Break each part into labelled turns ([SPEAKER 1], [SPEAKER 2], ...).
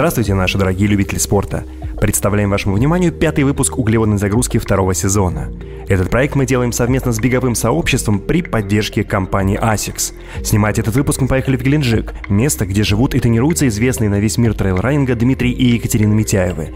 [SPEAKER 1] Здравствуйте, наши дорогие любители спорта. Представляем вашему вниманию пятый выпуск углеводной загрузки второго сезона. Этот проект мы делаем совместно с беговым сообществом при поддержке компании ASICS. Снимать этот выпуск мы поехали в Геленджик, место, где живут и тренируются известные на весь мир трейл-раннеры Дмитрий и Екатерина Митяевы.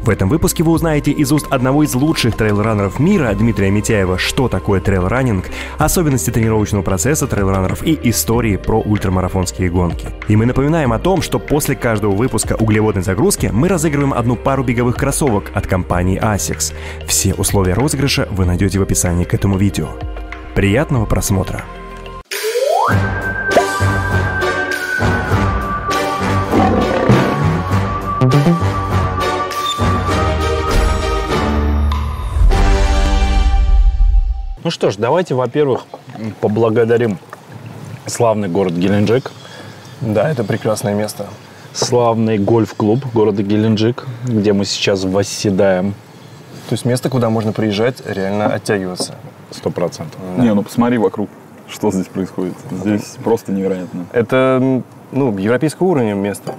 [SPEAKER 1] В этом выпуске вы узнаете из уст одного из лучших трейл-раннеров мира, Дмитрия Митяева, что такое трейл-раннинг, особенности тренировочного процесса трейл-раннеров и истории про ультрамарафонские гонки. И мы напоминаем о том, что после каждого выпуска углеводной загрузки мы разыгрываем одну пару беговых кроссовок от компании ASICS. Все условия розыгрыша вы найдете в описании к этому видео. Приятного просмотра!
[SPEAKER 2] Ну что ж, давайте, во-первых, поблагодарим славный город Геленджик,
[SPEAKER 3] Да, это прекрасное место.
[SPEAKER 2] Славный гольф-клуб города Геленджик, где мы сейчас восседаем
[SPEAKER 3] То есть место, куда можно приезжать, реально оттягиваться.
[SPEAKER 2] сто процентов.
[SPEAKER 4] Не, ну посмотри вокруг, что здесь происходит. Здесь просто невероятно.
[SPEAKER 3] Это, ну, европейского уровня место.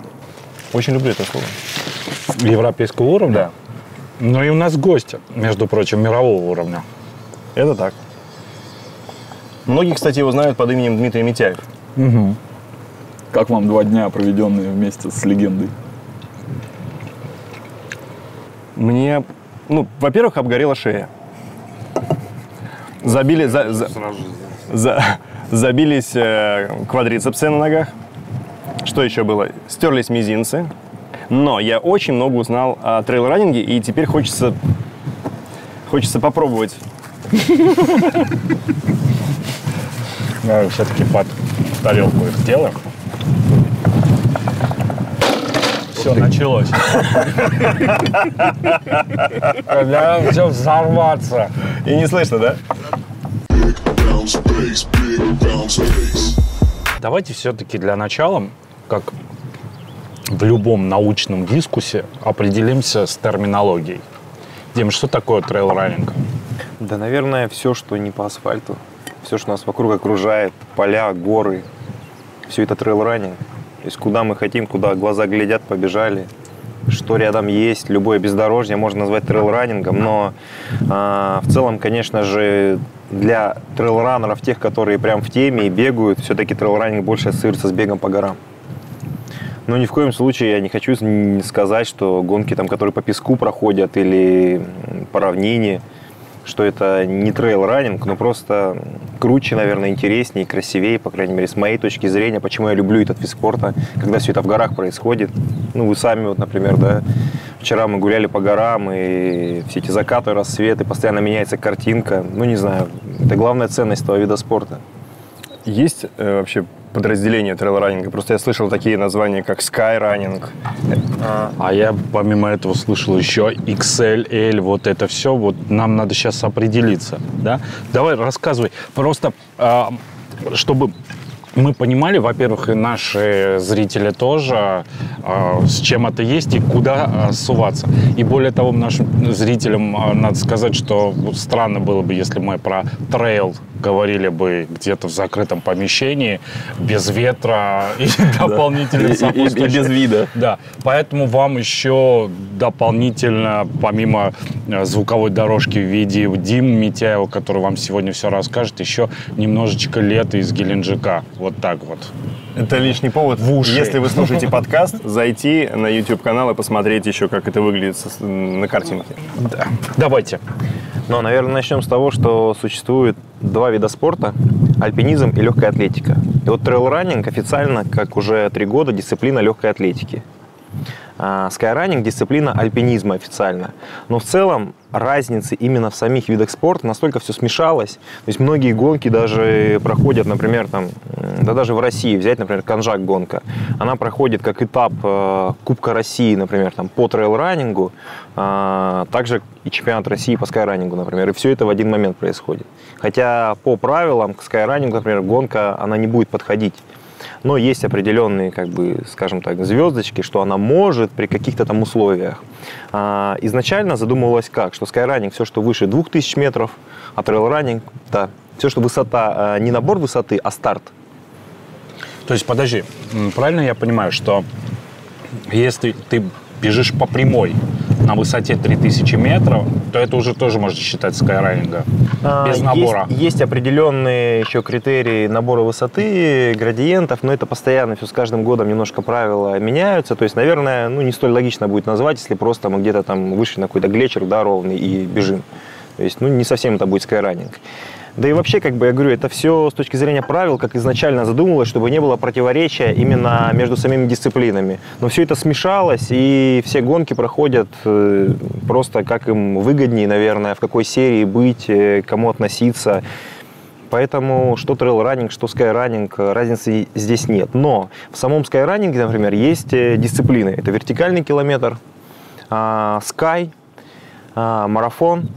[SPEAKER 3] Очень люблю это слово.
[SPEAKER 2] Европейского уровня?
[SPEAKER 3] Да,
[SPEAKER 2] Ну и у нас гости, между прочим, мирового уровня.
[SPEAKER 3] это так. Многие, кстати, его знают под именем Дмитрий Митяев.
[SPEAKER 4] Как вам два дня, проведенные вместе с легендой?
[SPEAKER 3] Мне, ну, во-первых, обгорела шея. Забили, за- за- за- забились э, квадрицепсы на ногах. Что еще было? Стерлись мизинцы. Но я очень много узнал о трейл-раннинге, и теперь хочется, хочется попробовать.
[SPEAKER 2] Все-таки под тарелку их делаем. Все, началось. Когда все взорваться.
[SPEAKER 3] И не слышно, да?
[SPEAKER 2] Давайте все-таки для начала, как в любом научном дискуссии, определимся с терминологией. Дим, что такое трейл-раннинг?
[SPEAKER 5] Да, наверное, все, что не по асфальту, все, что нас вокруг окружает, поля, горы, все это трейл-раннинг. То есть куда мы хотим, куда глаза глядят, побежали, что рядом есть, любое бездорожье можно назвать трейл-раннингом, но а, в целом, конечно же, для трейл-раннеров, тех, которые прям в теме и бегают, все-таки трейл-раннинг больше ассоциируется с бегом по горам. Но ни в коем случае я не хочу сказать, что гонки, там, которые по песку проходят или по равнине, что это не трейл-раннинг, но просто круче, наверное, интереснее, красивее, по крайней мере, с моей точки зрения, почему я люблю этот вид спорта, когда все это в горах происходит. Ну, вы сами, вот, например, да, вчера мы гуляли по горам, и все эти закаты, рассветы, постоянно меняется картинка. Ну, не знаю, это главная ценность этого вида спорта.
[SPEAKER 3] Есть э, вообще подразделение трейл-раннинга? Просто я слышал такие названия, как Skyrunning.
[SPEAKER 2] А я помимо этого слышал еще XL, L, вот это все. Вот нам надо сейчас определиться, да? Давай рассказывай. Просто а, чтобы мы понимали, во-первых, и наши зрители тоже, а, с чем это есть и куда а, суваться. И более того, нашим зрителям надо сказать, что странно было бы, если мы про трейл говорили бы где-то в закрытом помещении, без ветра и дополнительно
[SPEAKER 3] И- и-
[SPEAKER 2] сопутствующих.
[SPEAKER 3] без вида.
[SPEAKER 2] Да, поэтому вам еще дополнительно, помимо э, звуковой дорожки в виде Дим Митяева, который вам сегодня все расскажет, еще немножечко лета из Геленджика. Вот так вот.
[SPEAKER 3] Это лишний повод,
[SPEAKER 2] В уши.
[SPEAKER 3] если вы слушаете подкаст, зайти на YouTube-канал и посмотреть еще, как это выглядит на картинке.
[SPEAKER 2] Да. Давайте.
[SPEAKER 5] Но, наверное, начнем с того, что существует два вида спорта – альпинизм и легкая атлетика. И вот трейл-раннинг официально, как уже три года, дисциплина легкой атлетики. Скайраннинг – дисциплина альпинизма официально. Но в целом разницы именно в самих видах спорта настолько все смешалось. То есть многие гонки даже проходят, например, там, да даже в России, взять, например, Конжак гонка. Она проходит как этап э, Кубка России, например, там, по трейл-раннингу, а, также и чемпионат России по скайранингу, например. И все это в один момент происходит. Хотя по правилам к скайранингу, например, гонка, она не будет подходить. Но есть определенные, как бы, скажем так, звездочки, что она может при каких-то там условиях. А, изначально задумывалось как, что скайранинг все, что выше 2000 метров, а трейл-раннинг, да, все, что высота, а, не набор высоты, а старт.
[SPEAKER 2] То есть, подожди, правильно я понимаю, что если ты бежишь по прямой на высоте 3000 метров, то это уже тоже можно считать скайраннингом.
[SPEAKER 5] А,
[SPEAKER 2] Без
[SPEAKER 5] есть-
[SPEAKER 2] набора.
[SPEAKER 5] Есть, определенные еще критерии набора высоты, градиентов, но это постоянно все с каждым годом немножко правила меняются. То есть, наверное, ну, не столь логично будет назвать, если просто мы где-то там вышли на какой-то глетчер, да, ровный и бежим. То есть, ну, не совсем это будет скайранинг. Да и вообще, как бы я говорю, это все с точки зрения правил, как изначально задумывалось, чтобы не было противоречия именно между самими дисциплинами. Но все это смешалось, и все гонки проходят э, просто как им выгоднее, наверное, в какой серии быть, э, кому относиться. Поэтому что трейл-раннинг, что скайраннинг, э, разницы здесь нет. Но в самом скайраннинге, например, есть дисциплины. Это вертикальный километр, скай, а, марафон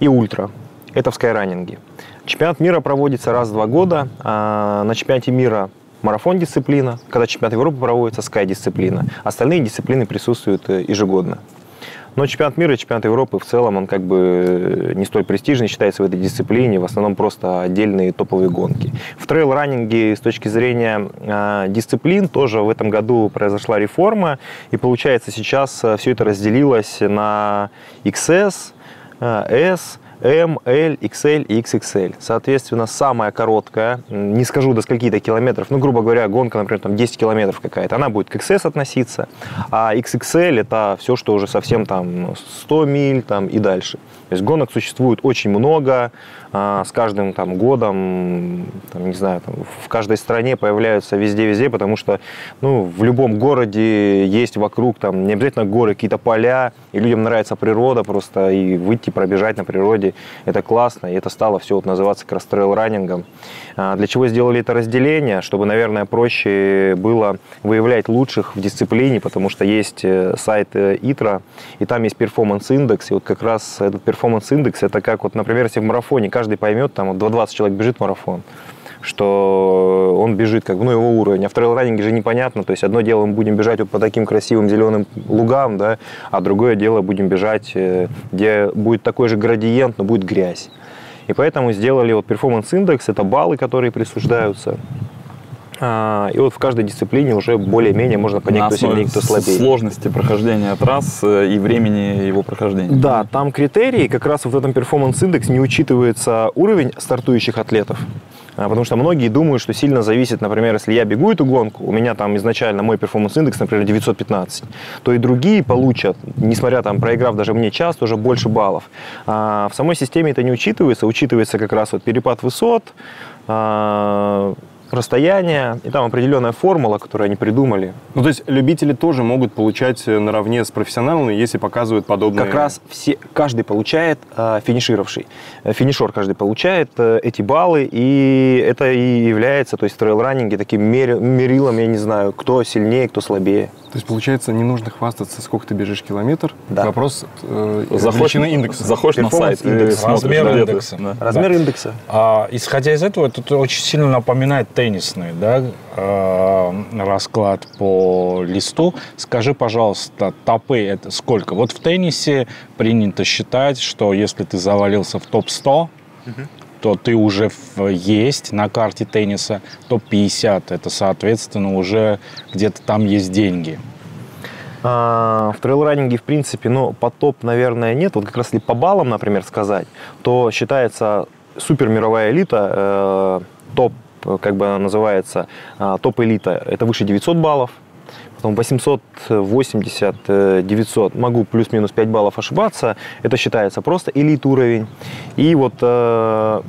[SPEAKER 5] и ультра. Это в скайраннинге. Чемпионат мира проводится раз в два года. А, На чемпионате мира марафон дисциплина. Когда чемпионат Европы проводится, скай дисциплина. Остальные дисциплины присутствуют э, ежегодно. Но чемпионат мира и чемпионат Европы в целом, он как бы не столь престижный считается в этой дисциплине, в основном просто отдельные топовые гонки. В трейл-раннинге с точки зрения э, дисциплин тоже в этом году произошла реформа, и получается сейчас все это разделилось на XS, э, S, M, L, XL и XXL. Соответственно, самая короткая, не скажу до скольки-то километров, ну, грубо говоря, гонка, например, там 10 километров какая-то, она будет к XS относиться, а XXL это все, что уже совсем там 100 миль там, и дальше. То есть гонок существует очень много, а, с каждым там, годом, там, не знаю, там, в каждой стране появляются везде-везде, потому что ну, в любом городе есть вокруг, там, не обязательно горы, какие-то поля, и людям нравится природа просто, и выйти пробежать на природе, это классно, и это стало все вот называться как раз трейл-раннингом. А, Для чего сделали это разделение? Чтобы, наверное, проще было выявлять лучших в дисциплине, потому что есть э, сайт э, ITRA, и там есть performance index, и вот как раз этот performance index, это как вот, например, если в марафоне каждый поймет, там вот 20 человек бежит марафон, что он бежит как бы, ну, его уровень. А в трейл-раннинге же непонятно. То есть одно дело мы будем бежать вот по таким красивым зеленым лугам, да, а другое дело будем бежать, э, где будет такой же градиент, но будет грязь. И поэтому сделали вот performance index, это баллы, которые присуждаются. А, И вот в каждой дисциплине уже более-менее можно понять, кто сильнее, кто слабее.
[SPEAKER 4] сложности прохождения трасс э, и времени его прохождения.
[SPEAKER 5] Да, там критерии, как раз в этом performance index не учитывается уровень стартующих атлетов. А, Потому что многие думают, что сильно зависит, например, если я бегу эту гонку, у меня там изначально мой перформанс-индекс, например, 915, то и другие получат, несмотря там, проиграв даже мне час, тоже больше баллов. А в самой системе это не учитывается, учитывается как раз вот перепад высот, а, расстояние, и там определенная формула, которую они придумали,
[SPEAKER 3] Ну, то есть любители тоже могут получать э, наравне с профессионалами, если показывают подобные...
[SPEAKER 5] Как раз все, каждый получает э, финишировавший. Э, Финишер каждый получает э, эти баллы, и это и является, то есть в трейл-раннинге таким мери- мерилом, я не знаю, кто сильнее, кто слабее.
[SPEAKER 3] То есть, получается, не нужно хвастаться, сколько ты бежишь километр.
[SPEAKER 5] Да.
[SPEAKER 3] Вопрос э,
[SPEAKER 4] Заходишь,
[SPEAKER 3] индекса.
[SPEAKER 4] заходишь на сайт и
[SPEAKER 5] Performance index.
[SPEAKER 4] смотришь,
[SPEAKER 2] Размер индекса.
[SPEAKER 4] Да.
[SPEAKER 5] Размер индекса.
[SPEAKER 2] А, исходя из этого, это очень сильно напоминает теннисный да, э, расклад по листу. Скажи, пожалуйста, топы это сколько? Вот в теннисе принято считать, что если ты завалился в топ-100, то ты уже есть на карте тенниса. Топ-50 это, соответственно, уже где-то там есть деньги.
[SPEAKER 5] А, В трейл-раннинге, в принципе, ну, по топ, наверное, нет. Вот как раз если по баллам, например, сказать, то считается супер мировая элита, э, топ, как бы она называется, а, топ-элита, это выше 900 баллов. Потом 880, э, 900, могу плюс-минус 5 баллов ошибаться, это считается просто элит уровень. И вот э,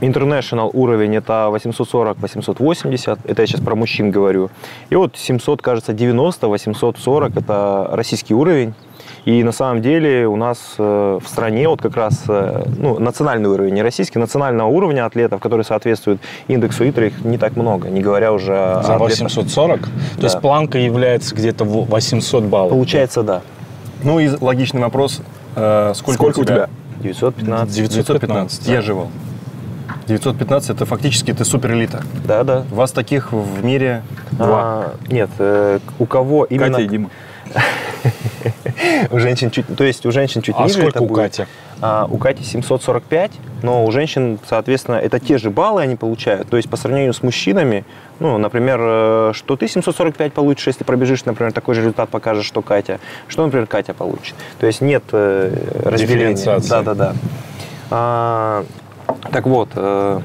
[SPEAKER 5] International уровень это 840-880, это я сейчас про мужчин говорю. И вот 700, кажется, 90, 840 это российский уровень. И на самом деле у нас э, в стране вот как раз э, ну, национальный уровень, не российский, национального уровня атлетов, которые соответствуют индексу ИТРА, их не так много, не говоря уже о
[SPEAKER 2] За
[SPEAKER 5] атлетах.
[SPEAKER 2] 840? То есть планка является где-то в 800 баллов.
[SPEAKER 5] Получается, да.
[SPEAKER 3] Ну и логичный вопрос. э, сколько,
[SPEAKER 4] Сколько у тебя?
[SPEAKER 5] 915.
[SPEAKER 2] 915.
[SPEAKER 3] Я жевал. 915 это фактически ты суперэлита.
[SPEAKER 5] Да, да.
[SPEAKER 3] Вас таких в мире
[SPEAKER 5] А, нет, э, у кого именно...
[SPEAKER 4] Катя и Дима.
[SPEAKER 5] У женщин чуть, то есть у женщин чуть
[SPEAKER 2] А
[SPEAKER 5] ниже
[SPEAKER 2] сколько
[SPEAKER 5] это
[SPEAKER 2] у
[SPEAKER 5] будет.
[SPEAKER 2] Кати?
[SPEAKER 5] А, у Кати 745, но у женщин, соответственно, это те же баллы они получают. То есть по сравнению с мужчинами, ну, например, э, что ты 745 получишь, если пробежишь, например, такой же результат покажешь, что Катя, что, например, Катя получит. То есть нет э, разделения. Да, да, да. А, так вот, э,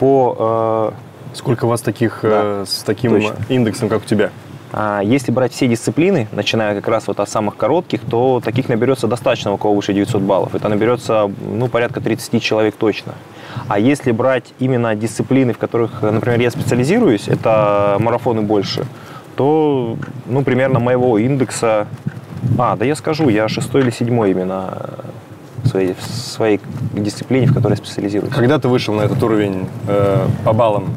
[SPEAKER 5] по
[SPEAKER 3] Сколько у вас таких э, с таким
[SPEAKER 5] точно.
[SPEAKER 3] индексом, как у тебя?
[SPEAKER 5] А Если брать все дисциплины, начиная как раз вот от самых коротких, то таких наберется достаточно, у кого выше 900 баллов. Это наберется ну, порядка 30 человек точно. А если брать именно дисциплины, в которых, например, я специализируюсь, это марафоны больше, то ну, примерно моего индекса... А, да я скажу, я шестой или седьмой именно в своей, в своей дисциплине, в которой специализируюсь.
[SPEAKER 3] Когда ты вышел на этот уровень э, по баллам?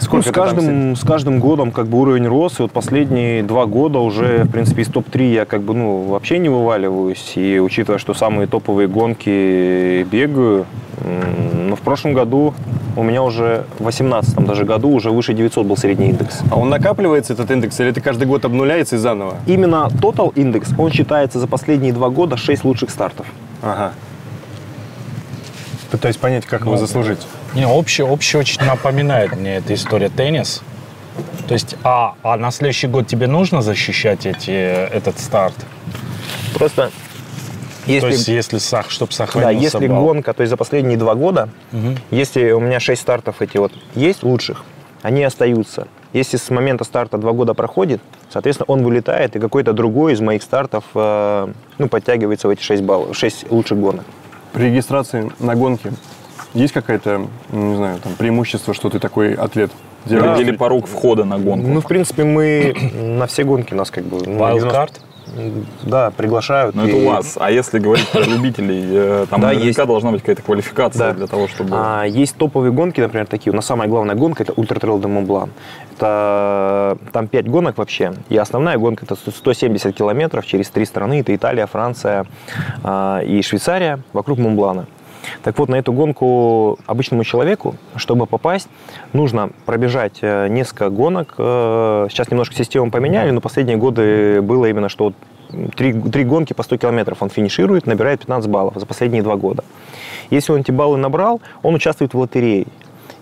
[SPEAKER 5] Ну,
[SPEAKER 3] Сколько
[SPEAKER 5] с,
[SPEAKER 3] ты там
[SPEAKER 5] каждым, с каждым годом как бы уровень рос, и вот последние два года уже, в принципе, из топ-3 я как бы, ну, вообще не вываливаюсь, и учитывая, что самые топовые гонки бегаю, но в прошлом году у меня уже в 18 даже году уже выше 900 был средний индекс.
[SPEAKER 3] А он накапливается, этот индекс, или это каждый год обнуляется и заново?
[SPEAKER 5] Именно total индекс, он считается за последние два года 6 лучших стартов.
[SPEAKER 3] Ага. Пытаюсь понять, как его заслужить.
[SPEAKER 2] Не, общий, общий очень напоминает мне эта история теннис. То есть, а, а на следующий год тебе нужно защищать эти, этот старт?
[SPEAKER 5] Просто если,
[SPEAKER 2] То есть, если, чтобы
[SPEAKER 5] да,
[SPEAKER 2] сохранился
[SPEAKER 5] если
[SPEAKER 2] балл.
[SPEAKER 5] гонка, то есть за последние два года, если у меня 6 стартов эти вот есть лучших, они остаются. Если с момента старта два года проходит, соответственно, он вылетает, и какой-то другой из моих стартов э, ну, подтягивается в эти 6, баллов, 6 лучших гонок.
[SPEAKER 3] При регистрации на гонке есть какое-то, ну, не знаю, там, преимущество, что ты такой атлет?
[SPEAKER 4] Да. Или порог входа на гонку.
[SPEAKER 5] Ну, в принципе, мы на все гонки нас как бы... ну, 90
[SPEAKER 2] Wildcard?
[SPEAKER 5] Да, приглашают.
[SPEAKER 4] Ну, это
[SPEAKER 5] и-
[SPEAKER 4] у вас. А если говорить про любителей, э, там
[SPEAKER 5] Да, есть.
[SPEAKER 4] должна быть какая-то квалификация
[SPEAKER 5] Да.
[SPEAKER 4] для того, чтобы...
[SPEAKER 5] А, есть топовые гонки, например, такие. У нас самая главная гонка – это Ultra-Trail du Mont-Blanc. Это там 5 гонок вообще. И основная гонка – это 170 километров через три страны. Это Италия, Франция а, и Швейцария вокруг Монблана. Так вот, на эту гонку обычному человеку, чтобы попасть, нужно пробежать э, несколько гонок. Э, Сейчас немножко систему поменяли, но последние годы было именно, что три, три гонки по 100 километров он финиширует, набирает 15 баллов за последние два года. Если он эти баллы набрал, он участвует в лотерее.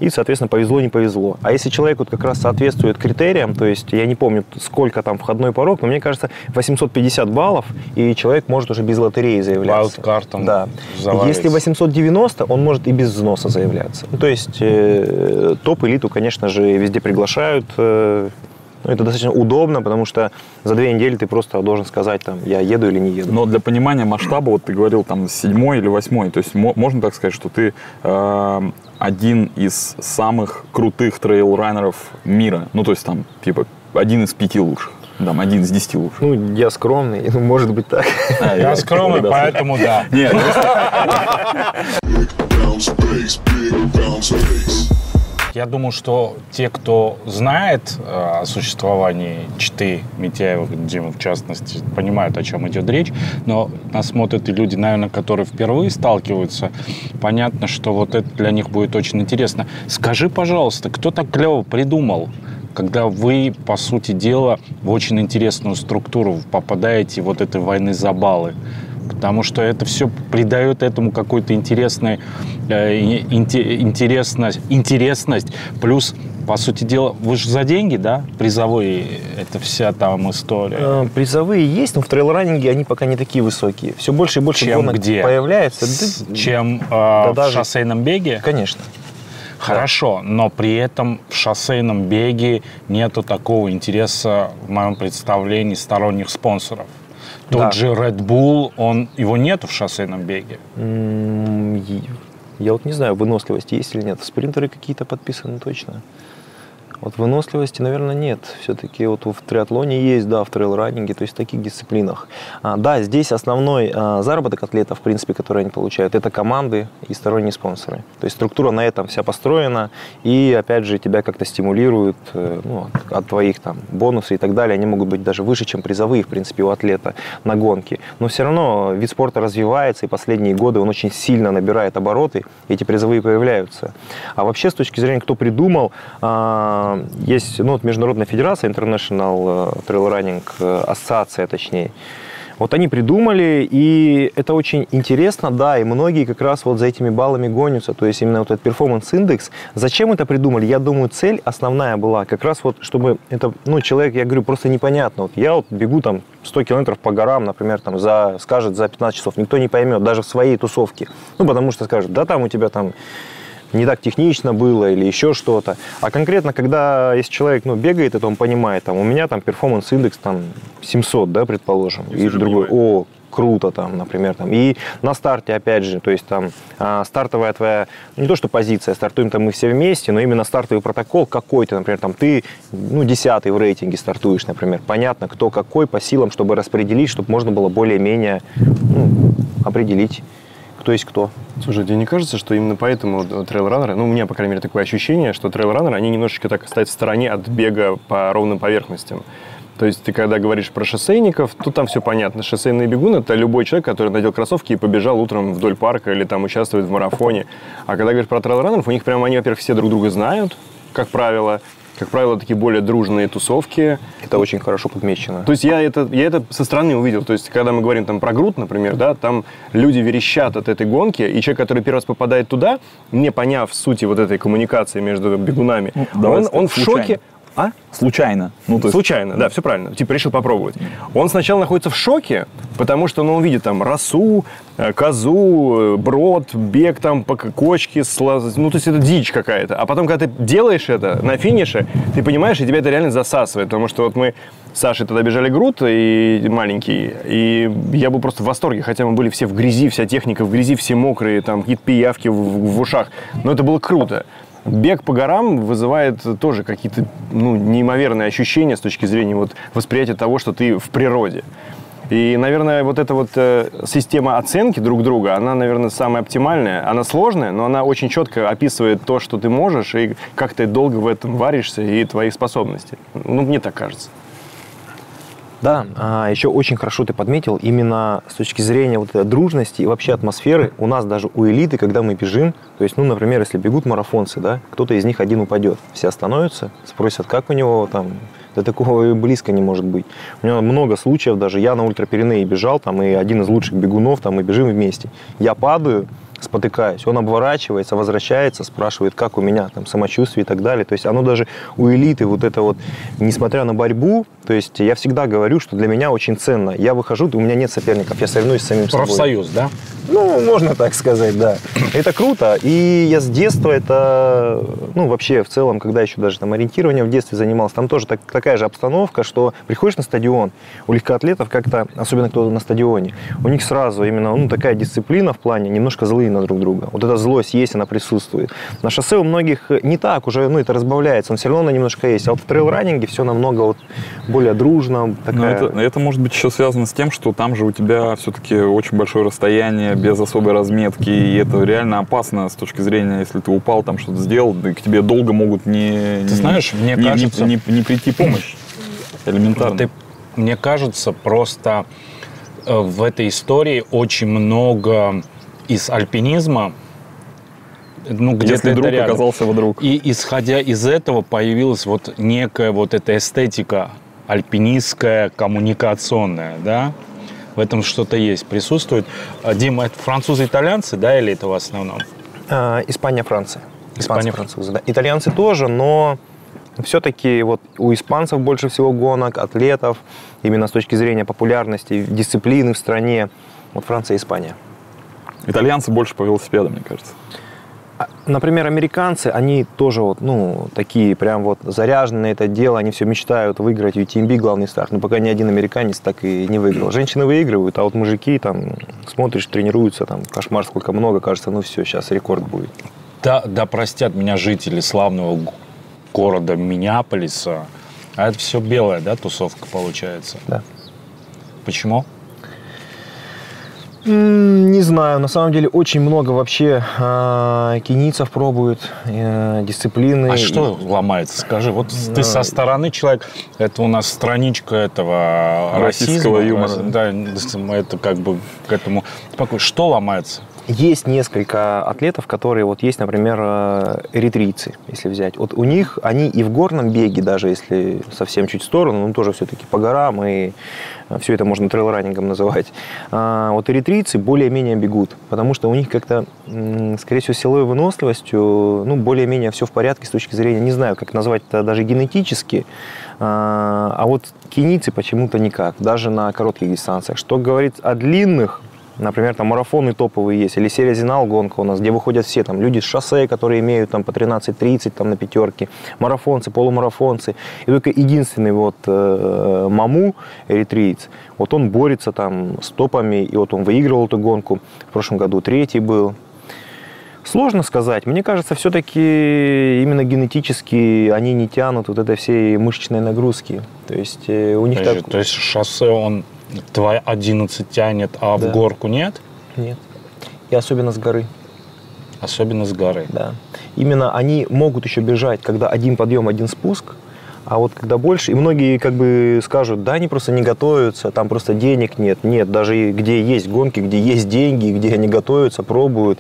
[SPEAKER 5] И, соответственно, повезло, не повезло. А если человек вот как раз соответствует критериям, то есть я не помню, сколько там входной порог, но мне кажется, 850 баллов, и человек может уже без лотереи заявляться.
[SPEAKER 2] Wildcard-ом
[SPEAKER 5] Да.
[SPEAKER 2] заваливается.
[SPEAKER 5] Если 890, он может и без взноса заявляться. Ну, то есть э, топ-элиту, конечно же, везде приглашают. э, ну, это достаточно удобно, потому что за две недели ты просто должен сказать, там, я еду или не еду.
[SPEAKER 4] Но для понимания масштаба, вот ты говорил там седьмой или восьмой, то есть мо- можно так сказать, что ты э, один из самых крутых трейл-раннеров мира. Ну, то есть там, типа, один из пяти лучших. Там, один из десяти лучших.
[SPEAKER 5] Ну, я скромный, ну, может быть так.
[SPEAKER 4] А,
[SPEAKER 2] Я скромный,
[SPEAKER 4] да,
[SPEAKER 2] поэтому да.
[SPEAKER 4] Нет,
[SPEAKER 2] Я думаю, что те, кто знает э, о существовании читы Митяева, Дима в частности, понимают, о чем идет речь, но нас смотрят и люди, наверное, которые впервые сталкиваются. Понятно, что вот это для них будет очень интересно. Скажи, пожалуйста, кто так клево придумал, когда вы, по сути дела, в очень интересную структуру попадаете вот этой войны за баллы? Потому что это все придает этому какую-то интересную, э, интересность, интересность. Плюс, по сути дела, вы же за деньги, да, призовые, это вся там история.
[SPEAKER 5] Э, Призовые есть, но в трейл-раннинге они пока не такие высокие. Все больше и больше
[SPEAKER 2] Чем
[SPEAKER 5] гонок
[SPEAKER 2] где?
[SPEAKER 5] появляется.
[SPEAKER 2] С-
[SPEAKER 5] Да,
[SPEAKER 2] чем э, в
[SPEAKER 5] даже-
[SPEAKER 2] шоссейном беге?
[SPEAKER 5] Конечно.
[SPEAKER 2] Хорошо, но при этом в шоссейном беге нету такого интереса, в моем представлении, сторонних спонсоров. Тот
[SPEAKER 5] Да.
[SPEAKER 2] же Red Bull, он, его нету в шоссейном беге.
[SPEAKER 5] Я вот не знаю, выносливость есть или нет. Спринтеры какие-то подписаны точно. Вот выносливости, наверное, нет. Все-таки вот в триатлоне есть, да, в трейл-раннинге, то есть в таких дисциплинах. А, да, здесь основной а, заработок атлетов, в принципе, который они получают, это команды и сторонние спонсоры. То есть структура на этом вся построена, и, опять же, тебя как-то стимулируют э, ну, от, от твоих там бонусов и так далее. Они могут быть даже выше, чем призовые, в принципе, у атлета на гонке. Но все равно вид спорта развивается, и последние годы он очень сильно набирает обороты, эти призовые появляются. А вообще, с точки зрения, кто придумал, а, есть ну, вот Международная федерация, International э, Trail Running, э, ассоциация, точнее, Вот они придумали, и это очень интересно, да, и многие как раз вот за этими баллами гонятся, то есть именно вот этот перформанс-индекс. Зачем это придумали? Я думаю, цель основная была как раз вот, чтобы это, ну, человек, я говорю, просто непонятно. Вот я вот бегу там 100 километров по горам, например, там, за, скажет за 15 часов, никто не поймет, даже в своей тусовке. Ну, потому что скажет, да, там у тебя там не так технично было или еще что-то. А конкретно, когда если человек ну, бегает, это он понимает, там, у меня там перформанс-индекс там 700, да, предположим, и, и другой, о, круто там, например, там. И на старте, опять же, то есть там а, стартовая твоя, ну, не то что позиция, стартуем там мы все вместе, но именно стартовый протокол какой-то, например, там ты, ну, десятый в рейтинге стартуешь, например. Понятно, кто какой по силам, чтобы распределить, чтобы можно было более-менее ну, определить, кто есть кто.
[SPEAKER 3] Слушай, тебе не кажется, что именно поэтому трейл-раннеры, ну, у меня, по крайней мере, такое ощущение, что трейл-раннеры, они немножечко так стоят в стороне от бега по ровным поверхностям. То есть ты когда говоришь про шоссейников, тут там все понятно. Шоссейный бегун – это любой человек, который надел кроссовки и побежал утром вдоль парка или там участвует в марафоне. А когда говоришь про трейл-раннеров, у них прямо они, во-первых, все друг друга знают, как правило. Как правило, такие более дружные тусовки.
[SPEAKER 5] Это очень хорошо подмечено.
[SPEAKER 3] То есть я это, я это со стороны увидел. То есть когда мы говорим там про груд, например, да, там люди верещат от этой гонки, и человек, который первый раз попадает туда, не поняв сути вот этой коммуникации между бегунами,
[SPEAKER 4] Ну,
[SPEAKER 3] он, он в шоке. А?
[SPEAKER 4] Случайно. Ну, то есть,
[SPEAKER 3] Случайно, да, все правильно. Типа решил попробовать. Он сначала находится в шоке, потому что ну, он видит там росу, э, козу, э, брод, бег там по кочке, слаз- ну то есть это дичь какая-то. А потом, когда ты делаешь это на финише, ты понимаешь, и тебя это реально засасывает. Потому что вот мы с Сашей тогда бежали груд и маленький, и я был просто в восторге, хотя мы были все в грязи, вся техника в грязи, все мокрые, там какие-то пиявки в- в ушах. Но это было круто. Бег по горам вызывает тоже какие-то ну, неимоверные ощущения с точки зрения вот, восприятия того, что ты в природе. И, наверное, вот эта вот э, система оценки друг друга, она, наверное, самая оптимальная. Она сложная, но она очень четко описывает то, что ты можешь, и как ты долго в этом варишься, и твои способности. Ну, мне так кажется.
[SPEAKER 5] Да, а еще очень хорошо ты подметил, именно с точки зрения вот этой дружности и вообще атмосферы, у нас даже у элиты, когда мы бежим, то есть, ну, например, если бегут марафонцы, да, кто-то из них один упадет, все остановятся, спросят, как у него там, да такого и близко не может быть. У меня много случаев, даже я на ультрапиренеи бежал, там, и один из лучших бегунов, там, мы бежим вместе. Я падаю, спотыкаюсь, он обворачивается, возвращается, спрашивает, как у меня там самочувствие и так далее. То есть оно даже у элиты вот это вот, несмотря на борьбу, то есть я всегда говорю, что для меня очень ценно. Я выхожу, у меня нет соперников, я соревнуюсь с самим собой.
[SPEAKER 2] Профсоюз, да?
[SPEAKER 5] Ну, можно так сказать, да. Это круто. И я с детства это, ну, вообще в целом, когда еще даже там ориентирование в детстве занимался, там тоже так- такая же обстановка, что приходишь на стадион, у легкоатлетов как-то, особенно кто на стадионе, у них сразу именно, ну, такая дисциплина в плане, немножко злые на друг друга. Вот эта злость есть, она присутствует. На шоссе у многих не так уже, ну, это разбавляется, но все равно она немножко есть. А вот в трейл-раннинге все намного вот более дружно.
[SPEAKER 4] Но
[SPEAKER 5] Такая...
[SPEAKER 4] это, это может быть еще связано с тем, что там же у тебя все-таки очень большое расстояние, без особой разметки, и это реально опасно с точки зрения, если ты упал, там что-то сделал, да, к тебе долго могут не,
[SPEAKER 2] Ты знаешь, мне
[SPEAKER 4] не, не-
[SPEAKER 2] кажется-
[SPEAKER 4] не, не прийти помощь. Элементарно.
[SPEAKER 2] Ты, мне кажется, просто э, в этой истории очень много из альпинизма. Ну, где-то
[SPEAKER 4] Если друг оказался вдруг.
[SPEAKER 2] И исходя из этого появилась вот некая вот эта эстетика альпинистская, коммуникационная, да? В этом что-то есть, присутствует. А, Дима, это французы-итальянцы, да, или это в основном?
[SPEAKER 5] А, Испания, Франция.
[SPEAKER 2] Испания,
[SPEAKER 5] Испания, французы, да. Итальянцы тоже, но все-таки вот у испанцев больше всего гонок, атлетов, именно с точки зрения популярности, дисциплины в стране. Вот Франция и Испания.
[SPEAKER 4] Итальянцы больше по велосипедам, мне кажется.
[SPEAKER 5] А, Например, американцы, они тоже вот, ну, такие прям вот заряжены на это дело, они все мечтают выиграть UTMB главный старт, но пока ни один американец так и не выиграл. Женщины выигрывают, а вот мужики там, смотришь, тренируются, там, кошмар сколько много, кажется, ну все, сейчас рекорд будет.
[SPEAKER 2] Да, да простят меня жители славного города Миннеаполиса. А это все белая, да, тусовка получается?
[SPEAKER 5] Да.
[SPEAKER 2] Почему?
[SPEAKER 5] Не знаю, на самом деле очень много вообще а, кенийцев пробуют э, дисциплины.
[SPEAKER 2] А что ломается? Скажи, вот ты со стороны человек, это у нас страничка этого
[SPEAKER 4] Российского
[SPEAKER 2] расизма,
[SPEAKER 4] юмора.
[SPEAKER 2] рас- Да, это как бы к этому. Спокойно. Что ломается?
[SPEAKER 5] Есть несколько атлетов, которые вот есть, например, э, эритрийцы, если взять. Вот у них, они и в горном беге, даже если совсем чуть в сторону, но тоже все-таки по горам, и все это можно трейл-раннингом называть. А вот эритрийцы более-менее бегут, потому что у них как-то, скорее всего, силовой выносливостью, ну, более-менее все в порядке с точки зрения, не знаю, как назвать это даже генетически, а а вот кенийцы почему-то никак, даже на коротких дистанциях. Что говорит о длинных, Например, там марафоны топовые есть, или серия Зинал гонка у нас, где выходят все там люди с шоссе, которые имеют там по 13-30 там на пятерке, марафонцы, полумарафонцы. И только единственный вот э, Маму, эритриец, вот он борется там с топами, и вот он выигрывал эту гонку. В прошлом году третий был. Сложно сказать. Мне кажется, все-таки именно генетически они не тянут вот этой всей мышечной нагрузки. То есть э, у них
[SPEAKER 2] Подожди,
[SPEAKER 5] так...
[SPEAKER 2] То есть шоссе он твои 11 тянет, а
[SPEAKER 5] Да.
[SPEAKER 2] в горку нет?
[SPEAKER 5] Нет. И особенно с горы.
[SPEAKER 2] Особенно с горы.
[SPEAKER 5] Да. Именно они могут еще бежать, когда один подъем, один спуск, а вот когда больше, и многие как бы скажут, да, они просто не готовятся, там просто денег нет. Нет, даже где есть гонки, где есть деньги, где они готовятся, пробуют.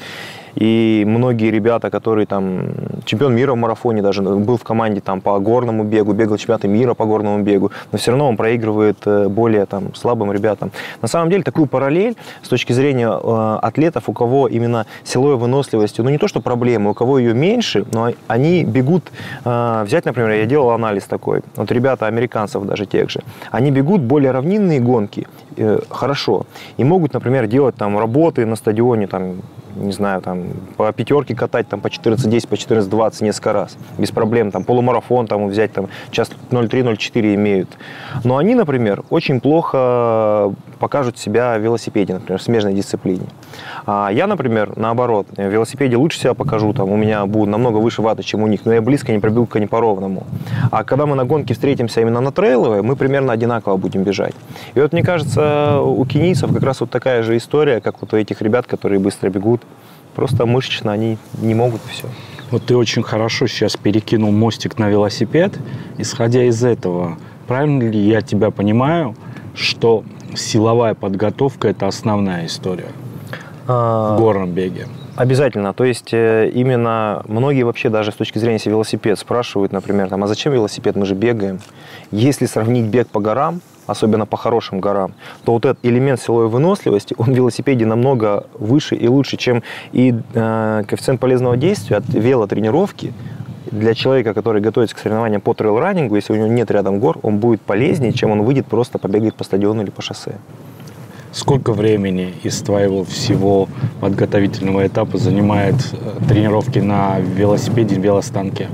[SPEAKER 5] И многие ребята, которые там, чемпион мира в марафоне даже, был в команде там по горному бегу, бегал чемпионаты мира по горному бегу, но все равно он проигрывает э, более там слабым ребятам. На самом деле такую параллель с точки зрения э, атлетов, у кого именно силовой выносливостью, ну не то что проблемы, у кого ее меньше, но они бегут, э, взять, например, я делал анализ такой, вот ребята американцев даже тех же, они бегут более равнинные гонки, э, хорошо, и могут, например, делать там работы на стадионе, там, не знаю, там, по пятерке катать, там, по 14.10, по 14.20 несколько раз, без проблем, там, полумарафон, там, взять, там, час 0.3-0.4 имеют. Но они, например, очень плохо покажут себя в велосипеде, например, в смежной дисциплине. А я, например, наоборот, в велосипеде лучше себя покажу, там, у меня будут намного выше ваты, чем у них, но я близко не пробегу к не по ровному. А когда мы на гонке встретимся именно на трейловой, мы примерно одинаково будем бежать. И вот, мне кажется, у кенийцев как раз вот такая же история, как вот у этих ребят, которые быстро бегут. Просто мышечно они не могут и все.
[SPEAKER 2] Вот ты очень хорошо сейчас перекинул мостик на велосипед. Исходя из этого, правильно ли я тебя понимаю, что силовая подготовка – это основная история в горном беге?
[SPEAKER 5] Обязательно. То есть э, именно многие вообще даже с точки зрения если велосипед спрашивают, например, там, а зачем велосипед, мы же бегаем. Если сравнить бег по горам, особенно по хорошим горам, то вот этот элемент силовой выносливости, он в велосипеде намного выше и лучше, чем и э, коэффициент полезного действия от велотренировки для человека, который готовится к соревнованиям по трейл-раннингу, если у него нет рядом гор, он будет полезнее, чем он выйдет просто побегает по стадиону или по шоссе.
[SPEAKER 2] Сколько времени из твоего всего подготовительного этапа занимает э, тренировки на велосипеде, велостанке?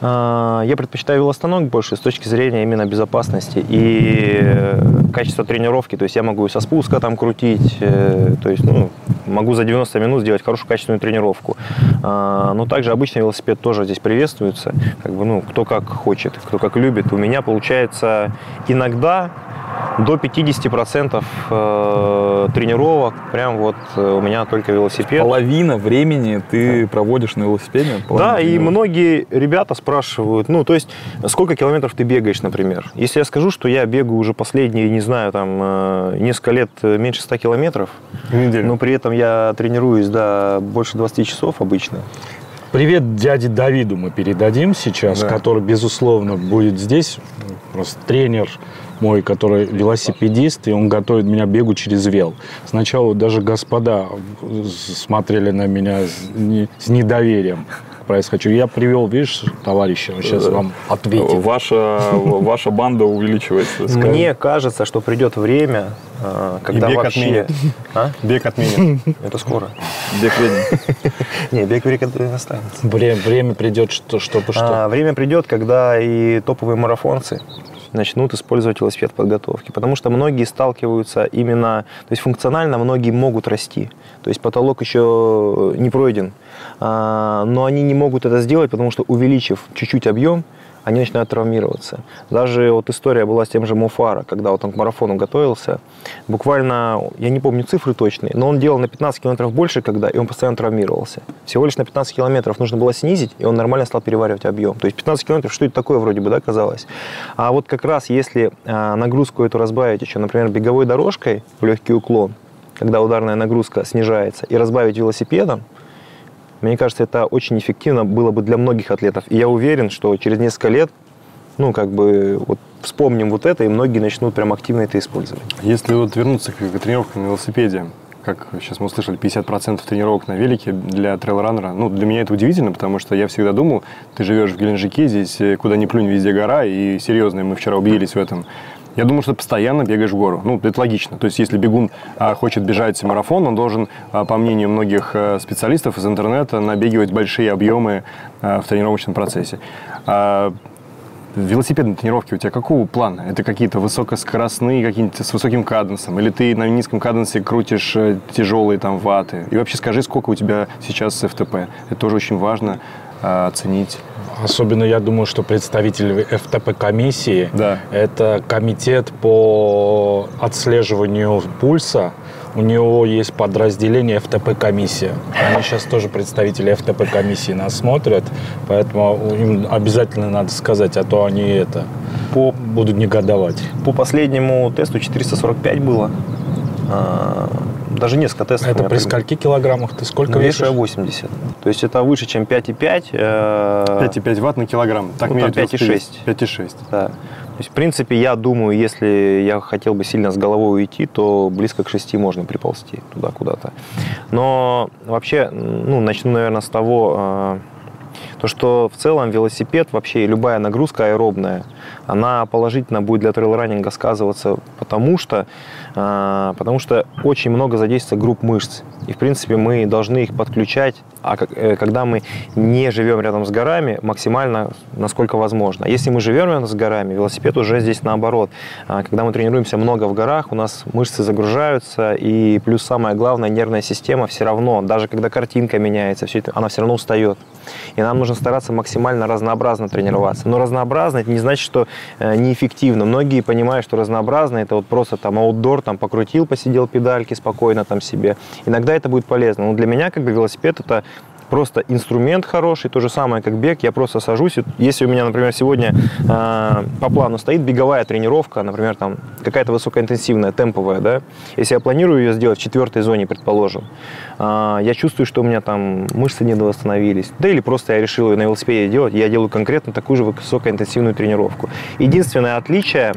[SPEAKER 5] А, Я предпочитаю велостанок больше с точки зрения именно безопасности и э, качества тренировки. То есть я могу со спуска там крутить, э, то есть ну, могу за 90 минут сделать хорошую качественную тренировку. А, Но также обычный велосипед тоже здесь приветствуется. Как бы, ну, кто как хочет, кто как любит. У меня получается иногда до 50% э, тренировок прям вот э, у меня только велосипед.
[SPEAKER 4] Половина времени ты проводишь на велосипеде?
[SPEAKER 5] Да, и многие ребята спрашивают, ну, то есть, сколько километров ты бегаешь, например. Если я скажу, что я бегаю уже последние, не знаю, там, э, несколько лет меньше 100 километров, но при этом я тренируюсь, да, больше 20 часов обычно.
[SPEAKER 2] Привет дяде Давиду мы передадим сейчас,
[SPEAKER 3] Да.
[SPEAKER 2] который, безусловно, будет здесь. Просто тренер мой, который велосипедист, и он готовит меня бегу через вел. Сначала даже господа смотрели на меня с, не- с недоверием происходящего. Я привел, видишь, товарища, он сейчас вам ответит.
[SPEAKER 4] Ваша, ваша банда увеличивается.
[SPEAKER 5] Мне кажется, что придет время, э, когда
[SPEAKER 3] бег
[SPEAKER 5] вообще...
[SPEAKER 3] отменят.
[SPEAKER 5] А?
[SPEAKER 3] Бег отменен.
[SPEAKER 5] Это скоро.
[SPEAKER 4] Бег ведьм.
[SPEAKER 5] Не, бег перекат- останется.
[SPEAKER 2] Время, время придет, что, чтобы что.
[SPEAKER 5] А, время придет, когда и топовые марафонцы начнут использовать велосипед в подготовке. Потому что многие сталкиваются именно, то есть функционально многие могут расти. То есть потолок еще не пройден. А, но они не могут это сделать, потому что увеличив чуть-чуть объем, они начинают травмироваться. Даже вот история была с тем же Муфара, когда вот он к марафону готовился. Буквально, я не помню цифры точные, но он делал на 15 километров больше, когда, и он постоянно травмировался. Всего лишь на 15 километров нужно было снизить, и он нормально стал переваривать объем. То есть 15 километров, что это такое вроде бы, да, казалось? А вот как раз если а, нагрузку эту разбавить еще, например, беговой дорожкой в легкий уклон, когда ударная нагрузка снижается, и разбавить велосипедом, мне кажется, это очень эффективно было бы для многих атлетов. И я уверен, что через несколько лет Ну, как бы, вот вспомним вот это, и многие начнут прям активно это использовать.
[SPEAKER 3] Если вот вернуться к, тренировкам на велосипеде, как сейчас мы услышали, 50% тренировок на велике для трейл-раннера. Ну, для меня это удивительно, потому что я всегда думал, ты живешь в Геленджике, здесь э, куда ни плюнь, везде гора, и серьезно, мы вчера убедились в этом. Я думаю, что постоянно бегаешь в гору. Ну, это логично. То есть, если бегун а, хочет бежать марафон, он должен, а, по мнению многих а, специалистов из интернета, набегивать большие объемы в тренировочном процессе. Велосипедные тренировки у тебя какого плана? Это какие-то высокоскоростные, какие-то с высоким каденсом? Или ты на низком каденсе крутишь э, тяжелые там ваты? И вообще скажи, сколько у тебя сейчас ФТП? Это тоже очень важно оценить.
[SPEAKER 2] Особенно я думаю, что представитель ФТП-комиссии
[SPEAKER 3] Да.
[SPEAKER 2] это комитет по отслеживанию пульса. У него есть подразделение ФТП-комиссия. Они сейчас тоже представители ФТП-комиссии нас смотрят, поэтому им обязательно надо сказать, а то они это
[SPEAKER 5] По,
[SPEAKER 2] будут негодовать.
[SPEAKER 5] по последнему тесту 445 было. А, даже несколько тестов. у
[SPEAKER 2] Это при скольки килограммах ты сколько
[SPEAKER 5] Ну, вешу
[SPEAKER 2] весишь?
[SPEAKER 5] 80. То есть это выше, чем 5,5. э,
[SPEAKER 3] 5,5 ватт на килограмм. Так
[SPEAKER 5] Ну,
[SPEAKER 3] меряют
[SPEAKER 5] там 5,6.
[SPEAKER 3] велосипедисты. 5,6.
[SPEAKER 5] Да. То есть, в принципе, я думаю, если я хотел бы сильно с головой уйти, то близко к 6 можно приползти туда куда-то. Но вообще, ну, начну, наверное, с того, э, то, что в целом велосипед, вообще любая нагрузка аэробная, она положительно будет для трейл-раннинга сказываться, потому что, э, потому что очень много задействуется групп мышц. И, в принципе, мы должны их подключать, а э, когда мы не живем рядом с горами, максимально, насколько возможно. А Если мы живем рядом с горами, велосипед уже здесь наоборот. А, Когда мы тренируемся много в горах, у нас мышцы загружаются, и плюс самое главное, нервная система все равно, даже когда картинка меняется, все это, она все равно устает. И нам нужно стараться максимально разнообразно тренироваться. Но разнообразно это не значит, что э, неэффективно. Многие понимают, что разнообразно это вот просто там аутдор, там покрутил, посидел педальки спокойно там себе. Иногда это будет полезно. Но для меня как бы велосипед это просто инструмент хороший, то же самое, как бег, я просто сажусь, если у меня, например, сегодня э, по плану стоит беговая тренировка, например, там какая-то высокоинтенсивная, темповая, да, если я планирую ее сделать в четвертой зоне, предположим, я чувствую, что у меня там мышцы недовосстановились, да или просто я решил ее на велосипеде делать, я делаю конкретно такую же высокоинтенсивную тренировку. Единственное отличие,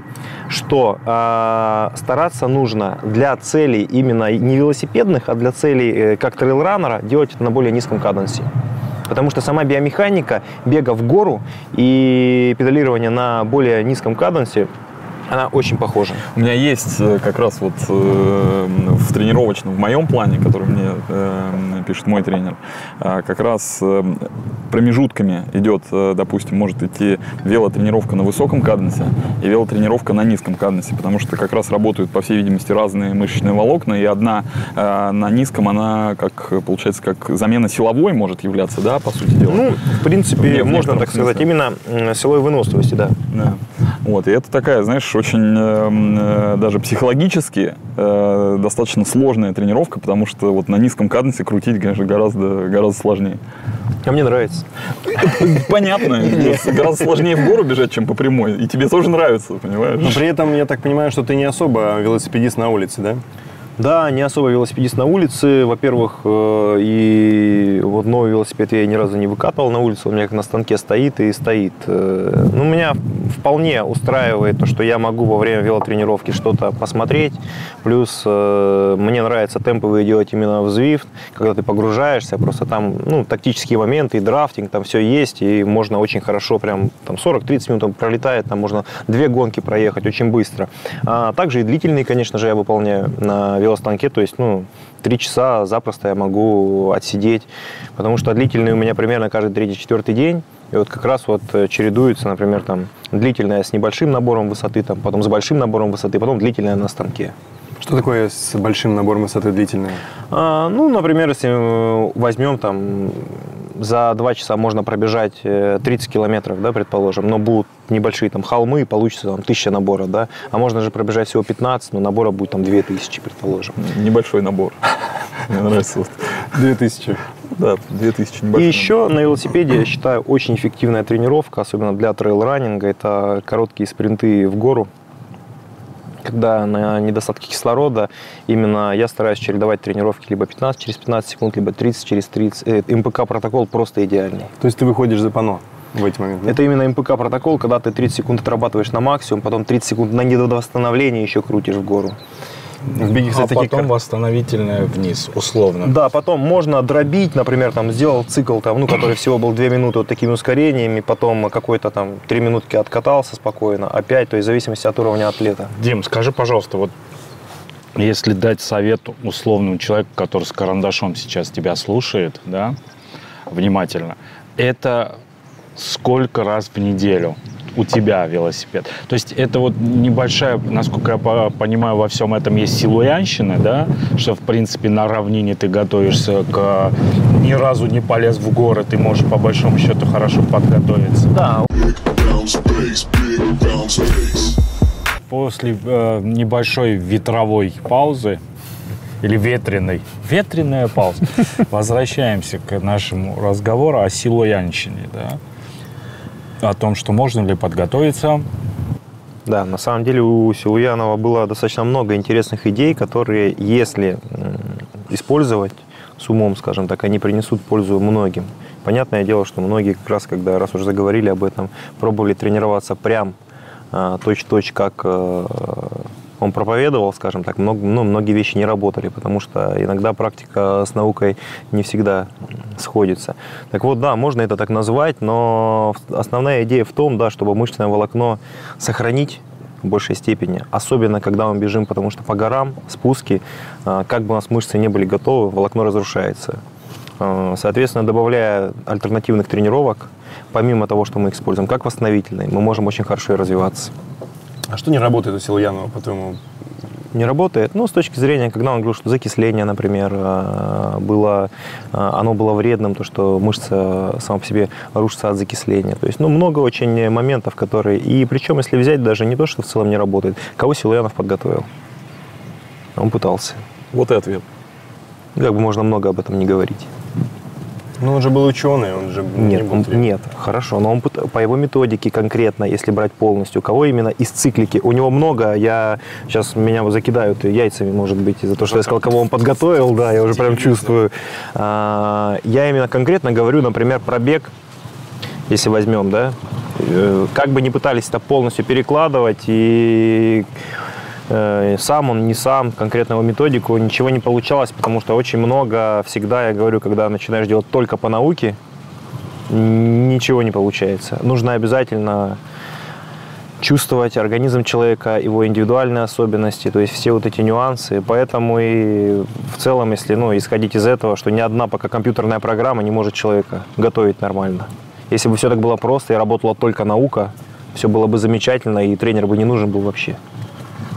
[SPEAKER 5] что э, стараться нужно для целей именно не велосипедных, а для целей э, как трейл-раннера делать это на более низком каденсе. Потому что сама биомеханика бега в гору и педалирования на более низком каденсе, она очень похожа.
[SPEAKER 4] У меня есть э, как раз вот э, в тренировочном, в моем плане, который мне э, пишет мой тренер, э, как раз э, промежутками идет, э, допустим, может идти велотренировка на высоком каденсе и велотренировка на низком каденсе, потому что как раз работают, по всей видимости, разные мышечные волокна, и одна э, на низком, она как, получается, как замена силовой может являться, да, по сути дела.
[SPEAKER 5] Ну, в принципе,
[SPEAKER 4] В не- в
[SPEAKER 5] можно так сказать,
[SPEAKER 4] смысле.
[SPEAKER 5] именно м, силовой выносливости, да.
[SPEAKER 4] Да. Вот, и это такая, знаешь, очень эм, э, даже психологически э, достаточно сложная тренировка, потому что вот на низком каденсе крутить, конечно, гораздо, гораздо сложнее.
[SPEAKER 5] А мне нравится.
[SPEAKER 4] Понятно, гораздо сложнее в гору бежать, чем по прямой, и тебе тоже нравится, понимаешь?
[SPEAKER 3] Но при этом, я так понимаю, что ты не особо велосипедист на улице, да?
[SPEAKER 5] Да, не особо велосипедист на улице. Во-первых, э, и вот новый велосипед я ни разу не выкатывал на улицу. Он у меня как на станке стоит и стоит. Э, Ну, меня вполне устраивает то, что я могу во время велотренировки что-то посмотреть. Плюс э, мне нравится темповые делать именно в Zwift, когда ты погружаешься, просто там ну, тактические моменты, и драфтинг, там все есть, и можно очень хорошо, прям там 40-30 минут он пролетает, там можно две гонки проехать очень быстро. А также и длительные, конечно же, я выполняю на велостанке, то есть, ну, три часа запросто я могу отсидеть, потому что длительные у меня примерно каждый третий-четвертый день, и вот как раз вот э, чередуется, например, там длительная с небольшим набором высоты, там, потом с большим набором высоты, потом длительная на станке.
[SPEAKER 3] Что такое с большим набором высоты длительная?
[SPEAKER 5] А, ну, например, если э, возьмем там за два часа можно пробежать э, 30 километров, да, предположим, но будут небольшие там холмы, и получится там тысяча набора, да, а можно же пробежать всего 15, но набора будет там 2000, предположим.
[SPEAKER 4] Небольшой набор. Мне нравится. вот.
[SPEAKER 3] 2000.
[SPEAKER 4] Да, 2000
[SPEAKER 5] И
[SPEAKER 4] небольшой
[SPEAKER 5] еще на велосипеде, я считаю, очень эффективная тренировка, особенно для трейл-раннинга, это короткие спринты в гору. Когда на недостатке кислорода, именно я стараюсь чередовать тренировки либо 15 через 15 секунд, либо 30 через 30. Э, МПК протокол просто идеальный.
[SPEAKER 3] То есть ты выходишь за пано. в эти моменты. да?
[SPEAKER 5] Это именно МПК протокол, когда ты 30 секунд отрабатываешь на максимум, потом 30 секунд на недовосстановление еще крутишь в гору.
[SPEAKER 3] В беге,
[SPEAKER 2] А
[SPEAKER 3] кстати, такие
[SPEAKER 2] потом
[SPEAKER 3] кар-
[SPEAKER 2] восстановительное вниз, условно.
[SPEAKER 5] Да, потом можно дробить, например, там сделал цикл, там, ну, который всего был 2 минуты вот такими ускорениями, потом какой-то там 3 минутки откатался спокойно, опять, то есть в зависимости от уровня атлета.
[SPEAKER 2] Дим, скажи, пожалуйста, вот если дать совет условному человеку, который с карандашом сейчас тебя слушает, да, внимательно, это сколько раз в неделю у тебя велосипед? То есть это вот небольшая, насколько я по- понимаю, во всем этом есть силуянщина, да, что в принципе на равнине ты готовишься к ни разу не полез в горы, ты можешь по большому счету хорошо подготовиться.
[SPEAKER 5] Да.
[SPEAKER 2] После э, небольшой ветровой паузы или ветреной, ветреная пауза, возвращаемся к нашему разговору о силуянщине, да, о том, что можно ли подготовиться.
[SPEAKER 5] Да, на самом деле у Силуянова было достаточно много интересных идей, которые, если использовать с умом, скажем так, они принесут пользу многим. Понятное дело, что многие как раз, когда раз уже заговорили об этом, пробовали тренироваться прям а, точь-в-точь, как э, он проповедовал, скажем так, много, ну, многие вещи не работали, потому что иногда практика с наукой не всегда сходится. Так вот, да, можно это так назвать, но основная идея в том, да, чтобы мышечное волокно сохранить в большей степени, особенно когда мы бежим, потому что по горам, спуски, а, как бы у нас мышцы не были готовы, волокно разрушается. А, Соответственно, добавляя альтернативных тренировок, помимо того, что мы используем как восстановительные, мы можем очень хорошо и развиваться.
[SPEAKER 3] А что не работает у Силуянова, по-твоему?
[SPEAKER 5] не работает. Ну, с точки зрения, когда он говорил, что закисление, например, э, было, э, оно было вредным, то, что мышца сама по себе рушится от закисления. То есть, ну, много очень моментов, которые... И причем, если взять даже не то, что в целом не работает, кого Силуянов подготовил? Он пытался.
[SPEAKER 4] Вот и ответ.
[SPEAKER 5] Как бы можно много об этом не говорить.
[SPEAKER 3] Ну, он же был ученый, он же не
[SPEAKER 5] Нет,
[SPEAKER 3] был
[SPEAKER 5] он-
[SPEAKER 3] тренером.
[SPEAKER 5] нет, хорошо, но он по его методике конкретно, если брать полностью, кого именно из циклики, у него много, я сейчас меня закидают яйцами, может быть, из-за того, что я сказал, кого он подготовил, да, я уже прям чувствую. А, Я именно конкретно говорю, например, про бег, если возьмем, да, э, как бы не пытались это полностью перекладывать и сам он, не сам, конкретно его методику, ничего не получалось, потому что очень много, всегда я говорю, когда начинаешь делать только по науке, ничего не получается. Нужно обязательно чувствовать организм человека, его индивидуальные особенности, то есть все вот эти нюансы. Поэтому и в целом, если ну, исходить из этого, что ни одна пока компьютерная программа не может человека готовить нормально. Если бы все так было просто и работала только наука, все было бы замечательно, и тренер бы не нужен был вообще.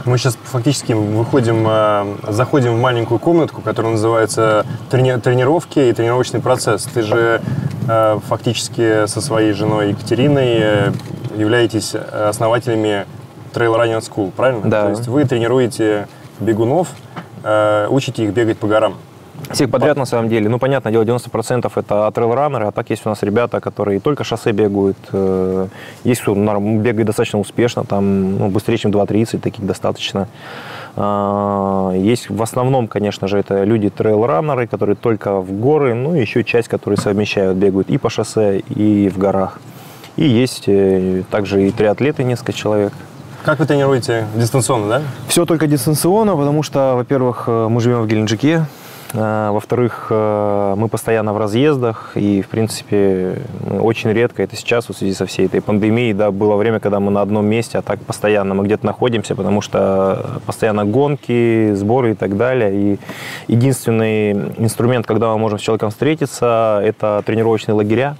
[SPEAKER 3] Мы сейчас фактически выходим, э, заходим в маленькую комнатку, которая называется трени- тренировки и тренировочный процесс. Ты же э, фактически со своей женой Екатериной э, являетесь основателями Trail Running School, правильно?
[SPEAKER 5] Да.
[SPEAKER 3] То есть вы тренируете бегунов, учите их бегать по горам.
[SPEAKER 5] Всех подряд, на самом деле. Ну, понятное дело, 90% это трейл-раннеры, а так есть у нас ребята, которые только шоссе бегают. э, Есть кто нар- бегает достаточно успешно, там ну, быстрее, чем 2.30, таких достаточно. А, Есть в основном, конечно же, это люди трейл-раннеры, которые только в горы, ну, и еще часть, которые совмещают, бегают и по шоссе, и в горах. И есть э, также и триатлеты, несколько человек.
[SPEAKER 3] Как вы тренируете дистанционно, да?
[SPEAKER 5] Все только дистанционно, потому что, во-первых, э, мы живем в Геленджике, во-вторых, э, мы постоянно в разъездах, и, в принципе, очень редко, это сейчас, вот в связи со всей этой пандемией, да, было время, когда мы на одном месте, а так постоянно мы где-то находимся, потому что постоянно гонки, сборы и так далее. И единственный инструмент, когда мы можем с человеком встретиться, это тренировочные лагеря,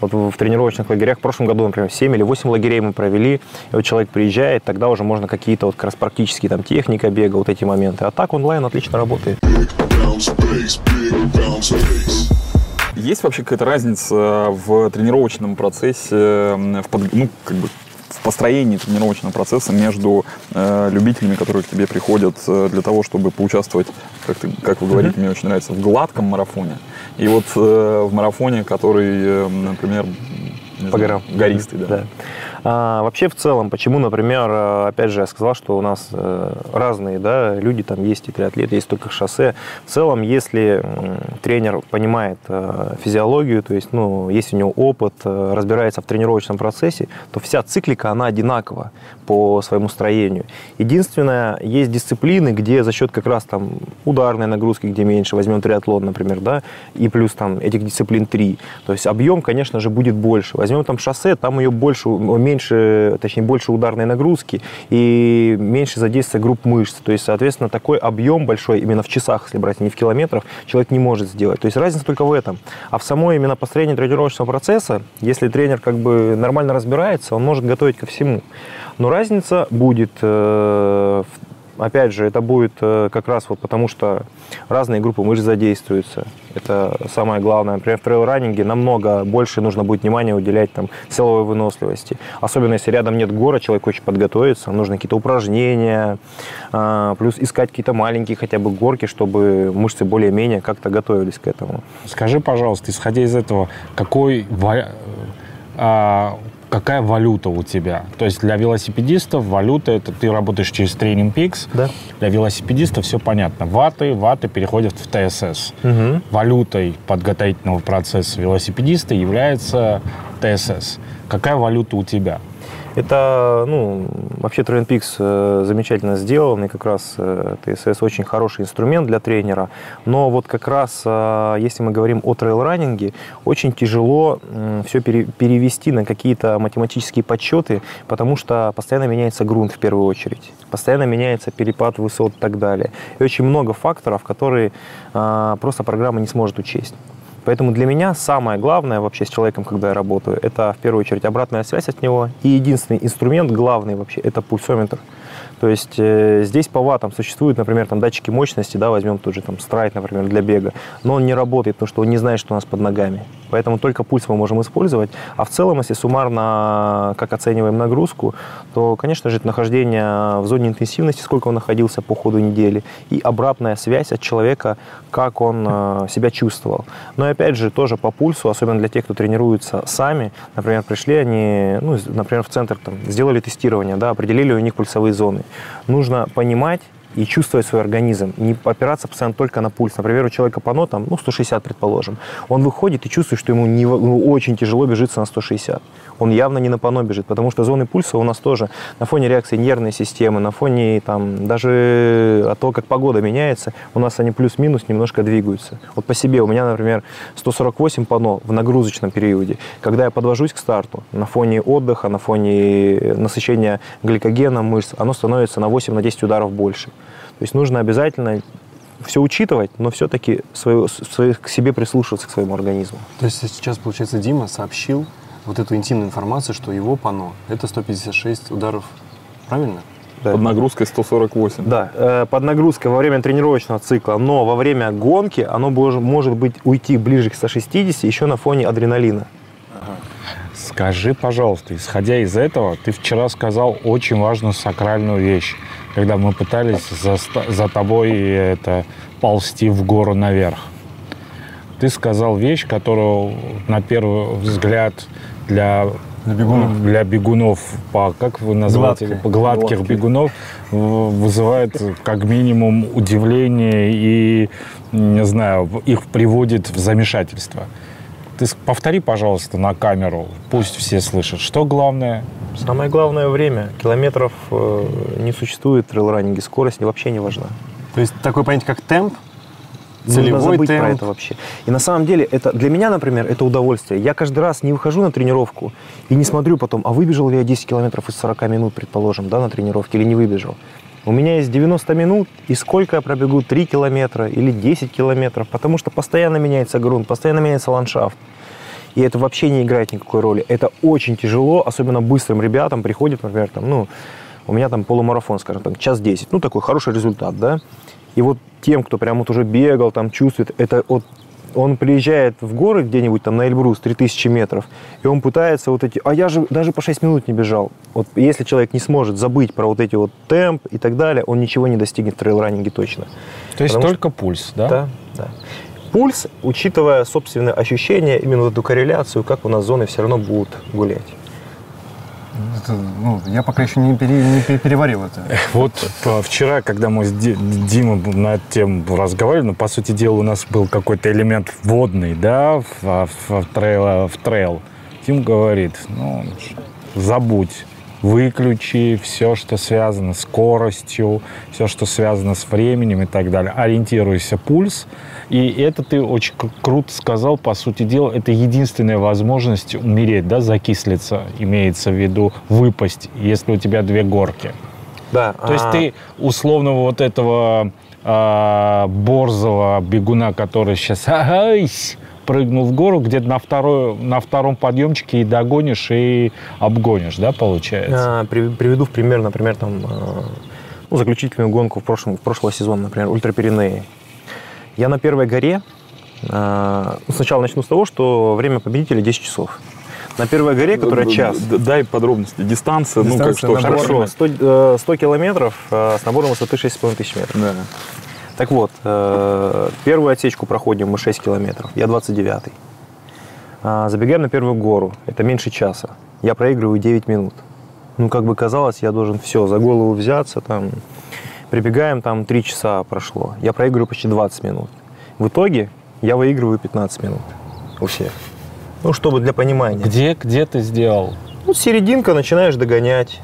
[SPEAKER 5] вот в тренировочных лагерях в прошлом году, например, 7 или 8 лагерей мы провели, и вот человек приезжает, тогда уже можно какие-то вот как раз практические там техника бега, вот эти моменты. А так онлайн отлично работает.
[SPEAKER 4] Есть вообще какая-то разница в тренировочном процессе, в, под- ну, как бы в построении тренировочного процесса между э, любителями, которые к тебе приходят э, для того, чтобы поучаствовать, как, ты, как вы говорите, мне очень нравится, в гладком марафоне, и вот э, в марафоне, который, э, например,
[SPEAKER 5] По горам.
[SPEAKER 4] гористый, да.
[SPEAKER 5] А, вообще, в целом, почему, например, э, опять же, я сказал, что у нас э, разные да, люди, там есть и триатлеты, есть только шоссе. В целом, если тренер понимает э, физиологию, то есть, ну, есть у него опыт, разбирается в тренировочном процессе, то вся циклика, она одинакова по своему строению. Единственное, есть дисциплины, где за счет как раз там ударной нагрузки, где меньше, возьмем триатлон, например, да, и плюс там этих дисциплин три, то есть объем, конечно же, будет больше. Возьмем там шоссе, там ее больше, меньше, точнее, больше ударной нагрузки и меньше задействия групп мышц. То есть, соответственно, такой объем большой, именно в часах, если брать, а не в километрах, человек не может сделать. То есть разница только в этом. А в самой именно построении тренировочного процесса, если тренер как бы нормально разбирается, он может готовить ко всему. Но разница будет э, в Опять же, это будет э, как раз вот потому, что разные группы мышц задействуются. Это самое главное. Например, в трейл-раннинге намного больше нужно будет внимания уделять там, силовой выносливости. Особенно, если рядом нет гора, человек хочет подготовиться, нужны какие-то упражнения, а, плюс искать какие-то маленькие хотя бы горки, чтобы мышцы более-менее как-то готовились к этому.
[SPEAKER 2] Скажи, пожалуйста, исходя из этого, какой а, какая валюта у тебя? То есть для велосипедистов валюта это ты работаешь через тренинг Peaks.
[SPEAKER 5] Да.
[SPEAKER 2] Для велосипедистов все понятно. Ваты, ваты переходят в ТСС.
[SPEAKER 5] Мгм.
[SPEAKER 2] Валютой подготовительного процесса велосипедиста является ТСС. Какая валюта у тебя?
[SPEAKER 5] Это, ну, вообще Train Peaks э, замечательно сделан, и как раз э, ТСС очень хороший инструмент для тренера. Но вот как раз, э, если мы говорим о трейл-раннинге, очень тяжело все перевести на какие-то математические подсчеты, потому что постоянно меняется грунт в первую очередь, постоянно меняется перепад высот и так далее. И очень много факторов, которые э, просто программа не сможет учесть. Поэтому для меня самое главное вообще с человеком, когда я работаю, это в первую очередь обратная связь от него. И единственный инструмент главный вообще это пульсометр. То есть э, здесь по ватам существуют, например, там датчики мощности, да, возьмем тот же там страйт, например, для бега, но он не работает, потому что он не знает, что у нас под ногами. Поэтому только пульс мы можем использовать. А в целом, если суммарно, как оцениваем нагрузку, то, конечно же, это нахождение в зоне интенсивности, сколько он находился по ходу недели, и обратная связь от человека, как он э, себя чувствовал. Но опять же, тоже по пульсу, особенно для тех, кто тренируется сами, например, пришли они, ну, например, в центр, там, сделали тестирование, да, определили у них пульсовые зоны. Нужно понимать, и чувствовать свой организм, не опираться постоянно только на пульс. Например, у человека пано там, ну, 160, предположим. Он выходит и чувствует, что ему не, ну, очень тяжело бежится на 160. Он явно не на пано бежит, потому что зоны пульса у нас тоже на фоне реакции нервной системы, на фоне там, даже от того, как погода меняется, у нас они плюс-минус немножко двигаются. Вот по себе у меня, например, 148 пано в нагрузочном периоде. Когда я подвожусь к старту, на фоне отдыха, на фоне насыщения гликогеном мышц, оно становится на 8-10 на ударов больше. То есть нужно обязательно все учитывать, но все-таки к себе прислушиваться к своему организму.
[SPEAKER 3] То есть сейчас, получается, Дима сообщил вот эту интимную информацию, что его пано – это 156 ударов, правильно?
[SPEAKER 5] Да.
[SPEAKER 4] Под нагрузкой 148.
[SPEAKER 5] Да, э, под нагрузкой во время тренировочного цикла, но во время гонки оно может быть уйти ближе к 160 еще на фоне адреналина.
[SPEAKER 2] Скажи, пожалуйста, исходя из этого, ты вчера сказал очень важную сакральную вещь, когда мы пытались за, за тобой это, ползти в гору наверх. Ты сказал вещь, которую на первый взгляд для
[SPEAKER 3] Для бегунов.
[SPEAKER 2] для бегунов, по, как вы называете,
[SPEAKER 3] Гладких.
[SPEAKER 2] гладких
[SPEAKER 3] Гладких.
[SPEAKER 2] бегунов, в- вызывает как минимум удивление и, не знаю, их приводит в замешательство. Ты повтори, пожалуйста, на камеру, пусть все слышат. Что главное?
[SPEAKER 5] Самое главное время. Километров э, не существует в трейл-раннинге, скорость вообще не важна.
[SPEAKER 3] То есть такое понятие, как темп,
[SPEAKER 5] Нужно
[SPEAKER 3] целевой
[SPEAKER 5] забыть
[SPEAKER 3] темп.
[SPEAKER 5] про это вообще. И на самом деле, это для меня, например, это удовольствие. Я каждый раз не выхожу на тренировку и не смотрю потом, а выбежал ли я 10 километров из 40 минут, предположим, да, на тренировке, или не выбежал. У меня есть 90 минут, и сколько я пробегу, 3 километра или 10 километров, потому что постоянно меняется грунт, постоянно меняется ландшафт. И это вообще не играет никакой роли. Это очень тяжело, особенно быстрым ребятам приходит, например, там, ну, у меня там полумарафон, скажем так, час 10. Ну, такой хороший результат, да. И вот тем, кто прям вот уже бегал, там чувствует, это вот он приезжает в горы где-нибудь там на Эльбрус, 3000 метров, и он пытается вот эти, а я же даже по 6 минут не бежал. Вот если человек не сможет забыть про вот эти вот темп и так далее, он ничего не достигнет в трейл-раннинге точно.
[SPEAKER 2] То есть
[SPEAKER 5] Потому что-
[SPEAKER 2] только пульс, да?
[SPEAKER 5] Да, да. Пульс, учитывая собственные ощущения, именно вот эту корреляцию, как у нас зоны все равно будут гулять.
[SPEAKER 3] Это, ну, я пока еще не, пере- не пере- переварил это.
[SPEAKER 2] Вот э, вчера, когда мы с Ди- Димой на эту тему разговаривали, ну, по сути дела, у нас был какой-то элемент водный, да, в, в- в трейл, в трейл. Дим говорит, ну, забудь, выключи все, что связано с скоростью, все, что связано с временем и так далее. Ориентируйся пульс. И это ты очень кру- круто сказал, по сути дела, это единственная возможность умереть, да, закислиться, имеется в виду выпасть, если у тебя две горки.
[SPEAKER 5] Да.
[SPEAKER 2] То есть
[SPEAKER 5] а,
[SPEAKER 2] ты условного вот этого а, борзого бегуна, который сейчас прыгнул в гору, где-то на, второй, на втором подъемчике и догонишь, и обгонишь, да, получается?
[SPEAKER 5] а, при- приведу в пример, например, там, а, ну, заключительную гонку в прошлом, прошлого сезона, например, Ультрапиренеи. Я на первой горе, а, ну, сначала начну с того, что время победителя 10 часов. На первой горе, которая час,
[SPEAKER 4] Дай подробности. Дистанция, ну как
[SPEAKER 3] Дистанция,
[SPEAKER 4] что,
[SPEAKER 3] набор.
[SPEAKER 5] Хорошо, 100, э, 100 километров э, с набором высоты 6,5 тысяч метров.
[SPEAKER 4] Да.
[SPEAKER 5] Так вот, э, первую отсечку проходим мы 6 километров, я 29-й. А, Забегаем на первую гору, это меньше часа. Я проигрываю 9 минут. Ну, как бы казалось, я должен все, за голову взяться, там, прибегаем, там 3 часа прошло. Я проигрываю почти 20 минут. В итоге я выигрываю 15 минут у всех. Ну, чтобы для понимания.
[SPEAKER 2] Где, где ты сделал?
[SPEAKER 5] Ну, серединка начинаешь догонять.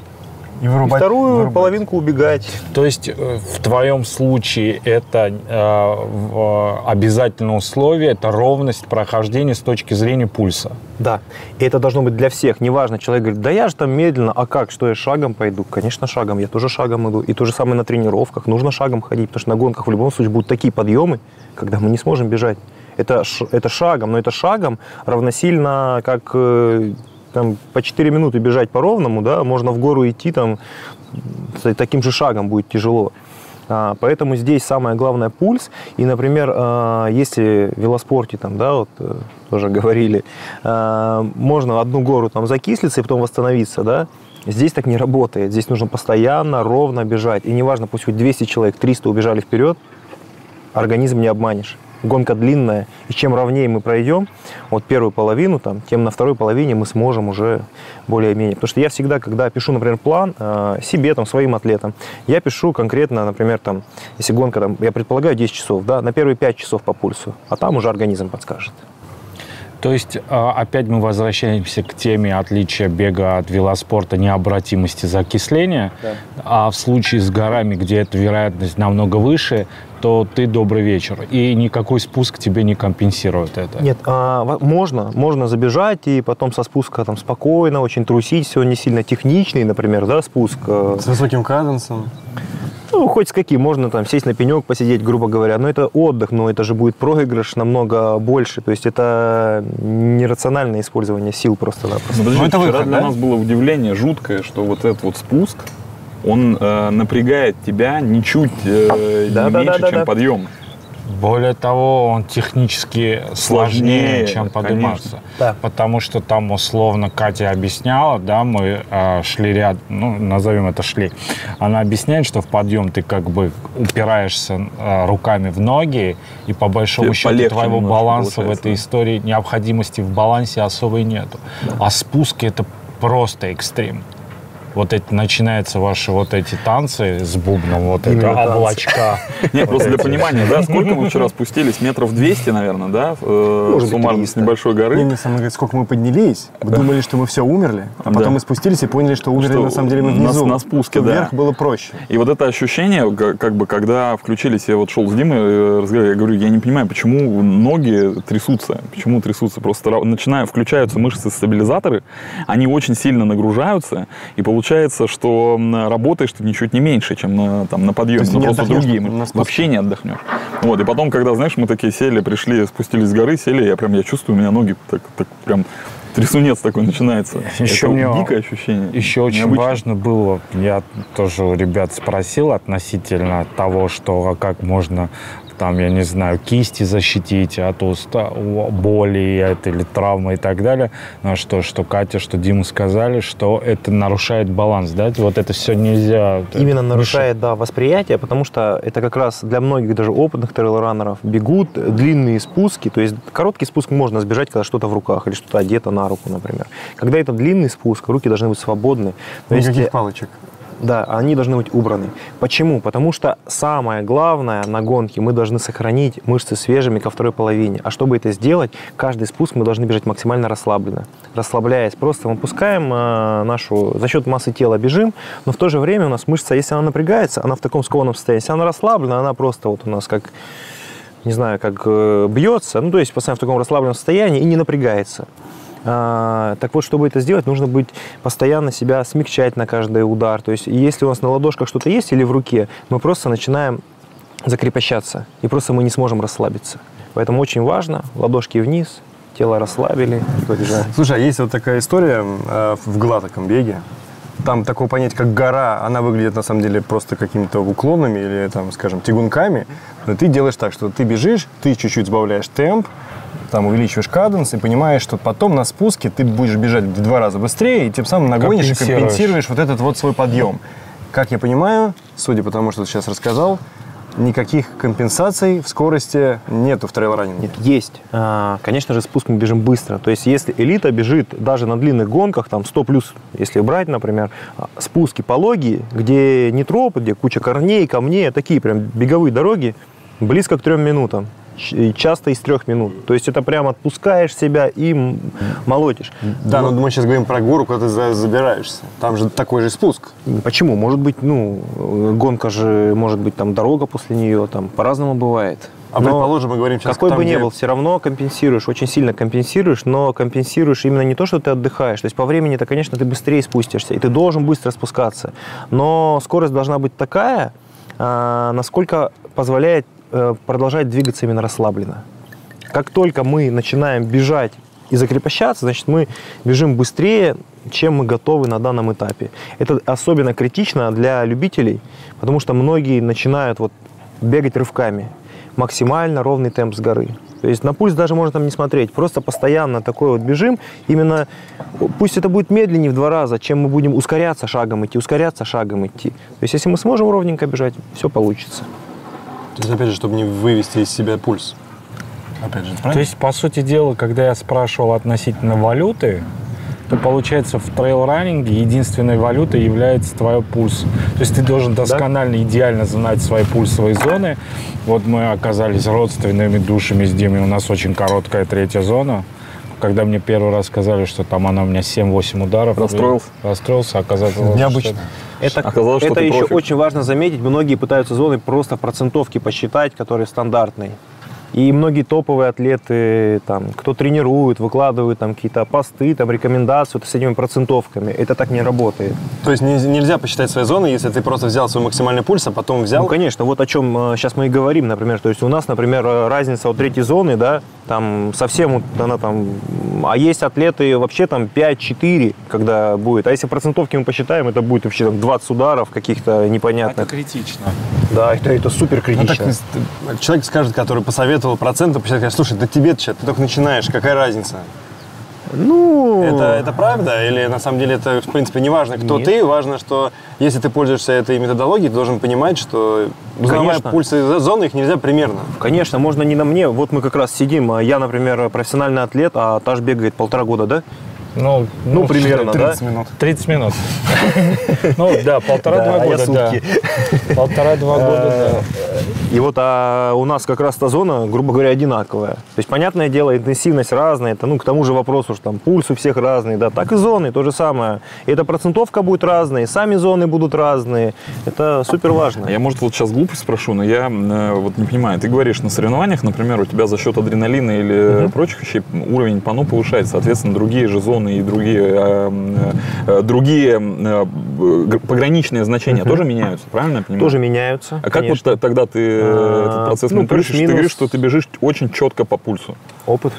[SPEAKER 3] И
[SPEAKER 5] И
[SPEAKER 3] вырубать,
[SPEAKER 5] вторую
[SPEAKER 3] вырубать.
[SPEAKER 5] половинку убегать.
[SPEAKER 2] То есть э, в твоем случае это э, в- обязательное условие, это ровность прохождения с точки зрения пульса.
[SPEAKER 5] Да. И это должно быть для всех. Неважно, человек говорит, да я же там медленно, а как, что я шагом пойду? Конечно, шагом. Я тоже шагом иду. И то же самое на тренировках. Нужно шагом ходить, потому что на гонках в любом случае будут такие подъемы, когда мы не сможем бежать. Это, это шагом, но это шагом равносильно, как э, там, по 4 минуты бежать по ровному, да, можно в гору идти там, с таким же шагом будет тяжело. А, Поэтому здесь самое главное пульс. И, например, а, если в велоспорте, там, да, вот э, тоже говорили, а, можно одну гору там закислиться и потом восстановиться, да, здесь так не работает. Здесь нужно постоянно, ровно бежать. И неважно, пусть хоть 200 человек, 300 убежали вперед, организм не обманешь. Гонка длинная, и чем ровнее мы пройдем, вот первую половину, там, тем на второй половине мы сможем уже более-менее. Потому что я всегда, когда пишу, например, план э, себе, там, своим атлетам, я пишу конкретно, например, там, если гонка, там, я предполагаю 10 часов, да, на первые 5 часов по пульсу, а там уже организм подскажет.
[SPEAKER 2] То есть а, опять мы возвращаемся к теме отличия бега от велоспорта необратимости закисления. А в случае с горами, где эта вероятность намного выше, то ты добрый вечер. И никакой спуск тебе не компенсирует это.
[SPEAKER 5] Нет, а, можно, можно забежать и потом со спуска там спокойно, очень трусить, все не сильно техничный, например, да, спуск. э,
[SPEAKER 3] С высоким каденсом.
[SPEAKER 5] Ну, хоть с каким, можно там сесть на пенек, посидеть, грубо говоря, но это отдых, но это же будет проигрыш намного больше, то есть это нерациональное использование сил просто-напросто.
[SPEAKER 4] Подожди,
[SPEAKER 3] Ну, это
[SPEAKER 4] вчера
[SPEAKER 3] выход,
[SPEAKER 4] для
[SPEAKER 3] да?
[SPEAKER 4] нас было удивление жуткое, что вот этот вот спуск, он э, напрягает тебя ничуть э,
[SPEAKER 5] Да,
[SPEAKER 4] не
[SPEAKER 5] да,
[SPEAKER 4] меньше,
[SPEAKER 5] да, да,
[SPEAKER 4] чем
[SPEAKER 5] да.
[SPEAKER 4] подъем.
[SPEAKER 2] Более того, он технически сложнее,
[SPEAKER 4] Сложнее,
[SPEAKER 2] чем подниматься.
[SPEAKER 5] Да.
[SPEAKER 2] Потому что там условно Катя объясняла, да, мы э, шли ряд, ну, назовем это шли. Она объясняет, что в подъем ты как бы упираешься э, руками в ноги, и по большому
[SPEAKER 4] Тебе
[SPEAKER 2] счету твоего баланса в этой
[SPEAKER 4] да.
[SPEAKER 2] истории, необходимости в балансе особой нету. А спуски это просто экстрим. Вот эти, начинаются ваши вот эти танцы с бубном, вот
[SPEAKER 5] Именно
[SPEAKER 2] это
[SPEAKER 5] танцы.
[SPEAKER 2] облачка.
[SPEAKER 4] Нет, просто для понимания, да, сколько мы вчера спустились? Метров 200, наверное, да? э,
[SPEAKER 5] Может быть,
[SPEAKER 4] Суммарно с
[SPEAKER 5] 300.
[SPEAKER 4] небольшой
[SPEAKER 3] Не,
[SPEAKER 4] горы.
[SPEAKER 3] не, сам говорит, сколько мы поднялись. Думали, что мы все умерли. А потом мы спустились и поняли, что умерли на самом деле мы
[SPEAKER 4] на-
[SPEAKER 3] внизу.
[SPEAKER 4] на спуске, да.
[SPEAKER 3] Вверх было проще.
[SPEAKER 4] И вот это ощущение, как бы, когда включились, я вот шел с Димой, э, разговаривал, я говорю, я не понимаю, почему ноги трясутся, почему трясутся, просто начинаю, включаются мышцы-стабилизаторы, они очень сильно нагружаются, и получается, что м, работаешь ты ничуть не меньше, чем на, там, на подъеме,
[SPEAKER 3] То есть
[SPEAKER 4] просто другие,
[SPEAKER 3] на спуске.
[SPEAKER 4] вообще не отдохнешь. Вот, и потом, когда, знаешь, мы такие сели, пришли, спустились с горы, сели, я прям, я чувствую, у меня ноги так, так прям трясунец такой начинается.
[SPEAKER 2] Еще
[SPEAKER 4] это
[SPEAKER 2] мне
[SPEAKER 4] дикое ощущение.
[SPEAKER 2] Еще очень
[SPEAKER 4] необычное.
[SPEAKER 2] важно было, я тоже у ребят спросил относительно того, что а как можно там, я не знаю, кисти защитить от уста, боли от- или травмы и так далее. Но что, что Катя, что Дима сказали, что это нарушает баланс, да? Вот это все нельзя.
[SPEAKER 5] Именно
[SPEAKER 2] мешать.
[SPEAKER 5] нарушает, да, восприятие, потому что это как раз для многих даже опытных трейл-раннеров бегут длинные спуски, то есть короткий спуск можно сбежать, когда что-то в руках или что-то одето на руку, например. Когда это длинный спуск, руки должны быть свободны. Есть,
[SPEAKER 3] Никаких
[SPEAKER 5] э,
[SPEAKER 3] палочек.
[SPEAKER 5] Да, они должны быть убраны. Почему? Потому что самое главное на гонке мы должны сохранить мышцы свежими ко второй половине. А чтобы это сделать, каждый спуск мы должны бежать максимально расслабленно. Расслабляясь, просто мы пускаем э, нашу, за счет массы тела бежим, но в то же время у нас мышца, если она напрягается, она в таком скованном состоянии. Если она расслаблена, она просто вот у нас как, не знаю, как э, бьется, ну то есть постоянно в таком расслабленном состоянии и не напрягается. А, так вот, чтобы это сделать, нужно быть постоянно себя смягчать на каждый удар. То есть, если у нас на ладошках что-то есть или в руке, мы просто начинаем закрепощаться, и просто мы не сможем расслабиться. Поэтому очень важно, ладошки вниз, тело расслабили.
[SPEAKER 3] Слушай, а есть вот такая история э, в гладком беге. Там такое понятие, как гора, она выглядит на самом деле просто какими-то уклонами или, там, скажем, тягунками. Но ты делаешь так, что ты бежишь, ты чуть-чуть сбавляешь темп, там увеличиваешь каденс и понимаешь, что потом на спуске ты будешь бежать в два раза быстрее, и тем самым нагонишь и
[SPEAKER 2] Компенсируешь.
[SPEAKER 3] вот этот вот свой подъем. Как я понимаю, судя по тому, что ты сейчас рассказал, никаких компенсаций в скорости нету в трейл-раннинге.
[SPEAKER 5] Нет, есть. А, Конечно же, спуск мы бежим быстро. То есть, если элита бежит даже на длинных гонках, там 100 плюс, если брать, например, а, спуски пологие, где не тропы, где куча корней, камней, а такие прям беговые дороги, близко к трем минутам. И Часто из трех минут. То есть это прям отпускаешь себя и молотишь.
[SPEAKER 3] Да, но мы сейчас говорим про гору, куда ты за- забираешься. Там же такой же спуск.
[SPEAKER 5] Почему? Может быть, ну, э, гонка же, может быть, там дорога после нее, там по-разному бывает.
[SPEAKER 3] А
[SPEAKER 5] Но
[SPEAKER 3] предположим, мы говорим сейчас
[SPEAKER 5] какой
[SPEAKER 3] там,
[SPEAKER 5] бы ни
[SPEAKER 3] где-
[SPEAKER 5] был, все равно компенсируешь, очень сильно компенсируешь, но компенсируешь именно не то, что ты отдыхаешь. То есть по времени-то, конечно, ты быстрее спустишься, и ты должен быстро спускаться. Но скорость должна быть такая, а, насколько позволяет э, продолжать двигаться именно расслабленно. Как только мы начинаем бежать и закрепощаться, значит, мы бежим быстрее, чем мы готовы на данном этапе. Это особенно критично для любителей, потому что многие начинают вот бегать рывками. Максимально ровный темп с горы. То есть на пульс даже можно там не смотреть. Просто постоянно такой вот бежим. Именно пусть это будет медленнее в два раза, чем мы будем ускоряться шагом идти, ускоряться шагом идти. То есть если мы сможем ровненько бежать, все получится.
[SPEAKER 3] То есть, опять же, чтобы не вывести из себя пульс. Опять же,
[SPEAKER 2] То
[SPEAKER 3] правильно?
[SPEAKER 2] есть, по сути дела, когда я спрашивал относительно валюты, то получается в трейл-раннинге единственной валютой является твой пульс. То есть ты должен досконально, идеально знать свои пульсовые зоны. Вот мы оказались родственными душами с Димой. У нас очень короткая третья зона. Когда мне первый раз сказали, что там она у меня 7-8 ударов.
[SPEAKER 4] Расстроился?
[SPEAKER 2] Расстроился, оказалось,
[SPEAKER 3] Необычно.
[SPEAKER 5] Это,
[SPEAKER 4] Оказалось, что
[SPEAKER 5] это еще
[SPEAKER 4] профик.
[SPEAKER 5] очень важно заметить. Многие пытаются зоны просто в процентовке посчитать, которые стандартные. И многие топовые атлеты, там, кто тренирует, выкладывают там какие-то посты, там, рекомендации вот с этими процентовками. Это так не работает.
[SPEAKER 3] То есть не- нельзя посчитать свои зоны, если ты просто взял свой максимальный пульс, а потом взял...
[SPEAKER 5] Ну, конечно, вот о чем сейчас мы и говорим, например. То есть у нас, например, э, разница от третьей зоны, да, там совсем вот она там... А есть атлеты вообще там 5-4, когда будет. А если процентовки мы посчитаем, это будет вообще там 20 ударов каких-то непонятных.
[SPEAKER 2] критично.
[SPEAKER 5] Да, это, это супер
[SPEAKER 3] Ну, так,
[SPEAKER 5] критично.
[SPEAKER 3] э, человек скажет, который посоветовал проценты, посчитать, скажет, слушай, да тебе ты только начинаешь, какая разница?
[SPEAKER 5] ну,
[SPEAKER 3] Это, это правда? Или на самом деле это, в принципе, не важно, кто
[SPEAKER 5] Нет.
[SPEAKER 3] ты, важно, что если ты пользуешься этой методологией, ты должен понимать, что узнавая пульсы зоны, их нельзя примерно.
[SPEAKER 5] Конечно, можно не на мне. Вот мы как раз сидим. а Я, например, профессиональный атлет, а Таш бегает полтора года, да?
[SPEAKER 2] Ну,
[SPEAKER 5] Ну, примерно, да?
[SPEAKER 3] 30 минут.
[SPEAKER 2] 30 минут. Ну, да, полтора-два
[SPEAKER 5] Да, я
[SPEAKER 2] года, да. Полтора-два года, да.
[SPEAKER 5] И вот а у нас как раз та зона, грубо говоря, одинаковая. То есть, понятное дело, интенсивность разная. Это, ну, к тому же вопросу, что там пульс у всех разный, да. Так и зоны, то же самое. И эта процентовка будет разная, и сами зоны будут разные. Это супер важно.
[SPEAKER 4] А Я, может, вот сейчас глупость спрошу, но я э, вот не понимаю. Ты говоришь, на соревнованиях, например, у тебя за счет адреналина или прочих вещей уровень ПАНО повышается, соответственно, другие же зоны и другие, э, э, другие э, пограничные значения тоже меняются, правильно я понимаю?
[SPEAKER 5] Тоже меняются.
[SPEAKER 4] А как вот
[SPEAKER 5] конечно.
[SPEAKER 4] т- тогда ты э,
[SPEAKER 5] А,
[SPEAKER 4] этот процесс
[SPEAKER 5] ну?
[SPEAKER 4] Ты говоришь, что ты бежишь очень четко по пульсу.
[SPEAKER 5] Опыт.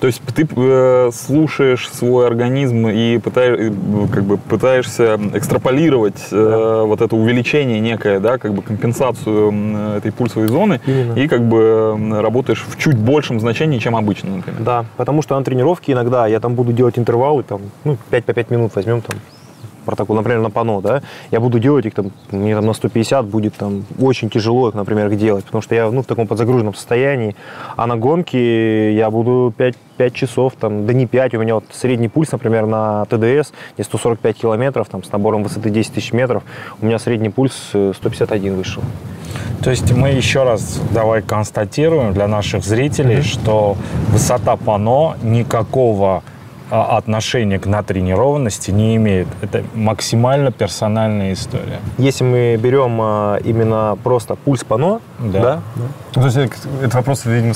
[SPEAKER 4] То есть ты э, слушаешь свой организм и пытаешь, как бы пытаешься экстраполировать э, вот это увеличение некое, да, как бы компенсацию этой пульсовой зоны
[SPEAKER 5] Именно.
[SPEAKER 4] и как бы работаешь в чуть большем значении, чем обычно, например.
[SPEAKER 5] Да, потому что на тренировке иногда я там буду делать интервалы, там, ну, 5 по 5 минут возьмем там протокол, например, на пано, да, я буду делать их там, мне там на 150 будет там очень тяжело их, например, их делать, потому что я, ну, в таком подзагруженном состоянии, а на гонке я буду 5, 5 часов, там, да не 5, у меня вот средний пульс, например, на ТДС, где 145 километров, там, с набором высоты 10 тысяч метров, у меня средний пульс э, 151 вышел.
[SPEAKER 2] То есть мы еще раз давай констатируем для наших зрителей, что высота пано никакого отношения к натренированности не имеет. Это максимально персональная история.
[SPEAKER 5] Если мы берем а, именно просто пульс пано,
[SPEAKER 2] Да.
[SPEAKER 5] да,
[SPEAKER 3] Ну, То есть э, этот вопрос, видимо,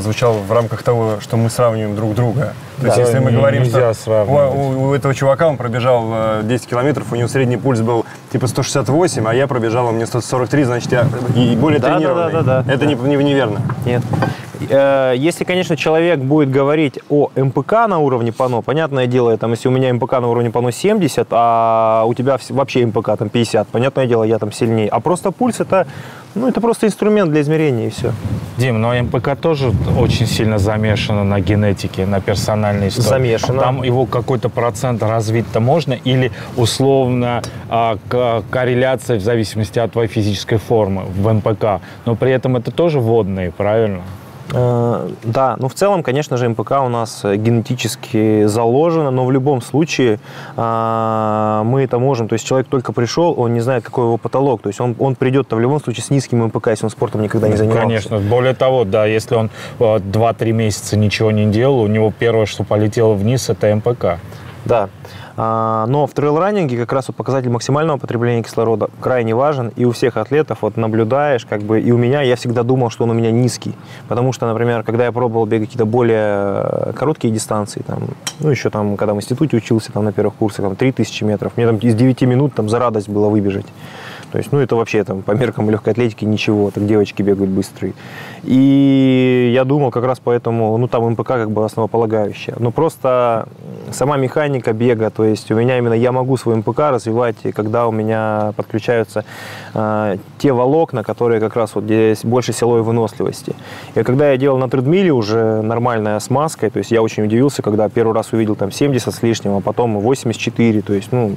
[SPEAKER 3] звучал в рамках того, что мы сравниваем друг друга. То есть
[SPEAKER 2] Да,
[SPEAKER 3] если мы
[SPEAKER 2] не-
[SPEAKER 3] говорим,
[SPEAKER 2] нельзя
[SPEAKER 3] что
[SPEAKER 2] сравнивать.
[SPEAKER 3] у, у этого чувака он пробежал э, 10 километров, у него средний пульс был типа 168, а я пробежал, у меня 143, значит, я и более
[SPEAKER 5] Да, да,
[SPEAKER 3] тренированный.
[SPEAKER 5] да, да, да.
[SPEAKER 3] Это не, не- неверно.
[SPEAKER 5] Нет. Э, Если, конечно, человек будет говорить о МПК на уровне ПАНО, понятное дело, там, если у меня МПК на уровне ПАНО 70, а у тебя вообще МПК там 50, понятное дело, я там сильнее. А просто пульс это, ну, это просто инструмент для измерения и все.
[SPEAKER 2] Дим, но МПК тоже очень сильно замешано на генетике, на персональной истории.
[SPEAKER 5] Замешано.
[SPEAKER 2] Там его какой-то процент развить-то можно или условно а, корреляция в зависимости от твоей физической формы в МПК. Но при этом это тоже водные, правильно?
[SPEAKER 5] Э, Да, ну в целом, конечно же, МПК у нас э, генетически заложено, но в любом случае а, мы это можем. То есть человек только пришел, он не знает, какой его потолок. То есть он, он придет-то в любом случае с низким МПК, если он спортом никогда не занимался.
[SPEAKER 2] Конечно. Более того, да, если он э, 2-3 месяца ничего не делал, у него первое, что полетело вниз, это МПК.
[SPEAKER 5] Да. А, Но в трейл-раннинге как раз вот показатель максимального потребления кислорода крайне важен. И у всех атлетов вот наблюдаешь, как бы, и у меня, я всегда думал, что он у меня низкий. Потому что, например, когда я пробовал бегать какие-то более э, короткие дистанции, там, ну, еще там, когда в институте учился, там, на первых курсах, там, 3000 метров, мне там из 9 минут там за радость было выбежать. То есть, ну, это вообще там по меркам легкой атлетики ничего, так девочки бегают быстрые. И я думал как раз поэтому, ну, там МПК как бы основополагающая. Но просто сама механика бега, то есть у меня именно я могу свой МПК развивать, когда у меня подключаются э, те волокна, которые как раз вот здесь больше силовой выносливости. И когда я делал на тредмиле уже нормальная смазкой, то есть я очень удивился, когда первый раз увидел там 70 с лишним, а потом 84, то есть, ну,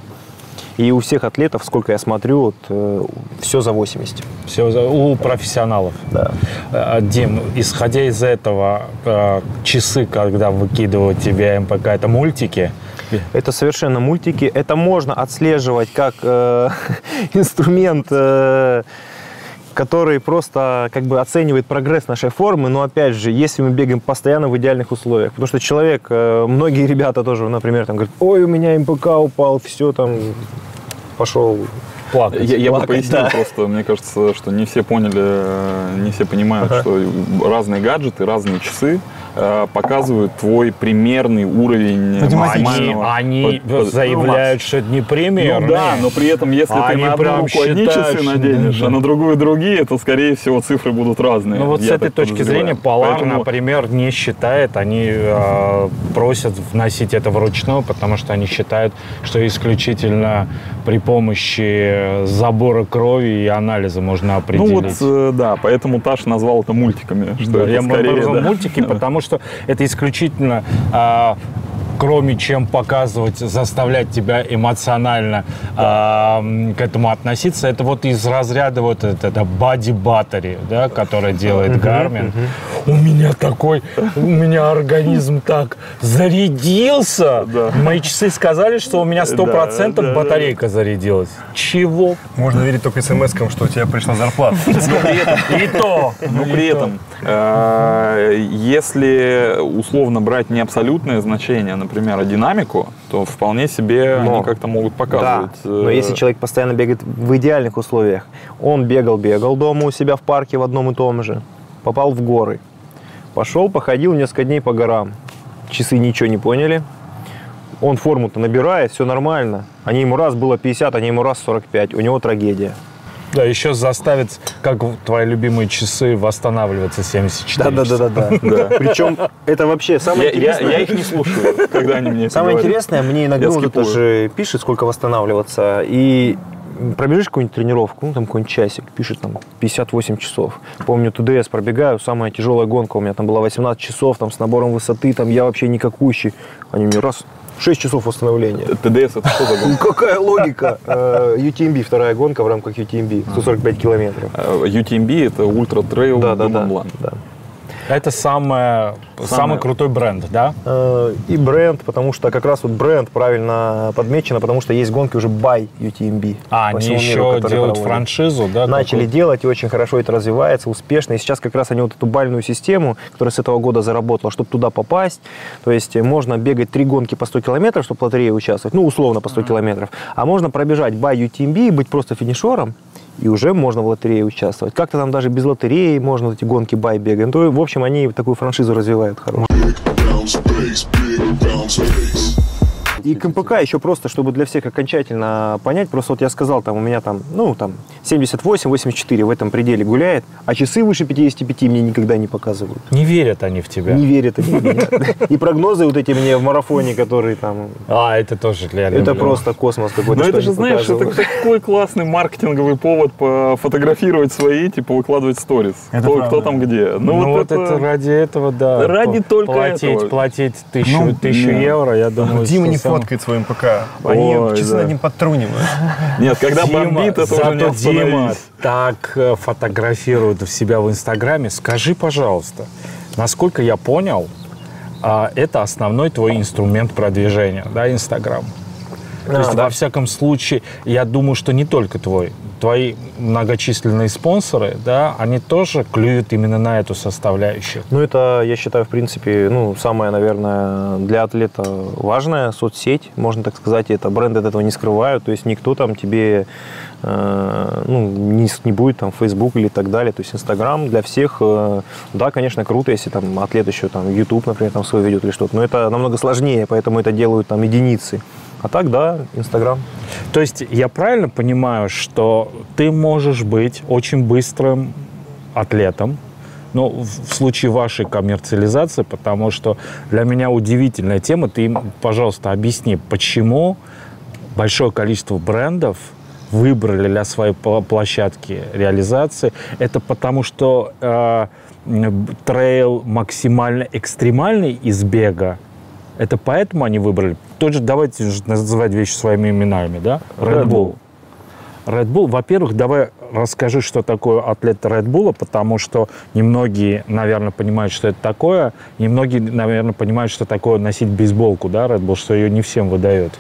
[SPEAKER 5] и у всех атлетов, сколько я смотрю, вот, все за 80.
[SPEAKER 2] Все за- у профессионалов.
[SPEAKER 5] Да.
[SPEAKER 2] Э, Дим, исходя из этого, э, часы, когда выкидывают тебе МПК, это мультики?
[SPEAKER 5] Это совершенно мультики. Это можно отслеживать как э, инструмент, э, который просто как бы оценивает прогресс нашей формы. Но опять же, если мы бегаем постоянно в идеальных условиях, потому что человек, э, многие ребята тоже, например, там говорят, ой, у меня МПК упал, все там пошел.
[SPEAKER 2] Плакать.
[SPEAKER 4] Я, я бы
[SPEAKER 5] Плакать,
[SPEAKER 4] пояснил
[SPEAKER 5] да.
[SPEAKER 4] просто, мне кажется, что не все поняли, э, не все понимают,
[SPEAKER 5] Ага.
[SPEAKER 4] что разные гаджеты, разные часы показывают твой примерный уровень.
[SPEAKER 2] Они,
[SPEAKER 4] максимального
[SPEAKER 2] они
[SPEAKER 4] под- под-
[SPEAKER 2] заявляют, что это не премиер.
[SPEAKER 4] Ну да, но при этом, если
[SPEAKER 2] Они
[SPEAKER 4] ты на одну руку одни часы наденешь,
[SPEAKER 2] да.
[SPEAKER 4] а на другую другие, то, скорее всего, цифры будут разные.
[SPEAKER 2] Ну вот с этой точки зрения Polar,
[SPEAKER 4] Поэтому-
[SPEAKER 2] например, не считает, они э, просят вносить это вручную, потому что они считают, что исключительно при помощи забора крови и анализа можно
[SPEAKER 4] Ну
[SPEAKER 2] определить.
[SPEAKER 4] вот, э, да, поэтому Таш назвал это мультиками. Что
[SPEAKER 2] Да,
[SPEAKER 4] это
[SPEAKER 2] я
[SPEAKER 4] скорее,
[SPEAKER 2] назвал
[SPEAKER 4] да.
[SPEAKER 2] мультики, потому что это исключительно а, кроме чем показывать, заставлять тебя эмоционально а, м, к этому относиться, это вот из разряда вот это, это body battery, да, которое делает Garmin. У меня такой, у меня организм так зарядился.
[SPEAKER 4] Да.
[SPEAKER 2] Мои часы сказали, что у меня 100%
[SPEAKER 4] Да, да,
[SPEAKER 2] батарейка зарядилась. Чего?
[SPEAKER 3] Можно верить только смс-кам, что у тебя пришла зарплата.
[SPEAKER 2] И то.
[SPEAKER 4] Но
[SPEAKER 2] и
[SPEAKER 4] при
[SPEAKER 2] то.
[SPEAKER 4] этом, э, если условно брать не абсолютное значение, например, а динамику, то вполне себе
[SPEAKER 5] Но.
[SPEAKER 4] они как-то могут
[SPEAKER 5] Да,
[SPEAKER 4] показывать.
[SPEAKER 5] но
[SPEAKER 4] э,
[SPEAKER 5] если человек постоянно бегает в идеальных условиях, он бегал-бегал дома у себя в парке в одном и том же, попал в горы, пошел, походил несколько дней по горам, часы ничего не поняли, он форму-то набирает, все нормально, они ему раз было 50, они ему раз 45, у него трагедия.
[SPEAKER 2] Да, еще заставит, как твои любимые часы, восстанавливаться 74
[SPEAKER 5] Да, да, да, да, да. Причем это вообще самое
[SPEAKER 4] Я,
[SPEAKER 5] интересное.
[SPEAKER 4] я их не слушаю, когда они мне
[SPEAKER 5] Самое
[SPEAKER 4] говорят.
[SPEAKER 5] интересное, мне иногда
[SPEAKER 4] Я
[SPEAKER 5] вот это
[SPEAKER 4] скипую.
[SPEAKER 5] же пишет, сколько восстанавливаться, и пробежишь какую-нибудь тренировку, ну, там какой-нибудь часик, пишет там 58 часов. Помню, ТДС пробегаю, самая тяжелая гонка у меня там была 18 часов, там с набором высоты, там я вообще никакущий. Они мне раз, 6 часов восстановления.
[SPEAKER 4] ТДС это что за гонка?
[SPEAKER 5] Ну, Какая логика? Э, UTMB, вторая гонка в рамках UTMB, 145 километров.
[SPEAKER 4] Э, UTMB это ультра трейл
[SPEAKER 5] Да, да, да. Да.
[SPEAKER 2] Это самое, самый
[SPEAKER 4] Самое-
[SPEAKER 2] крутой бренд, да?
[SPEAKER 5] Э, И бренд, потому что как раз вот бренд правильно подмечено, потому что есть гонки уже by UTMB.
[SPEAKER 2] А, они
[SPEAKER 5] миру,
[SPEAKER 2] еще делают
[SPEAKER 5] проводят.
[SPEAKER 2] франшизу, да?
[SPEAKER 5] Начали
[SPEAKER 2] какую-то?
[SPEAKER 5] делать, и очень хорошо это развивается, успешно. И сейчас как раз они вот эту бальную систему, которая с этого года заработала, чтобы туда попасть, то есть э, можно бегать три гонки по 100 километров, чтобы в лотерее участвовать, ну, условно по 100 километров, а можно пробежать by UTMB и быть просто финишером, и уже можно в лотерее участвовать. Как-то там даже без лотереи можно эти гонки бай бегаем. То, в общем, они такую франшизу развивают хорошую. И КМПК еще просто, чтобы для всех окончательно понять, просто вот я сказал, там у меня там, ну, там 78-84 в этом пределе гуляет, а часы выше 55 мне никогда не показывают.
[SPEAKER 2] Не верят они в тебя.
[SPEAKER 5] Не верят они в меня. И прогнозы вот эти мне в марафоне, которые там,
[SPEAKER 2] А, это тоже для
[SPEAKER 5] это просто космос какой-то.
[SPEAKER 4] Ну
[SPEAKER 5] что
[SPEAKER 4] это же, знаешь, это такой классный маркетинговый повод пофотографировать свои, типа выкладывать сторис.
[SPEAKER 5] Это
[SPEAKER 4] Кто, там где. Ну,
[SPEAKER 2] Ну, вот,
[SPEAKER 4] это,
[SPEAKER 2] ради этого, да.
[SPEAKER 4] Ради только
[SPEAKER 2] платить,
[SPEAKER 4] этого.
[SPEAKER 2] Платить тысячу,
[SPEAKER 4] Ну,
[SPEAKER 2] евро, я думаю,
[SPEAKER 3] Дима не
[SPEAKER 2] сам-
[SPEAKER 3] фоткает своим ПК. Они
[SPEAKER 4] Ой,
[SPEAKER 3] часы
[SPEAKER 4] да.
[SPEAKER 3] над ним подтрунивают.
[SPEAKER 4] Нет, когда
[SPEAKER 2] Дима,
[SPEAKER 4] бомбит, это уже не
[SPEAKER 2] Дима так э, фотографирует в себя в Инстаграме. Скажи, пожалуйста, насколько я понял, а, это основной твой инструмент продвижения, да, Инстаграм? То
[SPEAKER 5] А,
[SPEAKER 2] есть,
[SPEAKER 5] да.
[SPEAKER 2] во всяком случае, я думаю, что не только твой. Твои многочисленные спонсоры, да, они тоже клюют именно на эту составляющую.
[SPEAKER 5] Ну, это, я считаю, в принципе, ну, самая, наверное, для атлета важная соцсеть, можно так сказать. Это бренды от этого не скрывают. То есть никто там тебе э, ну, не, не будет там Facebook или так далее. То есть Инстаграм для всех, э, да, конечно, круто, если там атлет еще там YouTube, например, там свой ведет или что-то. Но это намного сложнее, поэтому это делают там единицы. А так, да, Инстаграм.
[SPEAKER 2] То есть я правильно понимаю, что ты можешь быть очень быстрым атлетом, ну, в случае вашей коммерциализации, потому что для меня удивительная тема. Ты, пожалуйста, объясни, почему большое количество брендов выбрали для своей площадки реализации. Это потому, что э, трейл максимально экстремальный из бега. Это поэтому они выбрали. Тот же, давайте называть вещи своими именами, да? Red Bull. Red Bull, во-первых, давай расскажи, что такое атлет Red Bull, потому что немногие, наверное, понимают, что это такое. Немногие, наверное, понимают, что такое носить бейсболку, да, Red Bull, что ее не всем выдают.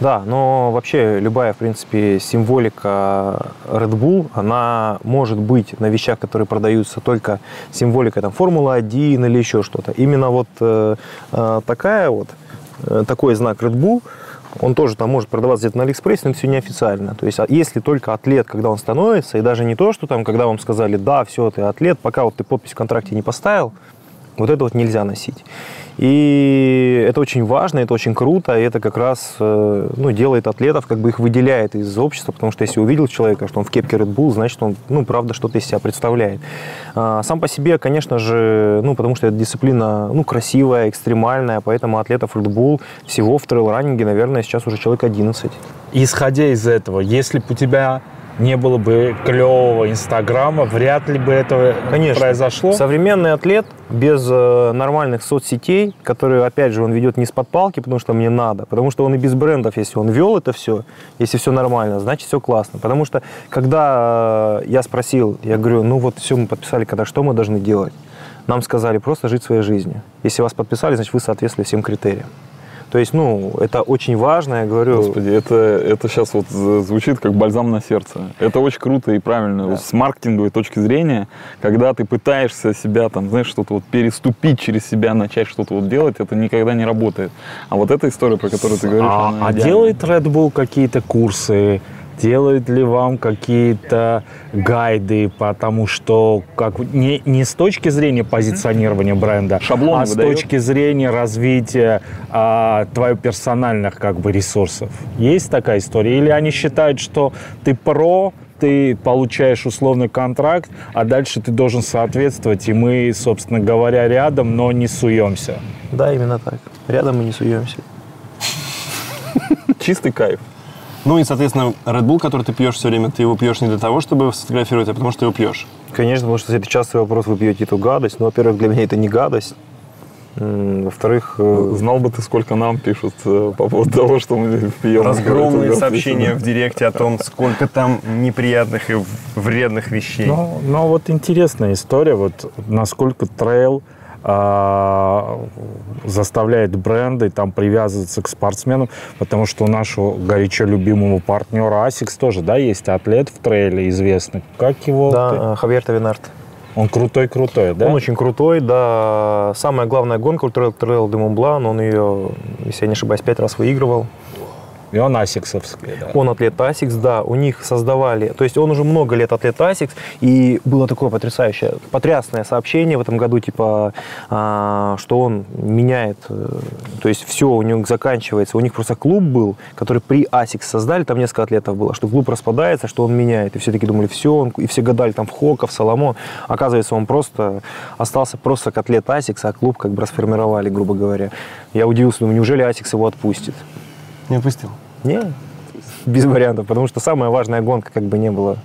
[SPEAKER 5] Да, но вообще любая, в принципе, символика Red Bull, она может быть на вещах, которые продаются только символика там Формула-1 или еще что-то. Именно вот э, э, такая вот, э, такой знак Red Bull, он тоже там может продаваться где-то на Алиэкспрессе, но это все неофициально. То есть а если только атлет, когда он становится, и даже не то, что там, когда вам сказали, да, все, ты атлет, пока вот ты подпись в контракте не поставил, вот это вот нельзя носить. И это очень важно, это очень круто, и это как раз э, ну, делает атлетов, как бы их выделяет из общества, потому что если увидел человека, что он в кепке Red Bull, значит, он, ну, правда, что-то из себя представляет. А, сам по себе, конечно же, ну, потому что эта дисциплина, ну, красивая, экстремальная, поэтому атлетов Red Bull всего в трейл-раннинге, наверное, сейчас уже человек 11.
[SPEAKER 2] Исходя из этого, если бы у тебя не было бы клевого Инстаграма, вряд ли бы это
[SPEAKER 5] Конечно.
[SPEAKER 2] произошло.
[SPEAKER 5] Современный атлет без э, нормальных соцсетей, которые, опять же, он ведет не с подпалки, потому что мне надо, потому что он и без брендов, если он вел это все, если все нормально, значит все классно. Потому что когда э, я спросил, я говорю, ну вот все мы подписали, когда что мы должны делать? Нам сказали просто жить своей жизнью. Если вас подписали, значит вы соответствовали всем критериям. То есть, ну, это очень важно, я говорю.
[SPEAKER 4] Господи, это, это сейчас вот звучит как бальзам на сердце. Это очень круто и правильно. Вот с маркетинговой точки зрения, когда ты пытаешься себя там, знаешь, что-то вот переступить через себя, начать что-то вот делать, это никогда не работает. А вот эта история, про которую ты говоришь,
[SPEAKER 2] А,
[SPEAKER 4] она
[SPEAKER 2] а делает Red Bull какие-то курсы? Делает ли вам какие-то гайды, потому что как, не, не с точки зрения позиционирования бренда,
[SPEAKER 4] Шаблоны
[SPEAKER 2] а с
[SPEAKER 4] выдает?
[SPEAKER 2] точки зрения развития а, твоих персональных как бы ресурсов? Есть такая история? Или они считают, что ты про,
[SPEAKER 6] ты получаешь условный контракт, а дальше ты должен соответствовать, и мы, собственно говоря, рядом, но не суемся.
[SPEAKER 5] Да, именно так. Рядом мы не суемся.
[SPEAKER 4] Чистый кайф.
[SPEAKER 3] Ну и, соответственно, Red Bull, который ты пьешь все время, ты его пьешь не для того, чтобы сфотографировать, а потому что его пьешь.
[SPEAKER 5] Конечно, потому что это частый вопрос, вы пьете эту гадость. Ну, во-первых, для меня это не гадость. Во-вторых, э,
[SPEAKER 4] Знал бы ты, сколько нам пишут э, по поводу того, что мы пьем.
[SPEAKER 3] Разгромные сообщения в директе о том, сколько там неприятных и вредных вещей.
[SPEAKER 6] Ну, ну, вот интересная история, вот насколько трейл заставляет бренды там привязываться к спортсменам, потому что у нашего горячо любимого партнера Asics тоже, да, есть атлет в трейле известный. Как его? ты?
[SPEAKER 5] да, э, Хавьер Тевенард.
[SPEAKER 6] Он крутой-крутой, да?
[SPEAKER 5] Он очень крутой, да. Самая главная гонка Ultra-Trail du Mont-Blanc, он ее, если я не ошибаюсь, пять раз выигрывал.
[SPEAKER 6] И он асиксовский, да.
[SPEAKER 5] Он атлет ASICS, да, у них создавали, то есть он уже много лет атлет ASICS, и было такое потрясающее, потрясное сообщение в этом году, типа, а, что он меняет, э, то есть все у него заканчивается, у них просто клуб был, который при ASICS создали, там несколько атлетов было, что клуб распадается, что он меняет, и все таки думали, все, он, и все гадали там в Хоков, Соломон, оказывается, он просто остался просто как атлет ASICS, а клуб как бы расформировали, грубо говоря. Я удивился, думаю, неужели ASICS его отпустит?
[SPEAKER 3] Не отпустил.
[SPEAKER 5] Не, без вариантов, потому что самая важная гонка как бы не было.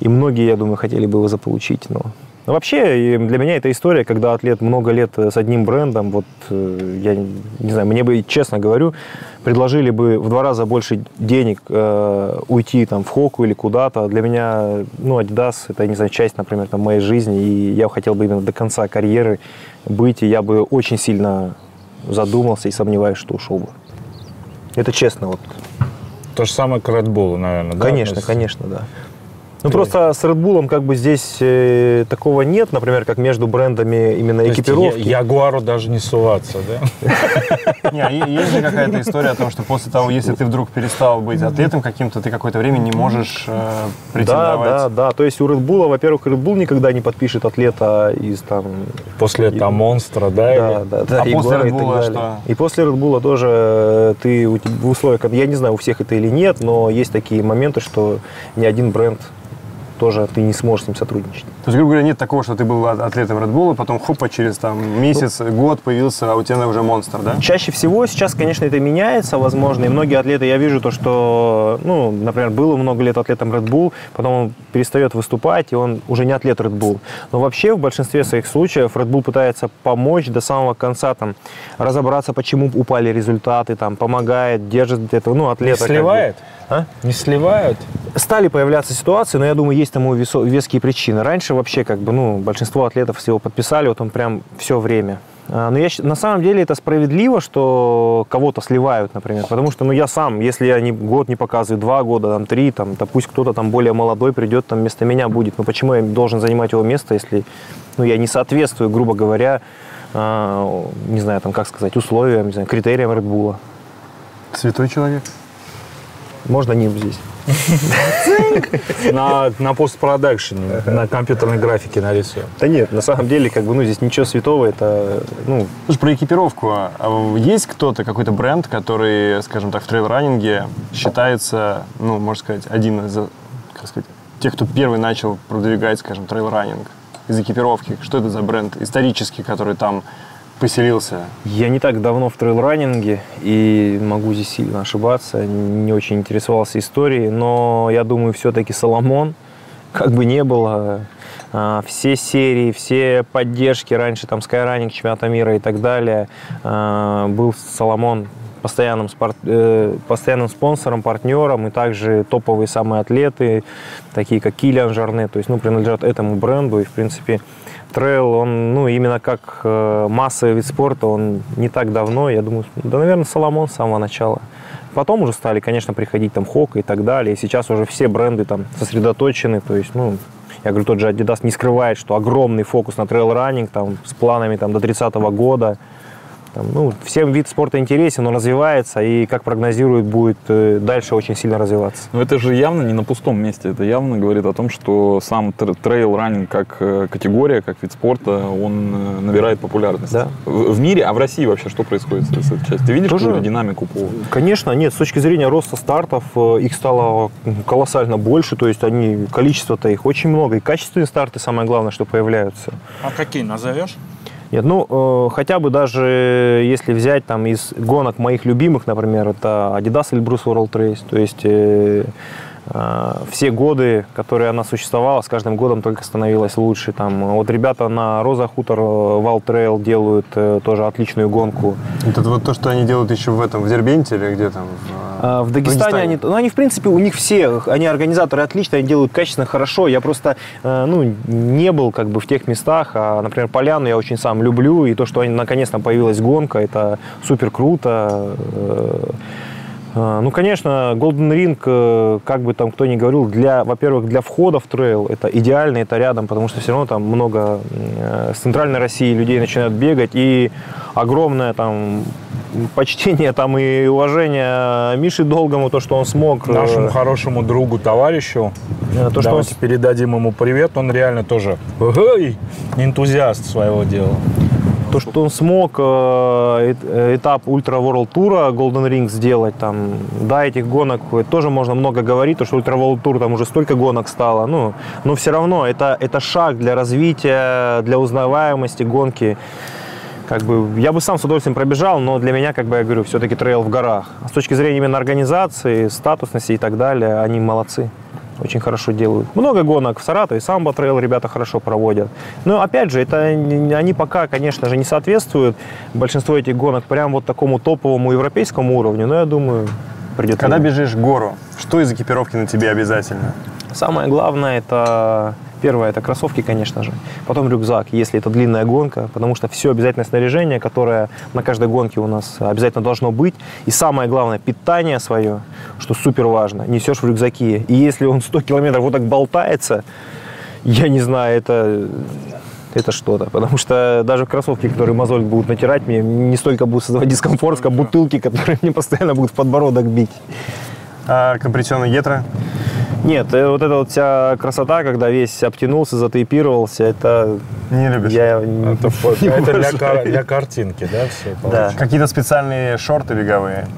[SPEAKER 5] И многие, я думаю, хотели бы его заполучить, но... Вообще, для меня эта история, когда атлет много лет э, с одним брендом, вот э, я не знаю, мне бы, честно говорю, предложили бы в два раза больше денег э, уйти там в Хоку или куда-то. Для меня, ну, Adidas, это, не знаю, часть, например, там, моей жизни, и я хотел бы именно до конца карьеры быть, и я бы очень сильно задумался и сомневаюсь, что ушел бы. Это честно, вот.
[SPEAKER 6] То же самое к Red Bull, наверное, да?
[SPEAKER 5] Конечно, конечно, да. Ну, просто с Red Bull как бы здесь э, такого нет, например, как между брендами именно
[SPEAKER 6] То есть
[SPEAKER 5] экипировки.
[SPEAKER 6] я- Ягуару даже не суваться, да?
[SPEAKER 3] Не, а есть же какая-то история о том, что после того, если ты вдруг перестал быть атлетом каким-то, ты какое-то время не можешь э,
[SPEAKER 5] Да,
[SPEAKER 3] претендовать.
[SPEAKER 5] да, да. То есть у Red Bull, во-первых, Red Bull никогда не подпишет атлета из там...
[SPEAKER 6] После там монстра, да?
[SPEAKER 5] Да, да, да.
[SPEAKER 3] А после Red Bull
[SPEAKER 5] далее.
[SPEAKER 3] что?
[SPEAKER 5] И после Red Bull тоже э, ты в условиях, я не знаю, у всех это или нет, но есть такие моменты, что ни один бренд тоже ты не сможешь с ним сотрудничать.
[SPEAKER 3] То есть, грубо говоря, нет такого, что ты был а- атлетом Red Bull, потом хопа, через там месяц, год появился, а у тебя уже монстр, да?
[SPEAKER 5] Чаще всего сейчас, конечно, это меняется, возможно, и многие атлеты, я вижу то, что, ну, например, было много лет атлетом Red Bull, потом он перестает выступать, и он уже не атлет Red Bull. Но вообще в большинстве своих случаев Red Bull пытается помочь до самого конца, там, разобраться, почему упали результаты, там, помогает, держит этого, ну,
[SPEAKER 6] Не
[SPEAKER 5] атлета. как бы.
[SPEAKER 6] сливает?
[SPEAKER 5] А?
[SPEAKER 6] Не сливают?
[SPEAKER 5] Стали появляться ситуации, но я думаю, есть тому весо- веские причины. Раньше вообще, как бы, ну, большинство атлетов его подписали, вот он прям все время. А, Но я, на самом деле это справедливо, что кого-то сливают, например, потому что, ну, я сам, если я не, год не показываю, два года, там, три, там, да пусть кто-то там более молодой придет, там, вместо меня будет, ну, почему я должен занимать его место, если, ну, я не соответствую, грубо говоря, а, не знаю, там, как сказать, условиям, не знаю, критериям Red Bull.
[SPEAKER 3] Святой человек.
[SPEAKER 5] Можно не здесь.
[SPEAKER 6] На, на постпродакшене, на компьютерной графике нарисуем.
[SPEAKER 5] Да нет, на самом деле, как бы, ну, здесь ничего святого, это, ну,
[SPEAKER 3] Слушай, про экипировку. А Есть кто-то, какой-то бренд, который, скажем так, в трейл-раннинге считается, ну, можно сказать, один из, как сказать, тех, кто первый начал продвигать, скажем, трейл-раннинг из экипировки? Что это за бренд исторический, который там поселился?
[SPEAKER 5] Я не так давно в трейл-раннинге и могу здесь сильно ошибаться, не очень интересовался историей, но я думаю, все-таки Соломон, как бы не было, а, все серии, все поддержки раньше, там, Skyrunning, чемпионата мира и так далее, а, был Соломон постоянным, спорт, э, постоянным спонсором, партнером, и также топовые самые атлеты, такие как Киллиан Жарне, то есть, ну, принадлежат этому бренду, и, в принципе, трейл, он, ну, именно как э, массовый вид спорта, он не так давно, я думаю, да, наверное, Salomon с самого начала. Потом уже стали, конечно, приходить там Hoka и так далее, и сейчас уже все бренды там сосредоточены, то есть, ну, я говорю, тот же Adidas не скрывает, что огромный фокус на трейл-раннинг, там, с планами там до 30 года, Там, ну, всем вид спорта интересен, он развивается и, как прогнозируют, будет э, дальше очень сильно развиваться.
[SPEAKER 4] Но это же явно не на пустом месте. Это явно говорит о том, что сам тр- трейл-раннинг как э, категория, как вид спорта, он э, набирает популярность.
[SPEAKER 5] Да.
[SPEAKER 4] В, в мире, а в России вообще что происходит с, с этой частью? Ты видишь
[SPEAKER 5] Тоже-
[SPEAKER 4] какую-то динамику по...
[SPEAKER 5] Конечно, нет, с точки зрения роста стартов, их стало колоссально больше, то есть они, количество-то их очень много, и качественные старты, самое главное, что появляются.
[SPEAKER 6] А какие назовешь?
[SPEAKER 5] Нет, ну, э, хотя бы даже если взять там из гонок моих любимых, например, это Adidas Elbrus World Race, то есть э, э, все годы, которые она существовала, с каждым годом только становилась лучше. Там, вот ребята на Роза Хутор Wild Trail делают э, тоже отличную гонку.
[SPEAKER 3] Это вот то, что они делают еще в этом, в Дербенте или где там? в,
[SPEAKER 5] А, В Дагестане они, ну, они, в принципе, у них все, они организаторы отлично, они делают качественно, хорошо. Я просто, э, ну, не был как бы в тех местах, а, например, Поляну я очень сам люблю, и то, что они, наконец-то появилась гонка, это супер круто. Э, Ну, конечно, Golden Ring, э, как бы там кто ни говорил, для, во-первых, для входа в трейл это идеально, это рядом, потому что все равно там много э, с центральной России людей начинают бегать, и огромное там почтение там и уважение Мише Долгому, то, что он смог. э,
[SPEAKER 6] Нашему хорошему другу, товарищу.
[SPEAKER 5] то, что он
[SPEAKER 6] Давайте передадим ему привет. Он реально тоже энтузиаст своего дела.
[SPEAKER 5] То, что он смог э, эт- э, этап Ultra World Tour а Golden Ring сделать, там, да, этих гонок э, тоже можно много говорить, то, что Ultra World Tour там уже столько гонок стало, ну, но все равно это, это шаг для развития, для узнаваемости гонки. Как бы, я бы сам с удовольствием пробежал, но для меня, как бы я говорю, все-таки трейл в горах. А с точки зрения именно организации, статусности и так далее, они молодцы. Очень хорошо делают. Много гонок в Саратове, самбо трейл ребята хорошо проводят. Но опять же, это они пока, конечно же, не соответствуют большинство этих гонок прям вот такому топовому европейскому уровню, но я думаю, придет
[SPEAKER 3] Когда
[SPEAKER 5] время.
[SPEAKER 3] бежишь гору, что из экипировки на тебе обязательно?
[SPEAKER 5] Самое главное это первое это кроссовки, конечно же. Потом рюкзак, если это длинная гонка, потому что все обязательное снаряжение, которое на каждой гонке у нас обязательно должно быть. И самое главное питание свое, что супер важно, несешь в рюкзаке. И если он 100 километров вот так болтается, я не знаю, это это что-то. Потому что даже кроссовки, которые мозоль будут натирать мне, не столько будут создавать дискомфорт, как бутылки, которые мне постоянно будут в подбородок бить.
[SPEAKER 3] А компрессионный гетро?
[SPEAKER 5] Нет, э, вот эта вот вся красота, когда весь обтянулся, затейпировался, это
[SPEAKER 3] Не любишь?
[SPEAKER 5] я
[SPEAKER 6] Это, фото- это для, для картинки, да, все?
[SPEAKER 5] Да.
[SPEAKER 3] Какие-то специальные шорты беговые?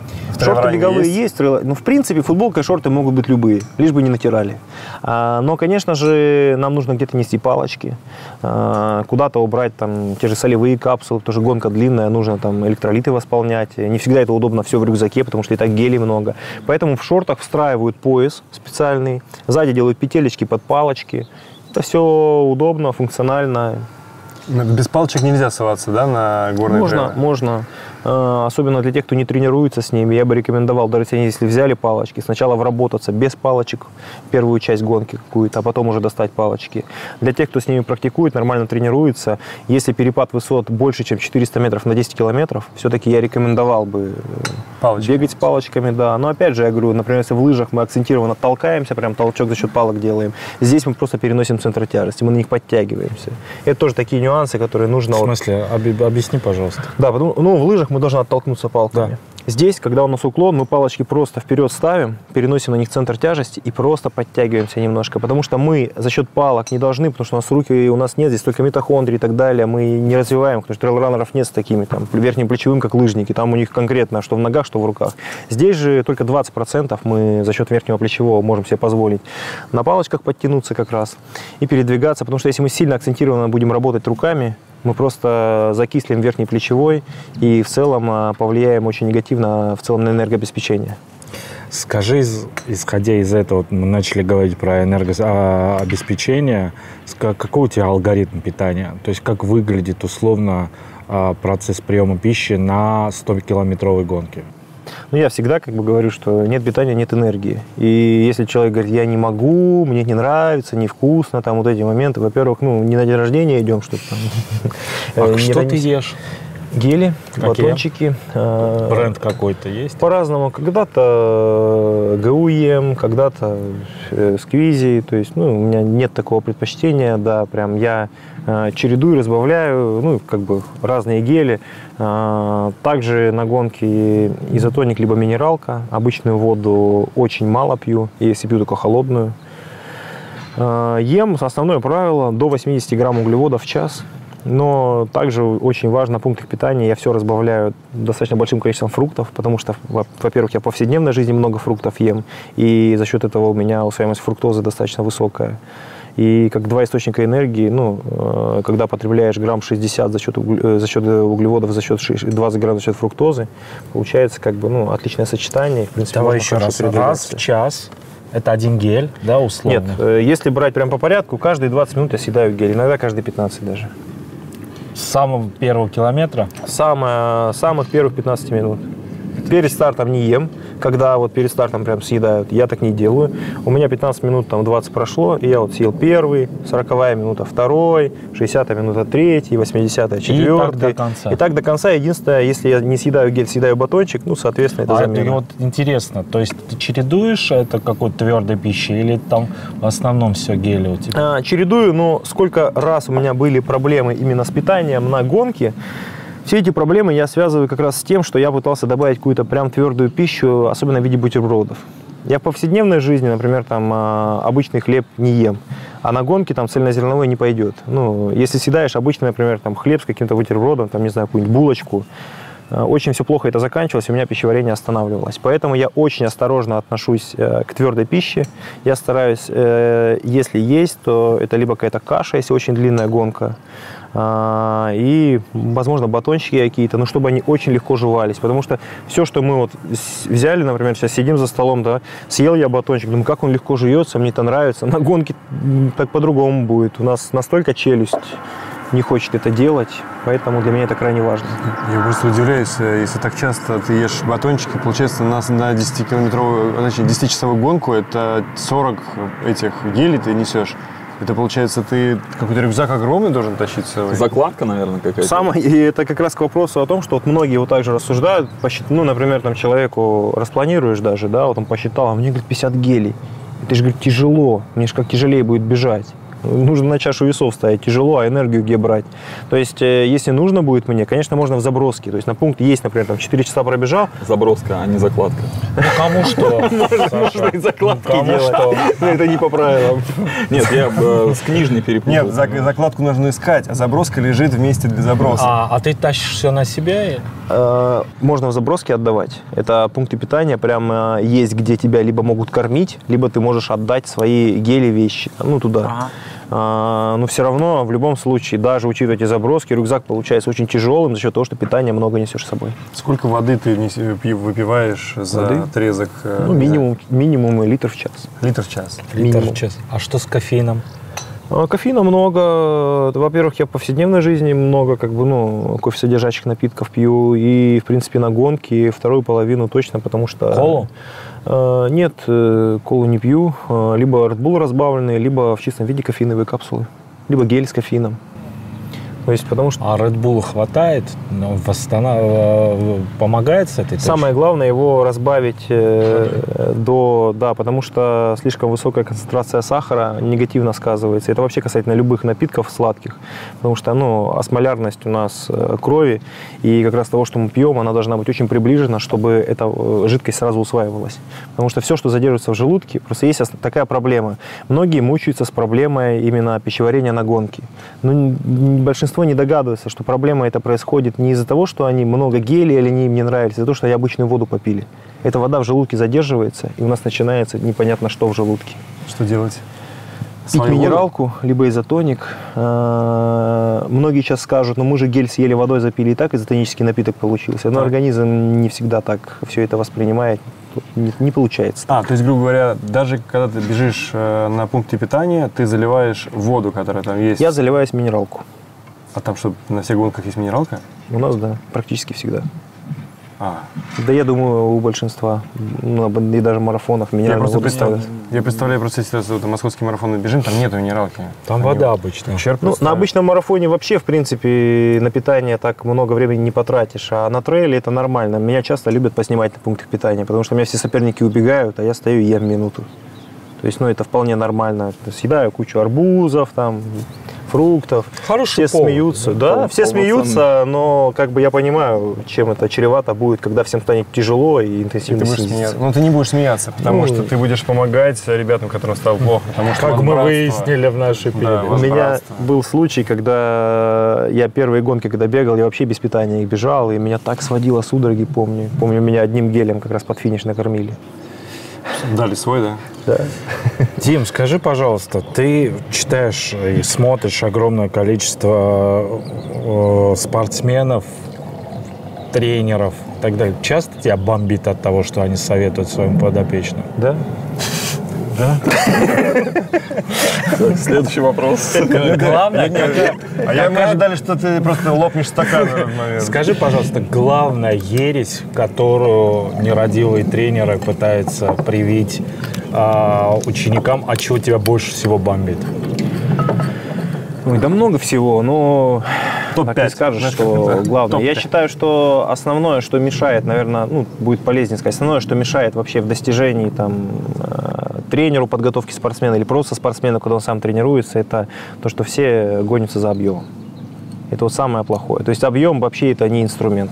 [SPEAKER 5] Шорты беговые есть, трейл- ну, в принципе, футболка и шорты могут быть любые, лишь бы не натирали. А, но, конечно же, нам нужно где-то нести палочки, а, куда-то убрать там те же солевые капсулы, потому что гонка длинная, нужно там электролиты восполнять. Не всегда это удобно все в рюкзаке, потому что и так гелей много. Поэтому в шортах встраивают пояс специальный, сзади делают петелечки под палочки. Это все удобно, функционально.
[SPEAKER 3] Без палочек нельзя ссылаться, да, на горные
[SPEAKER 5] Можно,
[SPEAKER 3] трейлы?
[SPEAKER 5] можно. Э, Особенно для тех, кто не тренируется с ними, я бы рекомендовал, даже если взяли палочки, сначала вработаться без палочек первую часть гонки какую-то, а потом уже достать палочки. Для тех, кто с ними практикует, нормально тренируется, если перепад высот больше, чем 400 метров на 10 километров, все-таки я рекомендовал бы э,
[SPEAKER 3] Палочки.
[SPEAKER 5] бегать с палочками, да. Но опять же, я говорю, например, если в лыжах мы акцентированно толкаемся, прям толчок за счет палок делаем, здесь мы просто переносим центр тяжести, мы на них подтягиваемся. Это тоже такие нюансы, которые нужно...
[SPEAKER 6] В смысле, оби- объясни, пожалуйста.
[SPEAKER 5] да, потому, ну, в лыжах мы должны оттолкнуться палками.
[SPEAKER 6] Да.
[SPEAKER 5] Здесь, когда у нас уклон, мы палочки просто вперед ставим, переносим на них центр тяжести и просто подтягиваемся немножко. Потому что мы за счет палок не должны, потому что у нас руки, у нас нет здесь только митохондрии и так далее, мы не развиваем, потому что трейлранеров нет с такими там верхним плечевым, как лыжники. Там у них конкретно что в ногах, что в руках. Здесь же только 20% мы за счет верхнего плечевого можем себе позволить на палочках подтянуться как раз и передвигаться, потому что если мы сильно акцентированно будем работать руками, мы просто закислим верхний плечевой и в целом а, повлияем очень негативно в целом на энергообеспечение.
[SPEAKER 6] Скажи, исходя из этого, мы начали говорить про энергообеспечение, ска- какой у тебя алгоритм питания? То есть как выглядит условно а, процесс приема пищи на 100-километровой гонке?
[SPEAKER 5] Ну, я всегда как бы говорю, что нет питания, нет энергии. И если человек говорит, я не могу, мне не нравится, невкусно, там вот эти моменты, во-первых, ну, не на день рождения идем, чтобы там... э,
[SPEAKER 6] А
[SPEAKER 5] не
[SPEAKER 6] что ты ешь?
[SPEAKER 5] Гели,
[SPEAKER 6] Какие?
[SPEAKER 5] батончики. э,
[SPEAKER 6] Бренд какой-то есть?
[SPEAKER 5] По-разному. Когда-то э, ГУ ем, когда-то э, сквизи. То есть, ну, у меня нет такого предпочтения, да, прям я э, чередую, разбавляю, ну, как бы разные гели. Э, Также на гонке изотоник либо минералка. Обычную воду очень мало пью, если пью только холодную. Э, Ем, основное правило, до 80 грамм углеводов в час. Но также очень важно в пунктах питания я все разбавляю достаточно большим количеством фруктов, потому что, во- во-первых, я в повседневной жизни много фруктов ем, и за счет этого у меня усвояемость фруктозы достаточно высокая. И как два источника энергии, ну, э, когда потребляешь грамм 60 за счет, угле- э, за счет углеводов, за счет ши- 20 грамм за счет фруктозы, получается как бы ну, отличное сочетание. В принципе,
[SPEAKER 6] Давай еще раз. Раз в час. Это один гель, да, условно?
[SPEAKER 5] Нет, э, если брать прям по порядку, каждые 20 минут я съедаю гель, иногда каждые 15 даже.
[SPEAKER 6] С самого первого километра?
[SPEAKER 5] Самое, самых первых 15 минут. Перед стартом не ем, когда вот перед стартом прям съедают, я так не делаю. У меня 15 минут, там 20 прошло, и я вот съел первый, 40 минута второй, 60 минута третий, 80 четвертый.
[SPEAKER 6] до конца.
[SPEAKER 5] И так до конца. Единственное, если я не съедаю гель, съедаю батончик, ну, соответственно, это
[SPEAKER 6] А
[SPEAKER 5] замена.
[SPEAKER 6] это вот интересно, то есть ты чередуешь это какой-то твердой пищей или там в основном все гели у тебя?
[SPEAKER 5] А, чередую, но сколько раз у меня были проблемы именно с питанием на гонке, все эти проблемы я связываю как раз с тем, что я пытался добавить какую-то прям твердую пищу, особенно в виде бутербродов. Я в повседневной жизни, например, там а, обычный хлеб не ем, а на гонке там цельнозерновой не пойдет. Ну, если съедаешь обычный, например, там хлеб с каким-то бутербродом, там, не знаю, какую-нибудь булочку, э, очень все плохо это заканчивалось, у меня пищеварение останавливалось. Поэтому я очень осторожно отношусь э, к твердой пище. Я стараюсь, э, если есть, то это либо какая-то каша, если очень длинная гонка, и, возможно, батончики какие-то, но чтобы они очень легко жевались. Потому что все, что мы вот взяли, например, сейчас сидим за столом, да, съел я батончик, думаю, как он легко жуется, мне это нравится. На гонке так по-другому будет. У нас настолько челюсть не хочет это делать, поэтому для меня это крайне важно.
[SPEAKER 3] Я просто удивляюсь, э, если так часто ты ешь батончики, получается, на, на 10-километровую, значит, 10-часовую гонку это 40 этих гелей ты несешь. Это получается, ты какой-то рюкзак огромный должен тащить собой?
[SPEAKER 4] Закладка, наверное, какая-то.
[SPEAKER 5] Самое, и это как раз к вопросу о том, что вот многие вот так же рассуждают, посчит- ну, например, там человеку распланируешь даже, да, вот он посчитал, а мне, говорит, 50 гелей. Это же, говорит, тяжело, мне же как тяжелее будет бежать. Нужно на чашу весов ставить тяжело, а энергию где брать? То есть, э, если нужно будет мне, конечно, можно в заброске. То есть, на пункт есть, например, там 4 часа пробежал,
[SPEAKER 4] Заброска, а не закладка.
[SPEAKER 6] Ну кому что? Можно
[SPEAKER 5] и закладки
[SPEAKER 6] кому
[SPEAKER 5] делать. это не по правилам.
[SPEAKER 4] Нет, я э, с книжной перепутал.
[SPEAKER 3] Нет, зак- закладку нужно искать, а заброска лежит вместе для заброса.
[SPEAKER 6] А, а ты тащишь все на себя?
[SPEAKER 5] Э, Можно в заброске отдавать. Это пункты питания прям есть, где тебя либо могут кормить, либо ты можешь отдать свои гели вещи, ну, туда. А, Но все равно, в любом случае, даже учитывая эти заброски, рюкзак получается очень тяжелым за счет того, что питание много несешь с собой.
[SPEAKER 3] Сколько воды ты пи- выпиваешь за
[SPEAKER 5] Воды?
[SPEAKER 3] отрезок? э,
[SPEAKER 5] Ну, минимум, минимум литр в час.
[SPEAKER 3] Литр в час.
[SPEAKER 6] Литр
[SPEAKER 5] Минимум.
[SPEAKER 6] в час. А что с кофеином?
[SPEAKER 5] А, Кофеина много. Во-первых, я в повседневной жизни много как бы, ну, кофе-содержащих напитков пью. И, в принципе, на гонке вторую половину точно, потому что...
[SPEAKER 6] Колу?
[SPEAKER 5] Э, Нет, э, колу не пью. Э, Либо Red Bull разбавленный, либо в чистом виде кофеиновые капсулы. Либо гель с кофеином. То есть, потому что
[SPEAKER 6] А Red Bull хватает? Но восстанов... помогает с этой?
[SPEAKER 5] Самое главное его разбавить э, до, да, потому что слишком высокая концентрация сахара негативно сказывается. Это вообще касательно любых напитков сладких, потому что, ну, осмолярность у нас э, крови, и как раз того, что мы пьем, она должна быть очень приближена, чтобы эта э, жидкость сразу усваивалась. Потому что все, что задерживается в желудке, просто есть такая проблема. Многие мучаются с проблемой именно пищеварения на гонке. Но н- н- большинство не догадывается, что проблема это происходит не из-за того, что они много гелия или они им не нравились, а из-за того, что они обычную воду попили. Эта вода в желудке задерживается, и у нас начинается непонятно что в желудке.
[SPEAKER 3] Что делать?
[SPEAKER 5] Пить
[SPEAKER 3] Свою воду?
[SPEAKER 5] минералку, либо изотоник. Э, Многие сейчас скажут, ну мы же гель съели водой, запили и так изотонический напиток получился. Но
[SPEAKER 3] Так.
[SPEAKER 5] организм не всегда так все это воспринимает. Не, не получается.
[SPEAKER 3] А, то есть, грубо говоря, даже когда ты бежишь э, на пункте питания, ты заливаешь воду, которая там есть.
[SPEAKER 5] Я заливаюсь минералку.
[SPEAKER 3] А там что, на всех гонках есть минералка?
[SPEAKER 5] У нас, да, практически всегда.
[SPEAKER 3] А,
[SPEAKER 5] Да я думаю, у большинства. Ну, и даже марафонов
[SPEAKER 3] я
[SPEAKER 5] минеральную
[SPEAKER 3] просто
[SPEAKER 5] воду
[SPEAKER 3] я представляю просто сейчас вот московский марафон бежим, там нету минералки.
[SPEAKER 2] Там вода обычно.
[SPEAKER 5] Ну, на обычном марафоне вообще, в принципе, на питание так много времени не потратишь, а на трейле это нормально. Меня часто любят поснимать на пунктах питания, потому что у меня все соперники убегают, а я стою и ем минуту. То есть, ну, это вполне нормально. Съедаю кучу арбузов, там, фруктов.
[SPEAKER 2] Хороший
[SPEAKER 5] все
[SPEAKER 2] повод.
[SPEAKER 5] смеются. Да,
[SPEAKER 4] Пол-
[SPEAKER 5] все смеются, но как бы я понимаю, чем это чревато будет, когда всем станет тяжело и
[SPEAKER 3] И
[SPEAKER 5] интенсивно
[SPEAKER 3] ты будешь
[SPEAKER 5] снизится.
[SPEAKER 3] смеяться. Ну, ты не будешь смеяться, потому
[SPEAKER 5] Ну,
[SPEAKER 3] что ты будешь помогать ребятам, которым стало плохо. Потому что
[SPEAKER 2] Как мы выяснили в нашей
[SPEAKER 3] Да,
[SPEAKER 2] передаче.
[SPEAKER 5] У
[SPEAKER 3] вот
[SPEAKER 5] меня был случай, когда я первые гонки, когда бегал, я вообще без питания их бежал, и меня так сводило судороги, помню. Помню, меня одним гелем как раз под финиш накормили.
[SPEAKER 3] Дали свой, да?
[SPEAKER 5] Да.
[SPEAKER 2] Дим, скажи, пожалуйста, ты читаешь и смотришь огромное количество э, спортсменов, тренеров и так далее. Часто тебя бомбит от того, что они советуют своим подопечным?
[SPEAKER 5] Да?
[SPEAKER 4] Следующий вопрос.
[SPEAKER 2] Главное,
[SPEAKER 3] А я мы ожидали, что ты просто лопнешь стакан.
[SPEAKER 2] Скажи, пожалуйста, главная ересь, которую нерадивые тренеры пытаются привить а, ученикам, от чего тебя больше всего бомбит?
[SPEAKER 5] Ой, да много всего, но
[SPEAKER 3] Топ-5.
[SPEAKER 5] так не скажешь,
[SPEAKER 3] Знаешь,
[SPEAKER 5] что главное. Я считаю, что основное, что мешает, наверное, ну, будет полезнее сказать, основное, что мешает вообще в достижении там, э, тренеру подготовки спортсмена или просто спортсмену, когда он сам тренируется, это то, что все гонятся за объемом. Это вот самое плохое. То есть объем вообще это не инструмент.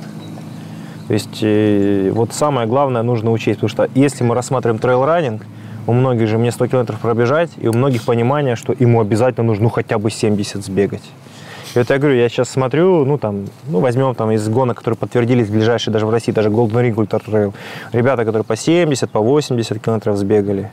[SPEAKER 5] То есть э, вот самое главное нужно учесть, потому что если мы рассматриваем трейл-раннинг, у многих же мне 100 километров пробежать, и у многих понимание, что ему обязательно нужно ну, хотя бы 70 сбегать. И вот я говорю, я сейчас смотрю, ну там, ну возьмем там из гонок, которые подтвердились ближайшие даже в России, даже Golden Ring Ultra Trail, ребята, которые по 70, по 80 километров сбегали.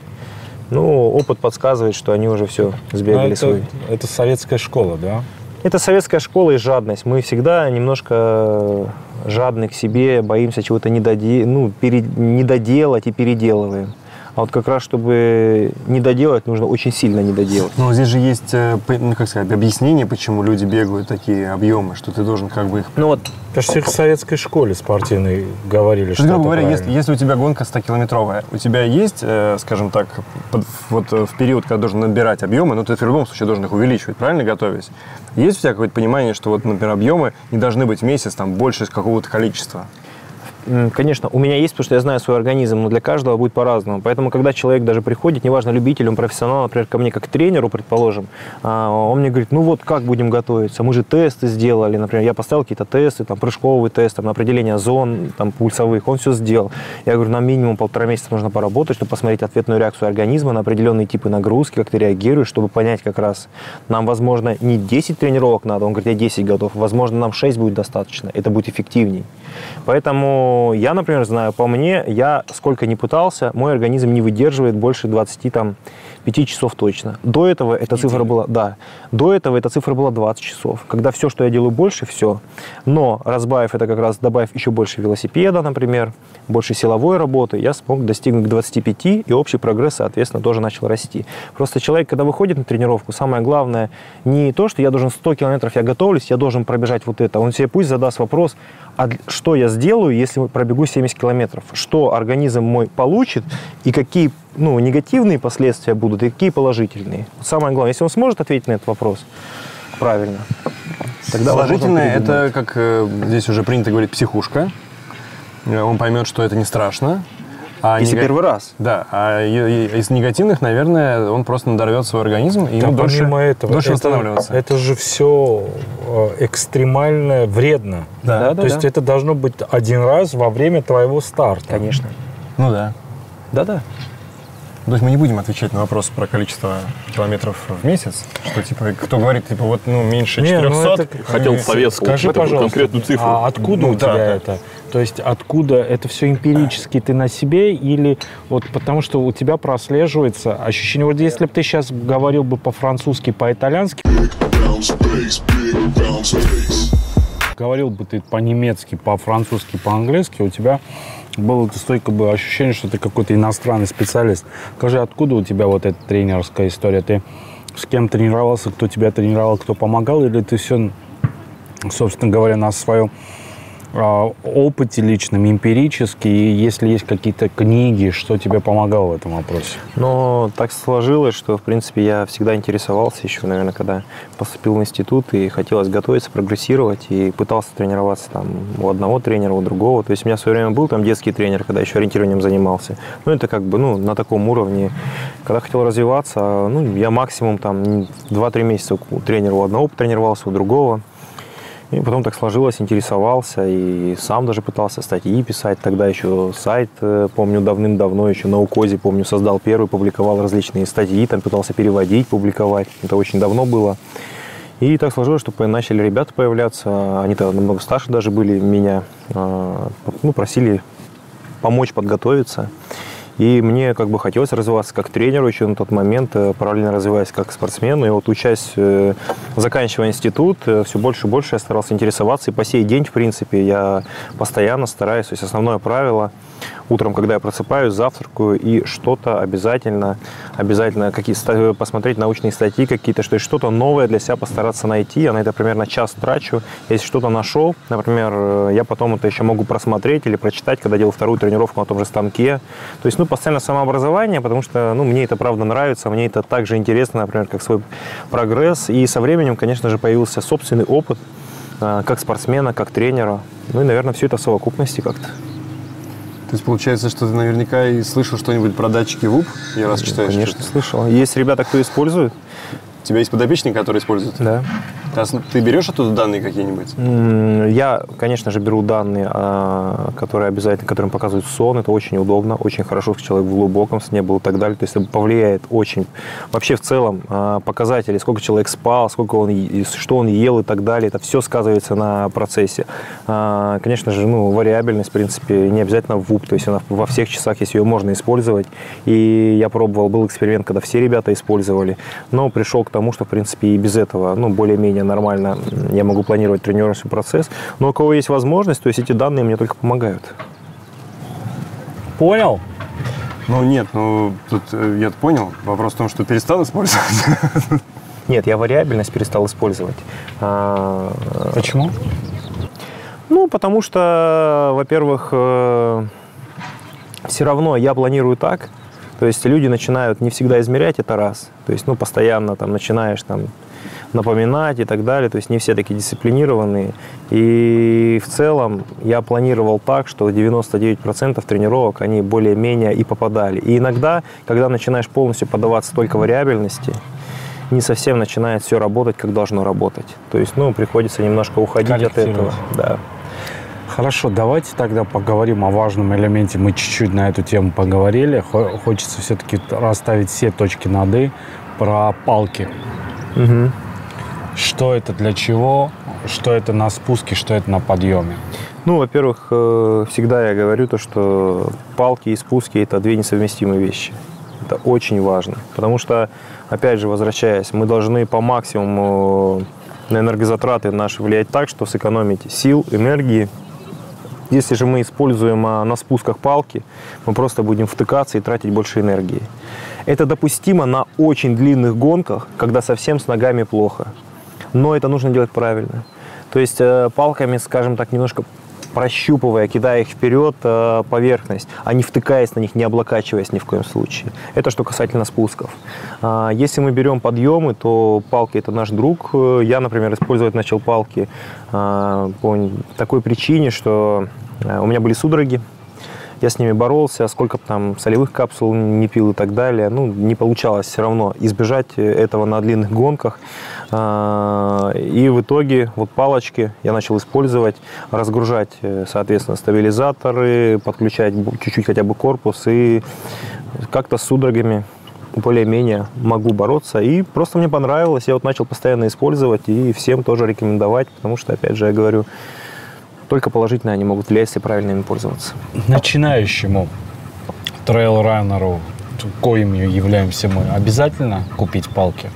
[SPEAKER 5] Ну, опыт подсказывает, что они уже все сбегали
[SPEAKER 2] Ну,
[SPEAKER 5] свой.
[SPEAKER 2] это, это советская школа, да?
[SPEAKER 5] Это советская школа и жадность. Мы всегда немножко жадны к себе, боимся чего-то недоде... ну, пере... недоделать и переделываем. А вот как раз, чтобы не доделать, нужно очень сильно не доделать.
[SPEAKER 3] Ну, здесь же есть, э, ну, как сказать, объяснение, почему люди бегают такие объемы, что ты должен как бы их...
[SPEAKER 5] Ну вот,
[SPEAKER 2] их в советской школе спортивной говорили,
[SPEAKER 3] То
[SPEAKER 2] что
[SPEAKER 3] есть, грубо
[SPEAKER 2] это
[SPEAKER 3] говоря,
[SPEAKER 2] правильно.
[SPEAKER 3] если, если у тебя гонка 100-километровая, у тебя есть, э, скажем так, под- вот э, в период, когда должен набирать объемы, ну, ты в любом случае должен их увеличивать, правильно, готовясь? Есть у тебя какое-то понимание, что вот, например, объемы не должны быть в месяц там больше какого-то количества?
[SPEAKER 5] М, Конечно, у меня есть, потому что я знаю свой организм, но для каждого будет по-разному. Поэтому, когда человек даже приходит, неважно, любитель, он профессионал, например, ко мне как к тренеру, предположим, а, он мне говорит, ну вот как будем готовиться? Мы же тесты сделали, например, я поставил какие-то тесты, там, прыжковый тест, там, на определение зон там, пульсовых, он все сделал. Я говорю, нам минимум полтора месяца нужно поработать, чтобы посмотреть ответную реакцию организма на определенные типы нагрузки, как ты реагируешь, чтобы понять как раз, нам, возможно, не 10 тренировок надо, он говорит, я 10 готов, возможно, нам 6 будет достаточно, это будет эффективней. Поэтому я, например, знаю, по мне, я сколько ни пытался, мой организм не выдерживает больше 20 там, 5 часов точно. До этого эта цифра была, да, до этого эта цифра была 20 часов. Когда все, что я делаю больше, все. Но разбавив это как раз, добавив еще больше велосипеда, например, больше силовой работы, я смог достигнуть к 25, и общий прогресс, соответственно, тоже начал расти. Просто человек, когда выходит на тренировку, самое главное не то, что я должен 100 километров, я готовлюсь, я должен пробежать вот это. Он себе пусть задаст вопрос, а что я сделаю, если пробегу 70 километров? Что организм мой получит и какие ну, негативные последствия будут и какие положительные? Самое главное, если он сможет ответить на этот вопрос правильно, тогда
[SPEAKER 3] Положительное – это, как э, здесь уже принято говорить, психушка. Э, Он поймет, что это не страшно. А
[SPEAKER 5] Если
[SPEAKER 3] нега-
[SPEAKER 5] первый раз.
[SPEAKER 3] Да, а из негативных, наверное, он просто надорвет свой организм, и
[SPEAKER 2] Да,
[SPEAKER 3] ему дольше,
[SPEAKER 2] этого,
[SPEAKER 3] дольше
[SPEAKER 2] это,
[SPEAKER 3] восстанавливаться.
[SPEAKER 2] это же все экстремально вредно.
[SPEAKER 5] Да, да,
[SPEAKER 2] То есть
[SPEAKER 5] да.
[SPEAKER 2] это должно быть один раз во время твоего старта.
[SPEAKER 5] Конечно.
[SPEAKER 3] Ну да.
[SPEAKER 5] Да-да.
[SPEAKER 3] То есть мы не будем отвечать на вопрос про количество километров в месяц, что типа, кто говорит, типа, вот, ну, меньше
[SPEAKER 2] Не, ну
[SPEAKER 3] 400.
[SPEAKER 2] это-
[SPEAKER 4] Хотел советскую,
[SPEAKER 2] Скажи,
[SPEAKER 4] такую
[SPEAKER 2] пожалуйста,
[SPEAKER 4] конкретную цифру.
[SPEAKER 2] а откуда
[SPEAKER 3] Ну
[SPEAKER 2] у
[SPEAKER 3] да,
[SPEAKER 2] тебя
[SPEAKER 3] да.
[SPEAKER 2] это? То есть откуда это все эмпирически ты на себе или вот потому что у тебя прослеживается ощущение, вот если бы ты сейчас говорил бы по-французски, по-итальянски, говорил бы ты по-немецки, по-французски, по-английски, у тебя было это столько бы ощущение, что ты какой-то иностранный специалист. Скажи, откуда у тебя вот эта тренерская история? Ты с кем тренировался, кто тебя тренировал, кто помогал, или ты все, собственно говоря, на своем
[SPEAKER 6] опыте личном, эмпирически, и если есть какие-то книги, что тебе помогало в этом вопросе?
[SPEAKER 5] Но так сложилось, что, в принципе, я всегда интересовался еще, наверное, когда поступил в институт, и хотелось готовиться, прогрессировать, и пытался тренироваться там у одного тренера, у другого. То есть у меня в свое время был там детский тренер, когда еще ориентированием занимался. Ну, это как бы, ну, на таком уровне. Когда хотел развиваться, ну, я максимум там 2-3 месяца у тренера у одного потренировался, у другого. И потом так сложилось, интересовался и сам даже пытался статьи писать. Тогда еще сайт, э, помню, давным-давно еще на УКОЗе, помню, создал первый, публиковал различные статьи, там пытался переводить, публиковать. Это очень давно было. И так сложилось, что начали ребята появляться, они-то намного старше даже были меня, а, ну, просили помочь подготовиться. И мне как бы хотелось развиваться как тренеру еще на тот момент, э, параллельно развиваясь как спортсмен. И вот учась, э, заканчивая институт, э, все больше и больше я старался интересоваться. И по сей день, в принципе, я постоянно стараюсь. То есть основное правило – утром, когда я просыпаюсь, завтракаю и что-то обязательно, обязательно какие посмотреть научные статьи какие-то, что что-то новое для себя постараться найти. Я на это примерно час трачу. Если что-то нашел, например, я потом это еще могу просмотреть или прочитать, когда делаю вторую тренировку на том же станке. То есть, ну, постоянно самообразование, потому что, ну, мне это правда нравится, мне это также интересно, например, как свой прогресс. И со временем, конечно же, появился собственный опыт, а, как спортсмена, как тренера. Ну и, наверное, все это в совокупности как-то.
[SPEAKER 3] То есть получается, что ты наверняка и слышал что-нибудь про датчики ВУП, я раз читаю.
[SPEAKER 5] Конечно, слышал. Есть ребята, кто использует.
[SPEAKER 3] У тебя есть подопечные, которые используют?
[SPEAKER 5] Да.
[SPEAKER 3] А ты берешь оттуда данные какие-нибудь?
[SPEAKER 5] Я, конечно же, беру данные, а, которые обязательно, которым показывают сон. Это очень удобно, очень хорошо, если человек в глубоком сне был и так далее. То есть это повлияет очень. Вообще в целом а, показатели, сколько человек спал, сколько он, что он ел и так далее, это все сказывается на процессе. А, конечно же, ну, вариабельность, в принципе, не обязательно в ВУП. То есть она во всех часах, если ее можно использовать. И я пробовал, был эксперимент, когда все ребята использовали, но пришел к тому, что, в принципе, и без этого, ну, более-менее нормально я могу планировать тренировочный процесс. Но у кого есть возможность, то есть эти данные мне только помогают.
[SPEAKER 6] Понял?
[SPEAKER 3] Ну нет, ну тут э, я понял. Вопрос в том, что перестал использовать.
[SPEAKER 5] Нет, я вариабельность перестал использовать. А,
[SPEAKER 6] Почему?
[SPEAKER 5] Ну, потому что, во-первых, э, все равно я планирую так, то есть люди начинают не всегда измерять это раз. То есть, ну, постоянно там начинаешь там напоминать и так далее. То есть не все такие дисциплинированные. И в целом я планировал так, что 99% тренировок, они более-менее и попадали. И иногда, когда начинаешь полностью подаваться только вариабельности, не совсем начинает все работать, как должно работать. То есть, ну, приходится немножко уходить от этого. Да.
[SPEAKER 6] Хорошо, давайте тогда поговорим о важном элементе. Мы чуть-чуть на эту тему поговорили. Хочется все-таки расставить все точки над «и» про палки.
[SPEAKER 5] Угу.
[SPEAKER 6] Что это для чего? Что это на спуске, что это на подъеме?
[SPEAKER 5] Ну, во-первых, э, всегда я говорю то, что палки и спуски – это две несовместимые вещи. Это очень важно. Потому что, опять же, возвращаясь, мы должны по максимуму на энергозатраты наши влиять так, что сэкономить сил, энергии. Если же мы используем а, на спусках палки, мы просто будем втыкаться и тратить больше энергии. Это допустимо на очень длинных гонках, когда совсем с ногами плохо но это нужно делать правильно. То есть э, палками, скажем так, немножко прощупывая, кидая их вперед э, поверхность, а не втыкаясь на них, не облокачиваясь ни в коем случае. Это что касательно спусков. А, если мы берем подъемы, то палки это наш друг. Я, например, использовать начал палки а, по такой причине, что э, у меня были судороги, я с ними боролся, сколько там солевых капсул не пил и так далее. Ну, не получалось все равно избежать этого на длинных гонках. А, и в итоге вот палочки я начал использовать, разгружать, э, соответственно, стабилизаторы, подключать чуть-чуть хотя бы корпус и как-то с судорогами более-менее могу бороться. И просто мне понравилось, я вот начал постоянно использовать и всем тоже рекомендовать, потому что, опять же, я говорю, только положительно они могут влиять, если правильно ими пользоваться.
[SPEAKER 6] Начинающему трейл-раннеру, коим являемся мы, обязательно купить палки?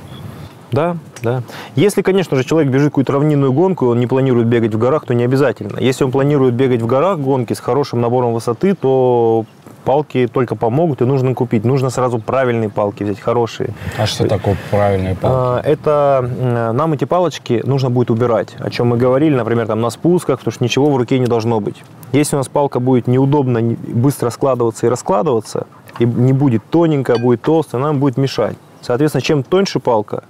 [SPEAKER 5] Да, да. Если, конечно же, человек бежит какую-то равнинную гонку, и он не планирует бегать в горах, то не обязательно. Если он планирует бегать в горах гонки с хорошим набором высоты, то Палки только помогут, и нужно купить. Нужно сразу правильные палки взять, хорошие.
[SPEAKER 6] А что такое правильные палки?
[SPEAKER 5] А, Это м, нам эти палочки нужно будет убирать, о чем мы говорили, например, там на спусках, потому что ничего в руке не должно быть. Если у нас палка будет неудобно не- быстро складываться и раскладываться, и не будет тоненькая, будет толстая, она нам будет мешать. Соответственно, чем тоньше палка,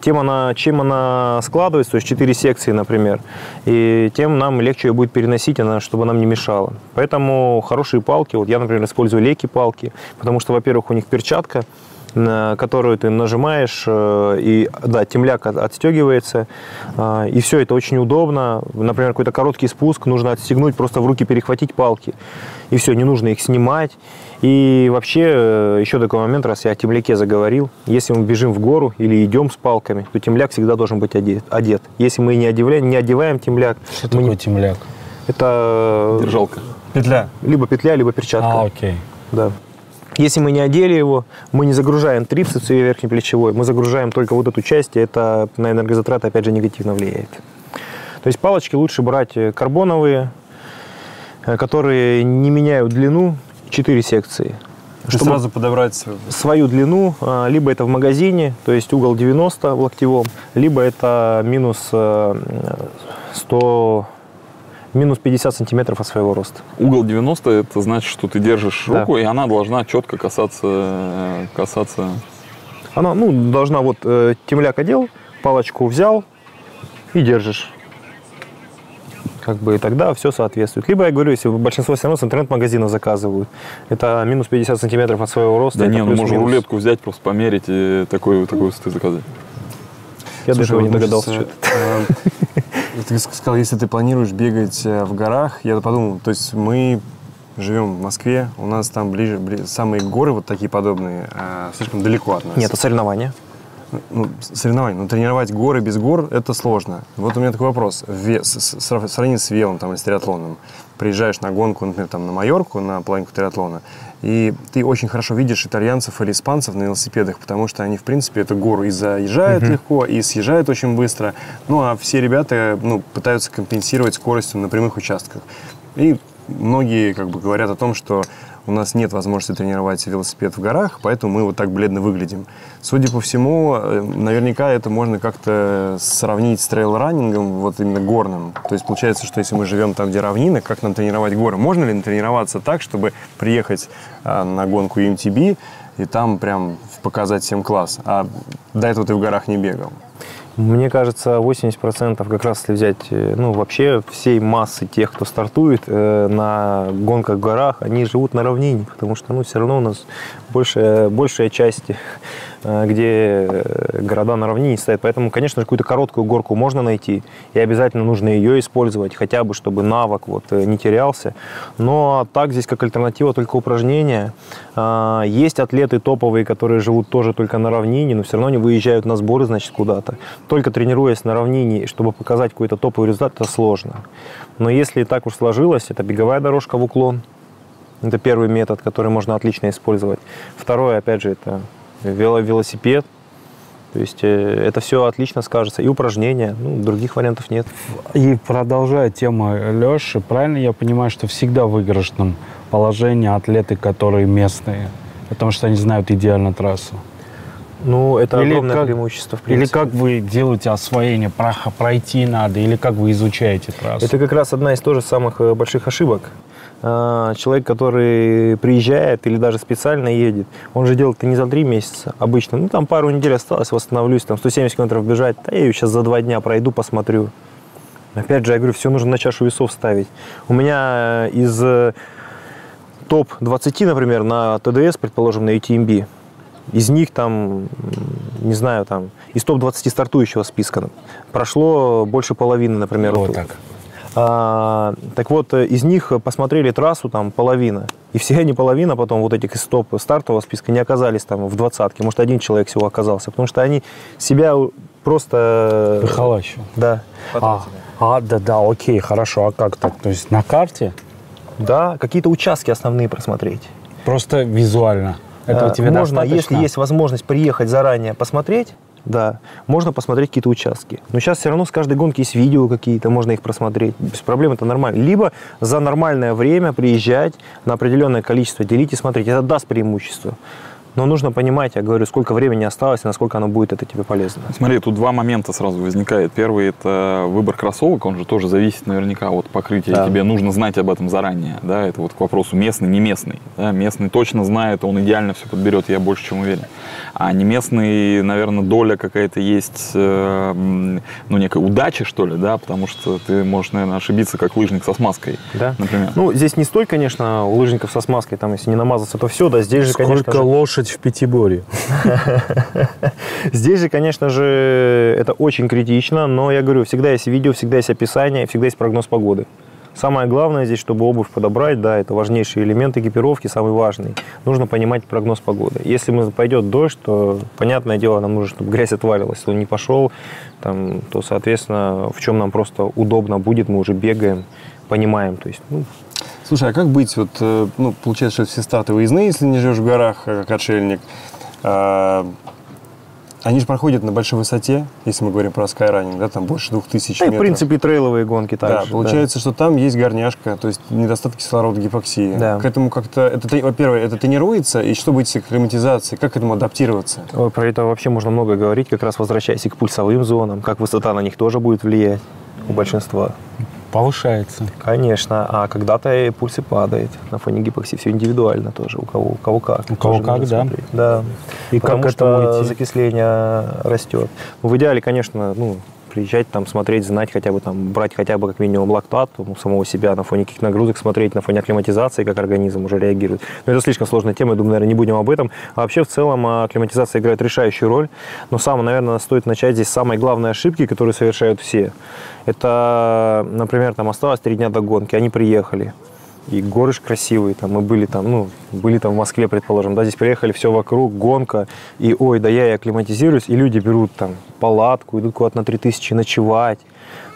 [SPEAKER 5] тем она, чем она складывается, то есть 4 секции, например, и тем нам легче ее будет переносить, она, чтобы нам не мешала. Поэтому хорошие палки, вот я, например, использую леки палки, потому что, во-первых, у них перчатка, на которую ты нажимаешь, э, и да, темляк от- отстегивается, а, и все это очень удобно. Например, какой-то короткий спуск, нужно отстегнуть, просто в руки перехватить палки, и все, не нужно их снимать. И вообще, э, еще такой момент, раз я о темляке заговорил, если мы бежим в гору или идем с палками, то темляк всегда должен быть одет. одет. Если мы не одеваем, не одеваем темляк,
[SPEAKER 6] Что
[SPEAKER 5] мы не-
[SPEAKER 6] такое темляк?
[SPEAKER 5] это
[SPEAKER 4] Держалка.
[SPEAKER 3] Петля.
[SPEAKER 5] либо петля, либо перчатка.
[SPEAKER 6] А, окей.
[SPEAKER 5] Да. Если мы не одели его, мы не загружаем трицепс и верхнеплечевой, мы загружаем только вот эту часть, и это на энергозатраты опять же негативно влияет. То есть палочки лучше брать э, карбоновые, э, которые не меняют длину, 4 секции.
[SPEAKER 3] И сразу подобрать
[SPEAKER 5] Свою длину, а, либо это в магазине, то есть угол 90 в локтевом, либо это минус э, 100, минус 50 сантиметров от своего роста.
[SPEAKER 4] Угол 90 это значит, что ты держишь
[SPEAKER 5] Да.
[SPEAKER 4] руку, и она должна четко касаться, э, касаться.
[SPEAKER 5] Она, ну, должна вот э, темляк одел, палочку взял и держишь. Как бы и тогда все соответствует. Либо я говорю, если большинство все равно с интернет-магазина заказывают, это минус 50 сантиметров от своего роста.
[SPEAKER 4] Да
[SPEAKER 5] это
[SPEAKER 4] не, ну можно рулетку взять, просто померить и такой, такой высоты заказать.
[SPEAKER 5] Я
[SPEAKER 3] Слушай,
[SPEAKER 5] этого не
[SPEAKER 3] вот,
[SPEAKER 5] догадался.
[SPEAKER 3] значит,
[SPEAKER 5] что-то.
[SPEAKER 3] э, Ты сказал, если ты планируешь бегать э, в горах, я подумал, то есть мы живем в Москве, у нас там ближе, бли- самые горы вот такие подобные, а, слишком далеко от нас.
[SPEAKER 5] Нет, это соревнования.
[SPEAKER 3] Ну, соревнования, но тренировать горы без гор – это сложно. Вот у меня такой вопрос. Ве- с- с- срав- Сравни с велом там, или с триатлоном. Приезжаешь на гонку, например, там, на Майорку, на половинку триатлона, и ты очень хорошо видишь итальянцев или испанцев на велосипедах, потому что они, в принципе, эту гору и заезжают легко, и съезжают очень быстро. Ну, а все ребята ну, пытаются компенсировать скоростью на прямых участках. И многие как бы говорят о том, что у нас нет возможности тренировать велосипед в горах, поэтому мы вот так бледно выглядим. Судя по всему, э, наверняка это можно как-то сравнить с трейл-раннингом, вот именно горным. То есть получается, что если мы живем там, где равнина, как нам тренировать горы? Можно ли тренироваться так, чтобы приехать а, на гонку UMTB и там прям показать всем класс? А до этого ты в горах не бегал.
[SPEAKER 5] Мне кажется, 80% как раз если взять, э, ну, вообще всей массы тех, кто стартует э, на гонках в горах, они живут на равнине, потому что, ну, все равно у нас большая, большая часть, где э, города на равнине стоят. Поэтому, конечно какую-то короткую горку можно найти, и обязательно нужно ее использовать, хотя бы, чтобы навык вот э, не терялся. Но так здесь как альтернатива только упражнения. А, Есть атлеты топовые, которые живут тоже только на равнине, но все равно они выезжают на сборы, значит, куда-то. Только тренируясь на равнине, чтобы показать какой-то топовый результат, это сложно. Но если так уж сложилось, это беговая дорожка в уклон. Это первый метод, который можно отлично использовать. Второе, опять же, это велосипед. То есть э, это все отлично скажется. И упражнения. Ну, других вариантов нет.
[SPEAKER 6] И продолжая тему Леши, правильно я понимаю, что всегда в выигрышном положении атлеты, которые местные, потому что они знают идеально трассу?
[SPEAKER 5] Ну, это
[SPEAKER 6] Или
[SPEAKER 5] огромное
[SPEAKER 6] как-
[SPEAKER 5] преимущество, в
[SPEAKER 6] Или
[SPEAKER 5] принципе.
[SPEAKER 6] как вы делаете освоение, прах- пройти надо, или как вы изучаете трассу?
[SPEAKER 5] Это как раз одна из тоже самых э, больших ошибок. А, Человек, который приезжает или даже специально едет, он же делает это не за три месяца обычно. Ну, там пару недель осталось, восстановлюсь, там 170 километров бежать. Да я ее сейчас за два дня пройду, посмотрю. Опять же, я говорю, все нужно на чашу весов ставить. У меня э, из э, топ-20, например, на ТДС, предположим, на UTMB, из них там, не знаю, там, из топ-20 стартующего списка прошло больше половины, например.
[SPEAKER 6] Вот- так.
[SPEAKER 5] А, так вот, э, из них посмотрели трассу там половина. И все они половина потом вот этих из топ стартового списка не оказались там в двадцатке. Может, один человек всего оказался. Потому что они себя просто...
[SPEAKER 6] Выхолащивал.
[SPEAKER 5] Да.
[SPEAKER 6] А, а, да, да, окей, хорошо. А как так? То есть на карте
[SPEAKER 5] Да, какие-то участки основные просмотреть.
[SPEAKER 6] просто визуально. Этого
[SPEAKER 5] Э,
[SPEAKER 6] тебе
[SPEAKER 5] Можно,
[SPEAKER 6] достаточно?
[SPEAKER 5] если есть возможность приехать заранее посмотреть, да. Можно посмотреть какие-то участки. Но сейчас все равно с каждой гонки есть видео какие-то, можно их просмотреть. Без проблем это нормально. Либо за нормальное время приезжать на определенное количество, делить и смотреть. Это даст преимущество. Но нужно понимать, я говорю, сколько времени осталось и насколько оно будет это тебе полезно.
[SPEAKER 4] Смотри, тут два момента сразу возникает. Первый – это выбор кроссовок, он же тоже зависит наверняка от покрытия.
[SPEAKER 5] Да.
[SPEAKER 4] Тебе нужно знать об этом заранее. Да? Это вот к вопросу местный, не местный. Да? Местный точно знает, он идеально все подберет, я больше чем уверен. А не местный, наверное, доля какая-то есть, э, ну, некая удача, что ли, да, потому что ты можешь, наверное, ошибиться, как лыжник со смазкой,
[SPEAKER 5] Да?
[SPEAKER 4] например.
[SPEAKER 5] Ну, здесь не столь, конечно, у лыжников со смазкой, там, если не намазаться, то все, да, здесь же,
[SPEAKER 2] Сколько
[SPEAKER 5] конечно же,
[SPEAKER 2] лошадь в пятиборе?
[SPEAKER 5] Здесь же, конечно же, это очень критично, но я говорю, всегда есть видео, всегда есть описание, всегда есть прогноз погоды. Самое главное здесь, чтобы обувь подобрать, да, это важнейший элемент экипировки, самый важный. Нужно понимать прогноз погоды. Если мы пойдет дождь, то, понятное дело, нам нужно, чтобы грязь отвалилась. Если он не пошел, там, то, соответственно, в чем нам просто удобно будет, мы уже бегаем, понимаем. То есть, ну,
[SPEAKER 3] Слушай, а как быть? Вот, э, ну, получается, что все старты выездные, если не живешь в горах, э, как отшельник. А, Они же проходят на большой высоте, если мы говорим про скайранинг, да, там больше двух тысяч
[SPEAKER 5] да и, в
[SPEAKER 3] метров.
[SPEAKER 5] принципе, трейловые гонки
[SPEAKER 3] Да,
[SPEAKER 5] также.
[SPEAKER 3] получается, что там есть горняшка, то есть недостаток кислорода, гипоксия.
[SPEAKER 5] Да.
[SPEAKER 3] К этому как-то, это, во-первых, это тренируется, и что быть с акклиматизацией, как к этому адаптироваться?
[SPEAKER 5] Ой, про это вообще можно много говорить, как раз возвращаясь и к пульсовым зонам, как высота на них тоже будет влиять у большинства.
[SPEAKER 2] Повышается.
[SPEAKER 5] Конечно, а когда-то и пульс и падает на фоне гипоксии. Все индивидуально тоже, у кого, у кого как.
[SPEAKER 2] У кого как, да.
[SPEAKER 5] смотреть. Да.
[SPEAKER 2] И
[SPEAKER 5] Потому
[SPEAKER 2] как
[SPEAKER 5] что закисление растет. Ну, в идеале, конечно, ну, приезжать там, смотреть, знать хотя бы там, брать хотя бы как минимум лактат у самого себя на фоне каких нагрузок, смотреть на фоне акклиматизации, как организм уже реагирует. Но это слишком сложная тема, я думаю, наверное, не будем об этом. А вообще, в целом, а, акклиматизация играет решающую роль. Но самое, наверное, стоит начать здесь с самой главной ошибки, которую совершают все. Это, например, там осталось три дня до гонки, они приехали. И горы ж красивые, там мы были там, ну, были там в Москве, предположим, да, здесь приехали, все вокруг, гонка, и ой, да я и акклиматизируюсь, и люди берут там палатку, идут куда-то на 3000 ночевать,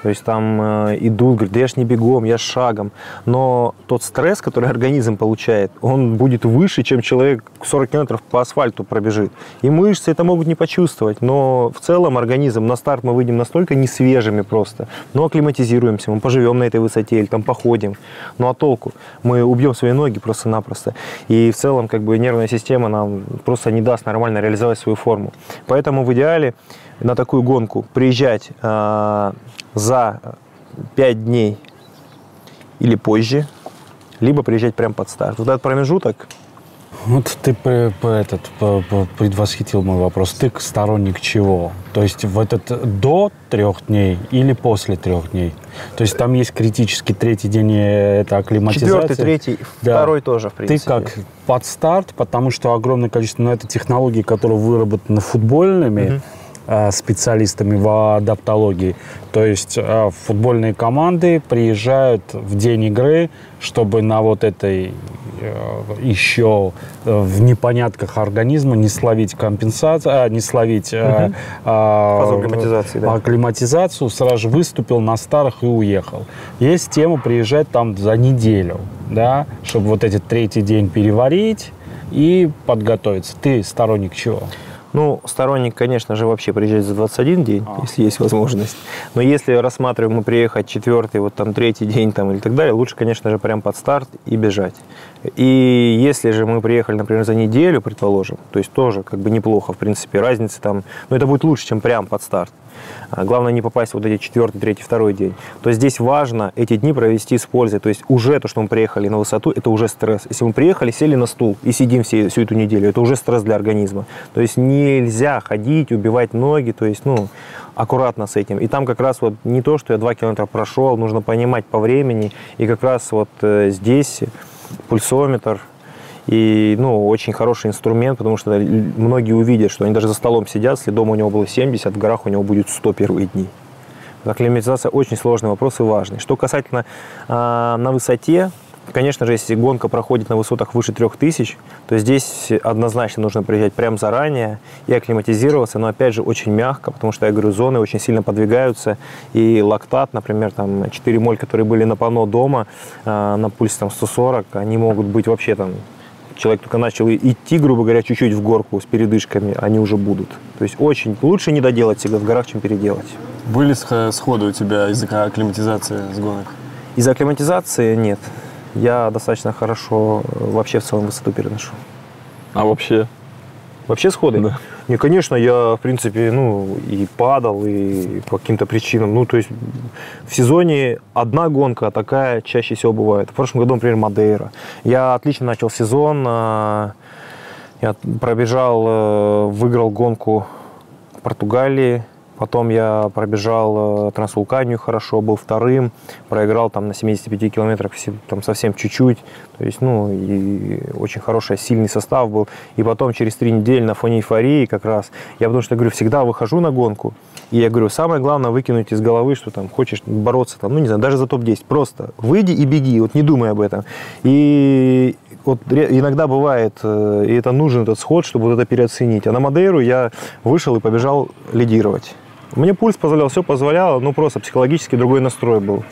[SPEAKER 5] то есть там э, идут, говорят, да я ж не бегом, я шагом. Но тот стресс, который организм получает, он будет выше, чем человек 40 километров по асфальту пробежит. И мышцы это могут не почувствовать, но в целом организм, на старт мы выйдем настолько не свежими просто, но акклиматизируемся, мы поживем на этой высоте или там походим. Ну а толку? Мы убьем свои ноги просто-напросто. И в целом как бы нервная система нам просто не даст нормально реализовать свою форму. Поэтому в идеале на такую гонку приезжать э, за 5 дней или позже, либо приезжать прямо под старт. Вот этот промежуток,
[SPEAKER 2] Вот ты при- по- этот, по- по- предвосхитил мой вопрос. Ты сторонник чего? То есть в этот до трех дней или после трех дней? То есть там есть критический третий день, это акклиматизация.
[SPEAKER 5] четвертый, третий,
[SPEAKER 2] Да.
[SPEAKER 5] второй тоже, в
[SPEAKER 2] Ты
[SPEAKER 5] принципе.
[SPEAKER 2] как под старт, потому что огромное количество, ну, это технологии, которые выработаны футбольными э, специалистами в адаптологии. То есть э, футбольные команды приезжают в день игры, чтобы на вот этой э, еще э, в непонятках организма не словить компенсацию, а, не словить э, а,
[SPEAKER 5] акклиматизации, да.
[SPEAKER 2] акклиматизацию, сразу же выступил на старых и уехал. Есть тема приезжать там за неделю, да, чтобы вот этот третий день переварить и подготовиться. Ты сторонник чего?
[SPEAKER 5] Ну, сторонник, конечно же, вообще приезжать за 21 день,
[SPEAKER 2] А.
[SPEAKER 5] если есть возможность. Но если рассматриваем мы приехать четвертый, вот там третий день там или так далее, лучше, конечно же, прям под старт и бежать. И если же мы приехали, например, за неделю, предположим, то есть тоже как бы неплохо, в принципе, разница там, но это будет лучше, чем прям под старт. А Главное не попасть вот эти четвертый, третий, второй день. То есть здесь важно эти дни провести с пользой. То есть уже то, что мы приехали на высоту, это уже стресс. Если мы приехали, сели на стул и сидим все, всю эту неделю, это уже стресс для организма. То есть нельзя ходить, убивать ноги, то есть, ну, аккуратно с этим. И там как раз вот не то, что я два километра прошел, нужно понимать по времени. И как раз вот э, здесь пульсометр, и, ну, очень хороший инструмент, потому что многие увидят, что они даже за столом сидят, если дома у него было 70, в горах у него будет 100 первые дни. Акклиматизация очень сложный вопрос и важный. Что касательно а, на высоте, конечно же, если гонка проходит на высотах выше 3000, то здесь однозначно нужно приезжать прямо заранее и акклиматизироваться, но опять же очень мягко, потому что, я говорю, зоны очень сильно подвигаются, и лактат, например, там 4 моль, которые были на пано дома, а, на пульсе там 140, они могут быть вообще там человек только начал идти, грубо говоря, чуть-чуть в горку с передышками, они уже будут. То есть очень лучше не доделать всегда в горах, чем переделать.
[SPEAKER 3] Были сх- сходы у тебя из-за акклиматизации с гонок?
[SPEAKER 5] Из-за акклиматизации нет. Я достаточно хорошо э, вообще в целом высоту переношу.
[SPEAKER 4] А вообще?
[SPEAKER 5] Вообще сходы?
[SPEAKER 4] Да.
[SPEAKER 5] Не, конечно, я, в принципе, ну, и падал, и по каким-то причинам. Ну, то есть в сезоне одна гонка такая чаще всего бывает. В прошлом году, например, Мадейра. Я отлично начал сезон. а, Я пробежал, э, выиграл гонку в Португалии. Потом я пробежал э, Трансвулканию хорошо, был вторым, проиграл там на 75 километрах там совсем чуть-чуть. То есть, ну, и очень хороший, сильный состав был. И потом через три недели на фоне эйфории как раз, я потому что, говорю, всегда выхожу на гонку, и я говорю, самое главное выкинуть из головы, что там хочешь бороться, там, ну, не знаю, даже за топ-10. Просто выйди и беги, вот не думай об этом. И вот иногда бывает, э, и это нужен этот сход, чтобы вот это переоценить. А на Мадейру я вышел и побежал лидировать. Мне пульс позволял, все позволяло, ну просто психологически другой настрой был.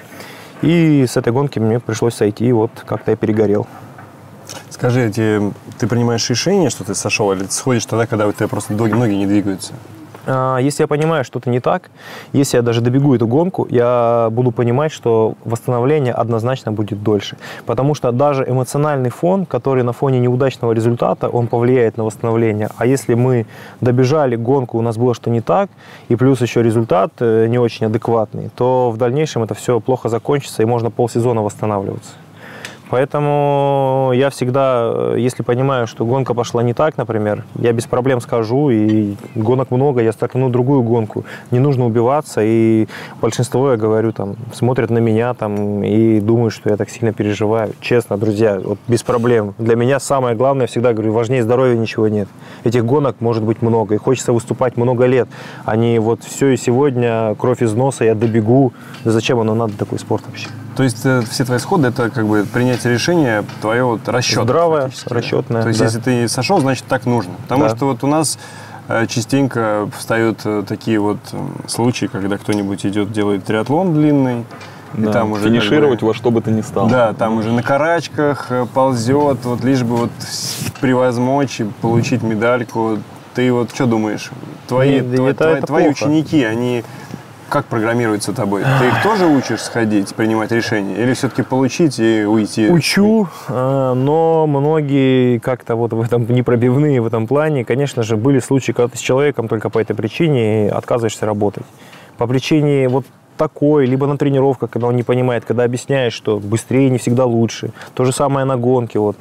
[SPEAKER 5] И с этой гонки мне пришлось сойти, и вот как-то я перегорел.
[SPEAKER 3] Скажи, эти- ты принимаешь решение, что ты сошел, или ты сходишь тогда, когда у тебя просто ноги, ноги не двигаются?
[SPEAKER 5] А, Если я понимаю, что-то не так, если я даже добегу эту гонку, я буду понимать, что восстановление однозначно будет дольше. Потому что даже эмоциональный фон, который на фоне неудачного результата, он повлияет на восстановление. А если мы добежали гонку, у нас было что не так, и плюс еще результат э, не очень адекватный, то в дальнейшем это все плохо закончится, и можно полсезона восстанавливаться. Поэтому я всегда, э, если понимаю, что гонка пошла не так, например, я без проблем скажу, и гонок много, я стартану другую гонку. Не нужно убиваться, и большинство, я говорю, там, смотрят на меня там, и думают, что я так сильно переживаю. Честно, друзья, вот без проблем. Для меня самое главное, всегда говорю, важнее здоровья ничего нет. Этих гонок может быть много, и хочется выступать много лет, а вот все и сегодня, кровь из носа, я добегу. Зачем оно надо, такой спорт вообще?
[SPEAKER 3] То есть э, все твои сходы это как бы принятие решения твое вот расчет.
[SPEAKER 5] Здравое, расчетное,
[SPEAKER 3] То есть
[SPEAKER 5] да.
[SPEAKER 3] если ты сошел, значит так нужно. Потому
[SPEAKER 5] Да.
[SPEAKER 3] что вот у нас э, частенько встают э, такие вот м, случаи, когда кто-нибудь идет, делает триатлон длинный, и
[SPEAKER 4] Да,
[SPEAKER 3] там уже как
[SPEAKER 4] финишировать
[SPEAKER 3] бы-
[SPEAKER 4] во что бы то ни стало.
[SPEAKER 3] Да, там уже на карачках э, ползет, вот лишь бы вот превозмочь и получить медальку. Ты вот что думаешь? Твои,
[SPEAKER 5] Не,
[SPEAKER 3] твои- твои
[SPEAKER 5] плохо.
[SPEAKER 3] ученики, они как программируются тобой? Ты их тоже учишь сходить, принимать решения? Или все-таки получить и уйти?
[SPEAKER 5] Учу, э, но многие как-то вот в этом непробивные в этом плане. Конечно же, были случаи, когда ты с человеком только по этой причине отказываешься работать. По причине вот такой, либо на тренировках, когда он не понимает, когда объясняешь, что быстрее не всегда лучше. То же самое на гонке. Вот.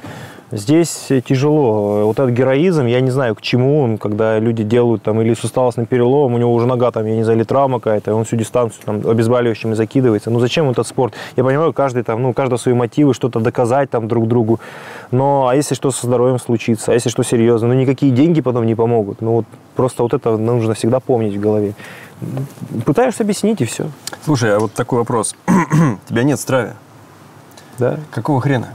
[SPEAKER 5] Здесь э, тяжело. Вот этот героизм, я не знаю, к чему он, когда люди делают там или суставостный перелом, у него уже нога там, я не знаю, или травма какая-то, и он всю дистанцию там обезболивающими закидывается. Ну зачем этот спорт? Я понимаю, каждый там, ну, у каждого свои мотивы, что-то доказать там друг другу. Но а если что со здоровьем случится, а если что серьезно, ну никакие деньги потом не помогут. Ну вот просто вот это нужно всегда помнить в голове. Пытаешься объяснить и все.
[SPEAKER 3] Слушай, а вот такой вопрос. Тебя нет в страве.
[SPEAKER 5] Да.
[SPEAKER 3] Какого хрена?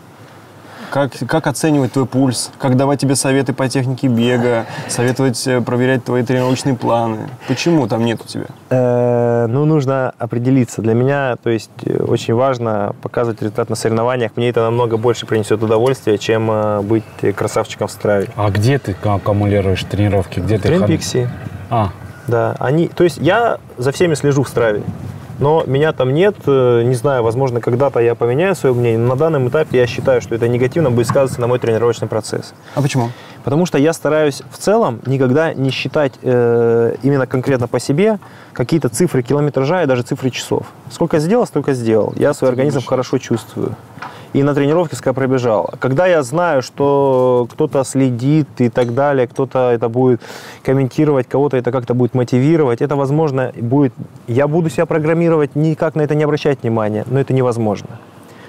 [SPEAKER 3] Как, как оценивать твой пульс? Как давать тебе советы по технике бега? Советовать э, проверять твои тренировочные планы? Почему там нет у тебя?
[SPEAKER 5] Э, Ну, нужно определиться. Для меня, то есть, э, очень важно показывать результат на соревнованиях. Мне это намного больше принесет удовольствия, чем э, быть красавчиком в страве.
[SPEAKER 6] А где ты аккумулируешь тренировки? Где ты?
[SPEAKER 5] Тренпикси,
[SPEAKER 6] А,
[SPEAKER 5] да. Они, то есть, я за всеми слежу в страве. Но меня там нет, э, не знаю, возможно, когда-то я поменяю свое мнение, но на данном этапе я считаю, что это негативно будет сказываться на мой тренировочный процесс.
[SPEAKER 3] А почему?
[SPEAKER 5] Потому что я стараюсь в целом никогда не считать э, именно конкретно по себе какие-то цифры километража и даже цифры часов. Сколько сделал, столько сделал. Я свой организм хорошо чувствую. И на тренировке сколько пробежал. Когда я знаю, что кто-то следит и так далее, кто-то это будет комментировать, кого-то это как-то будет мотивировать, это возможно будет... Я буду себя программировать, никак на это не обращать внимания, но это невозможно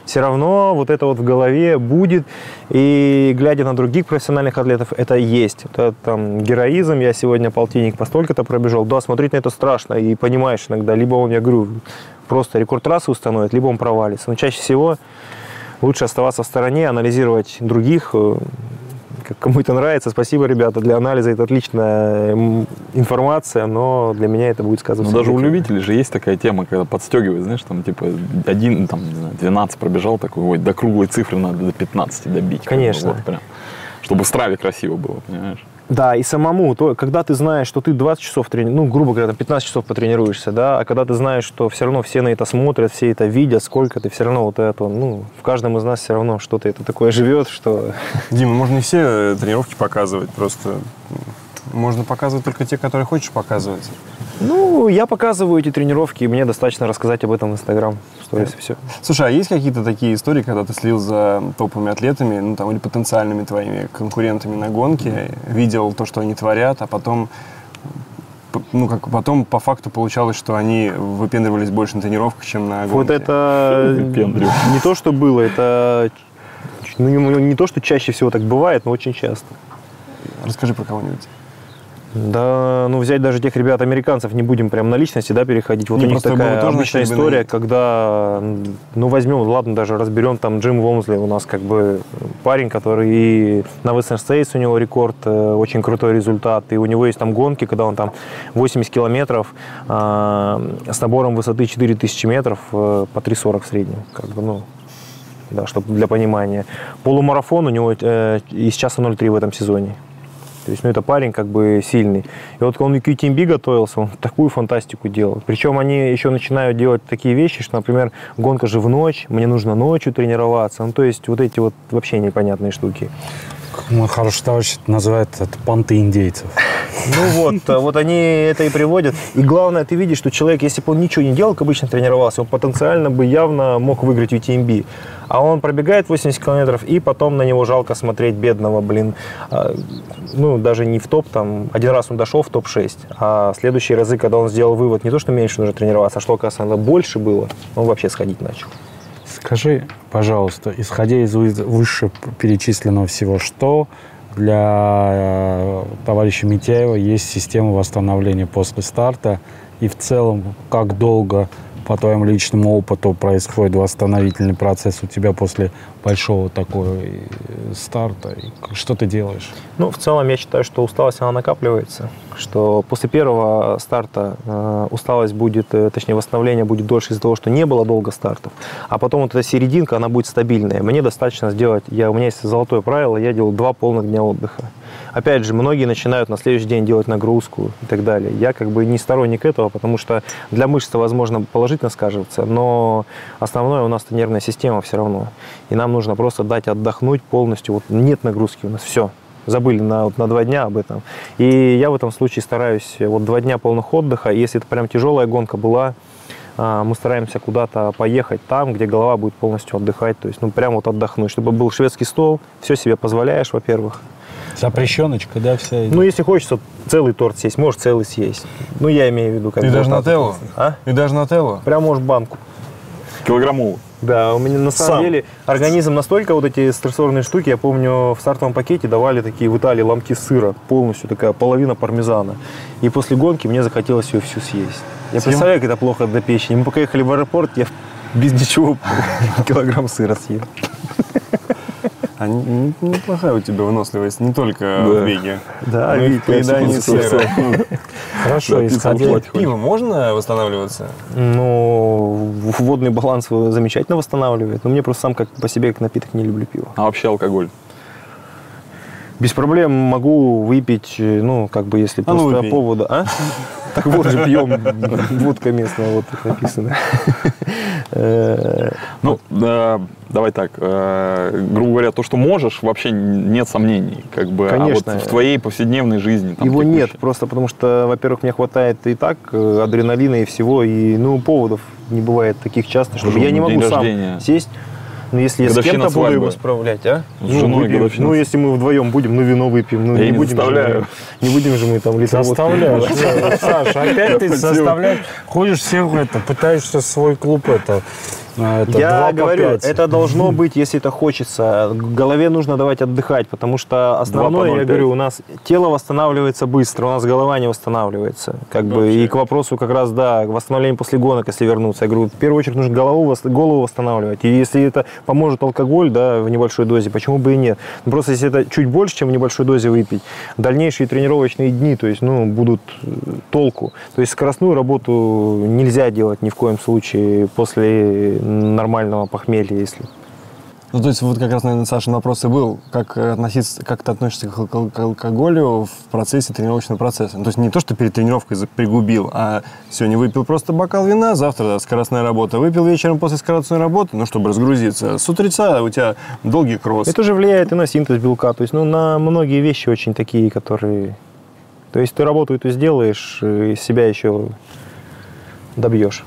[SPEAKER 5] все равно вот это вот в голове будет. И глядя на других профессиональных атлетов, это есть. Это там героизм, я сегодня полтинник по столько-то пробежал. Да, смотреть на это страшно. И понимаешь иногда, либо он, я говорю, просто рекорд трассы установит, либо он провалится. Но чаще всего лучше оставаться в стороне, анализировать других, э, кому это нравится. Спасибо, ребята, для анализа это отличная м, информация, но для меня это будет
[SPEAKER 4] Ну,
[SPEAKER 5] сказываться.
[SPEAKER 4] даже у любителей же есть такая тема, когда подстегивает, знаешь, там, типа, один, там, не знаю, 12 пробежал, такой, ой, до круглой цифры надо до 15 добить.
[SPEAKER 5] Конечно.
[SPEAKER 4] вот прям. Чтобы в страве красиво было, понимаешь?
[SPEAKER 5] Да, и самому, то, когда ты знаешь, что ты 20 часов трени... ну, грубо говоря, там 15 часов потренируешься, да, а когда ты знаешь, что все равно все на это смотрят, все это видят, сколько ты все равно вот это, ну, в каждом из нас все равно что-то это такое живет, что...
[SPEAKER 3] Дима, можно не все э, тренировки показывать, просто можно показывать только те, которые хочешь показывать.
[SPEAKER 5] Ну, я показываю эти тренировки, и мне достаточно рассказать об этом в Инстаграм, сторис, и все.
[SPEAKER 3] Слушай, а есть какие-то такие истории, когда ты следил за топовыми атлетами, ну там, или потенциальными твоими конкурентами на гонке, видел то, что они творят, а потом ну, как потом по факту получалось, что они выпендривались больше на тренировках, чем на гонке.
[SPEAKER 5] Вот это не то, что было, это ну, не, не то, что чаще всего так бывает, но очень часто.
[SPEAKER 3] Расскажи про кого-нибудь.
[SPEAKER 5] Да, ну взять даже тех ребят американцев, не будем прям на личности, да, переходить. Вот
[SPEAKER 3] Не,
[SPEAKER 5] у них такая
[SPEAKER 3] тоже
[SPEAKER 5] обычная история,
[SPEAKER 3] на-
[SPEAKER 5] когда, ну возьмем, ладно, даже разберем там Джим Вомсли, у нас как бы парень, который и на Western States у него рекорд, э, очень крутой результат, и у него есть там гонки, когда он там 80 километров э, с набором высоты 4000 метров э, по 3,40 в среднем, как бы, ну, да, чтобы для понимания. Полумарафон у него э, из часа 0,3 в этом сезоне. То есть, ну, это парень как бы сильный. И вот он к UTMB готовился, он такую фантастику делал. Причем они еще начинают делать такие вещи, что, например, гонка же в ночь, мне нужно ночью тренироваться. Ну, то есть, вот эти вот вообще непонятные штуки.
[SPEAKER 6] Мой хороший товарищ называет это понты индейцев.
[SPEAKER 5] Ну вот, а вот они это и приводят. И главное, ты видишь, что человек, если бы он ничего не делал, как обычно тренировался, он потенциально бы явно мог выиграть UTMB. А он пробегает 80 километров, и потом на него жалко смотреть, бедного, блин. А, Ну, даже не в топ, там, один раз он дошел в топ-6, а следующие разы, когда он сделал вывод, не то, что меньше нужно тренироваться, а что, оказывается, больше было, он вообще сходить начал.
[SPEAKER 6] Скажи, пожалуйста, исходя из вы- вышеперечисленного всего, что для э, товарища Митяева есть система восстановления после старта? И в целом, как долго по твоему личному опыту происходит восстановительный процесс у тебя после большого такого э, старта? Что ты делаешь?
[SPEAKER 5] Ну, в целом, я считаю, что усталость, она накапливается, что после первого старта э, усталость будет, э, точнее, восстановление будет дольше из-за того, что не было долго стартов, а потом вот эта серединка, она будет стабильная. Мне достаточно сделать, я, у меня есть золотое правило, я делаю два полных дня отдыха. Опять же, многие начинают на следующий день делать нагрузку и так далее. Я как бы не сторонник этого, потому что для мышц, возможно, положительно скажется, но основное у нас это нервная система все равно. И нам нужно просто дать отдохнуть полностью. Вот нет нагрузки у нас, все. Забыли на, вот на два дня об этом. И я в этом случае стараюсь вот два дня полных отдыха. Если это прям тяжелая гонка была, а, мы стараемся куда-то поехать там, где голова будет полностью отдыхать. То есть, ну, прям вот отдохнуть, чтобы был шведский стол, все себе позволяешь, во-первых.
[SPEAKER 6] Запрещеночка, да, вся идет?
[SPEAKER 5] Ну, если хочется целый торт съесть, можешь целый съесть. Ну, я имею в виду, как
[SPEAKER 3] И даже нателлу?
[SPEAKER 5] вот. А?
[SPEAKER 3] И даже нателлу?
[SPEAKER 5] Прям можешь банку.
[SPEAKER 4] Килограммовый.
[SPEAKER 5] Да, у меня на самом
[SPEAKER 3] Сам.
[SPEAKER 5] деле организм настолько вот эти стрессорные штуки, я помню, в стартовом пакете давали такие в Италии ломти сыра, полностью такая половина пармезана. И после гонки мне захотелось ее всю съесть. Я представляю, как это плохо для печени. Мы пока ехали в аэропорт, я без ничего килограмм сыра съел.
[SPEAKER 3] А неплохая у тебя выносливость, не только в беге.
[SPEAKER 5] Да,
[SPEAKER 3] Ну и в поедании сыра.
[SPEAKER 6] Хорошо, исходя,
[SPEAKER 3] Пиво можно восстанавливаться?
[SPEAKER 5] Ну, водный баланс замечательно восстанавливает. Но мне просто сам как по себе как напиток не люблю пиво.
[SPEAKER 4] А вообще алкоголь?
[SPEAKER 5] Без проблем могу выпить, э, ну, как бы, если
[SPEAKER 3] А ну,
[SPEAKER 5] просто повода. А? Так вот же пьем, водка местная, вот написано. Э,
[SPEAKER 4] Ну, да, давай так, э, грубо говоря, то, что можешь, вообще нет сомнений. Как бы,
[SPEAKER 5] Конечно.
[SPEAKER 4] А вот в твоей повседневной жизни. там,
[SPEAKER 5] Его нет, просто потому что, во-первых, мне хватает и так э, адреналина и всего, и, ну, поводов не бывает таких часто, чтобы я не могу сам
[SPEAKER 4] рождения.
[SPEAKER 5] сесть. Ну, если я с кем-то буду его справлять, а?
[SPEAKER 4] С
[SPEAKER 5] ну,
[SPEAKER 4] женой
[SPEAKER 5] выпьем. ну, если мы вдвоем будем, ну, вино выпьем. Ну,
[SPEAKER 4] Я
[SPEAKER 5] не
[SPEAKER 4] не
[SPEAKER 5] будем же
[SPEAKER 4] заставляю.
[SPEAKER 5] мы- Не будем же мы там литр водки
[SPEAKER 6] Заставляешь. Саша, опять ты заставляешь. Ходишь всех это, пытаешься свой клуб это, это
[SPEAKER 5] Я
[SPEAKER 6] по
[SPEAKER 5] говорю,
[SPEAKER 6] пять.
[SPEAKER 5] это должно быть, если это хочется. Голове нужно давать отдыхать, потому что основное, я
[SPEAKER 4] 0,5.
[SPEAKER 5] говорю, у нас тело восстанавливается быстро, у нас голова не восстанавливается. Как бы, и к вопросу как раз, да, к восстановлению после гонок, если вернуться. Я говорю, в первую очередь нужно голову, голову восстанавливать. И если это поможет алкоголь, да, в небольшой дозе, почему бы и нет? Ну, просто если это чуть больше, чем в небольшой дозе выпить, дальнейшие тренировочные дни, то есть, ну, будут э, толку. То есть скоростную работу нельзя делать ни в коем случае после нормального похмелья, если.
[SPEAKER 3] Ну, то есть вот как раз, наверное, Саша вопрос и был, как э, относиться, как ты относишься к, алко- к алкоголю в процессе тренировочного процесса. Ну, то есть не то, что перед тренировкой пригубил, а сегодня выпил просто бокал вина, завтра скоростная работа, выпил вечером после скоростной работы, ну, чтобы разгрузиться. С утреца у тебя долгий кросс.
[SPEAKER 5] Это же влияет и на синтез белка, то есть ну, на многие вещи очень такие, которые... То есть ты работу эту сделаешь, и себя еще добьешь.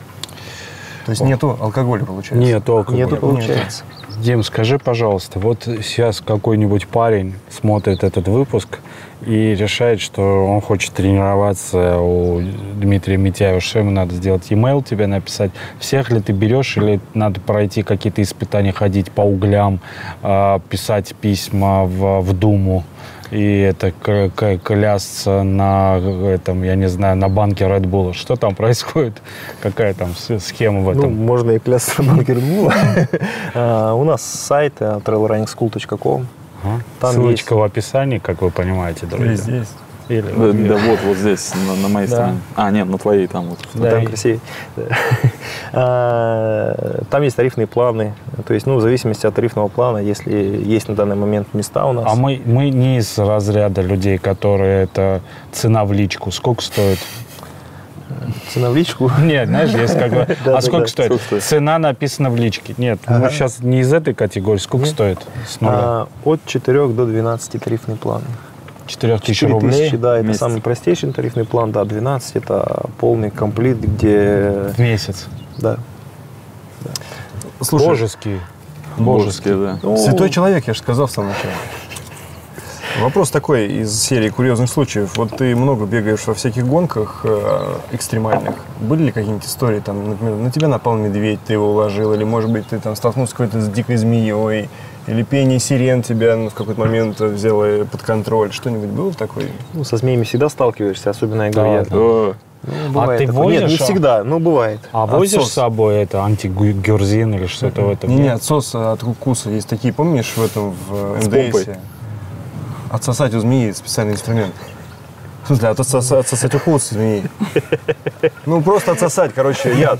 [SPEAKER 3] То есть нету алкоголя, получается?
[SPEAKER 2] Нет, алкоголя.
[SPEAKER 5] Нету, получается.
[SPEAKER 2] Дим, скажи, пожалуйста, вот сейчас какой-нибудь парень смотрит этот выпуск и решает, что он хочет тренироваться у Дмитрия Митяева, что ему надо сделать? E-mail тебе написать? Всех ли ты берешь или надо пройти какие-то испытания, ходить по углям, а, писать письма в, в Думу? И это к- к- клясться на этом, я не знаю, на банке Red Bull. Что там происходит? Какая там схема в
[SPEAKER 5] Ну,
[SPEAKER 2] этом?
[SPEAKER 5] можно и клясться на Гермула. А, У нас сайт э, trailrunningschool.com.
[SPEAKER 2] Ссылочка в описании, как вы понимаете, друзья.
[SPEAKER 3] Здесь, здесь.
[SPEAKER 2] Или
[SPEAKER 4] Да,
[SPEAKER 2] вот
[SPEAKER 4] да вот, вот здесь, на, на моей
[SPEAKER 2] Да.
[SPEAKER 4] стороне. А, нет, на твоей там вот.
[SPEAKER 2] Да,
[SPEAKER 5] там
[SPEAKER 2] и-
[SPEAKER 5] красивее. А, Там есть тарифные планы. То есть, ну, в зависимости от тарифного плана, если есть на данный момент места у нас.
[SPEAKER 2] А мы, мы не из разряда людей, которые это цена в личку. Сколько стоит?
[SPEAKER 5] Цена в личку.
[SPEAKER 2] Нет, знаешь, есть как бы...
[SPEAKER 5] Да,
[SPEAKER 2] А
[SPEAKER 5] да,
[SPEAKER 2] сколько
[SPEAKER 5] да.
[SPEAKER 2] стоит?
[SPEAKER 4] Сколько стоит?
[SPEAKER 2] Цена написана в личке. Нет, мы сейчас не из этой категории. Сколько стоит?
[SPEAKER 5] А, От 4 до 12 тарифный план.
[SPEAKER 2] 4 тысяч
[SPEAKER 5] 4
[SPEAKER 2] рублей
[SPEAKER 5] тысячи, да, это
[SPEAKER 4] месяц.
[SPEAKER 5] самый простейший тарифный план, да, 12 это полный комплект, где,
[SPEAKER 2] в месяц.
[SPEAKER 5] да.
[SPEAKER 3] Слушай,
[SPEAKER 2] Божеский.
[SPEAKER 4] Божеские, да.
[SPEAKER 5] Ну,
[SPEAKER 3] Святой человек, я же сказал в самом начале. Вопрос такой из серии курьезных случаев. Вот ты много бегаешь во всяких гонках э, экстремальных. Были ли какие-нибудь истории, там, например, на тебя напал медведь, ты его уложил, или, может быть, ты там столкнулся с какой-то с дикой змеей, или пение сирен тебя ну, в какой-то момент взяло под контроль. Что-нибудь было такое?
[SPEAKER 5] ну, со змеями всегда сталкиваешься, особенно, я
[SPEAKER 2] Да,
[SPEAKER 5] говорю, я-
[SPEAKER 2] да.
[SPEAKER 4] О,
[SPEAKER 5] ну, бывает
[SPEAKER 2] ты
[SPEAKER 5] такое. Нет, не
[SPEAKER 2] возишь, а?
[SPEAKER 5] всегда, но бывает.
[SPEAKER 2] А возишь
[SPEAKER 3] Отсос.
[SPEAKER 2] с собой это антигюрзин или что-то в этом?
[SPEAKER 3] Не, не, отсос от укуса. Есть такие, помнишь, в этом, в МДС? Отсосать у змеи специальный инструмент. В смысле, отсосать, отсосать укус змеи. Ну, просто отсосать, короче, яд.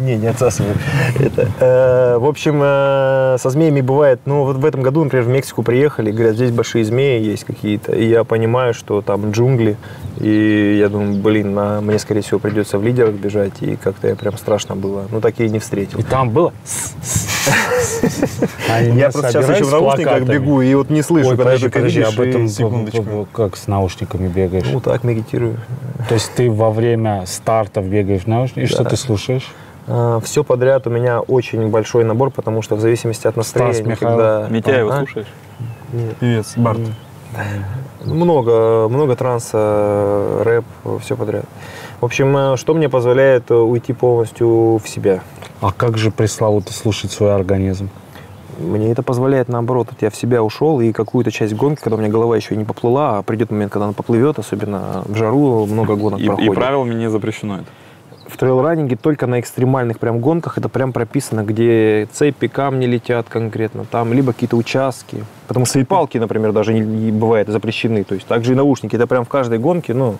[SPEAKER 5] Не, не отсасываю. Это, э, в общем, э, со змеями бывает, ну, вот в этом году, например, в Мексику приехали, говорят, здесь большие змеи есть какие-то, и я понимаю, что там джунгли, и я думаю, блин, на- мне, скорее всего, придется в лидерах бежать, и как-то я прям страшно было. Ну, такие не встретил.
[SPEAKER 2] И там было...
[SPEAKER 5] Я просто сейчас еще в наушниках бегу, и вот не слышу, когда ты видишь,
[SPEAKER 2] об этом
[SPEAKER 3] секундочку.
[SPEAKER 2] как с наушниками бегаешь?
[SPEAKER 5] Ну, так, медитирую.
[SPEAKER 2] То есть ты во время стартов бегаешь в наушниках, и что ты слушаешь?
[SPEAKER 5] Все подряд у меня очень большой набор, потому что в зависимости от настроения,
[SPEAKER 2] Михайлов.
[SPEAKER 5] когда...
[SPEAKER 4] Митяева
[SPEAKER 5] А?
[SPEAKER 4] слушаешь?
[SPEAKER 3] Певец, Барт.
[SPEAKER 5] Много, много транса, рэп, все подряд. В общем, э, что мне позволяет э, уйти полностью в себя?
[SPEAKER 2] А как же пресловуто слушать свой организм?
[SPEAKER 5] Мне это позволяет, наоборот, вот я в себя ушел, и какую-то часть гонки, когда у меня голова еще не поплыла, а придет момент, когда она поплывет, особенно в жару много гонок
[SPEAKER 4] И, и
[SPEAKER 5] проходит.
[SPEAKER 4] правилами не запрещено это.
[SPEAKER 5] В трейл-раннинге только на экстремальных прям гонках это прям прописано, где цепи, камни летят конкретно, там либо какие-то участки. Потому что и палки, например, даже не, не бывает запрещены. То есть также и наушники, это прям в каждой гонке, ну,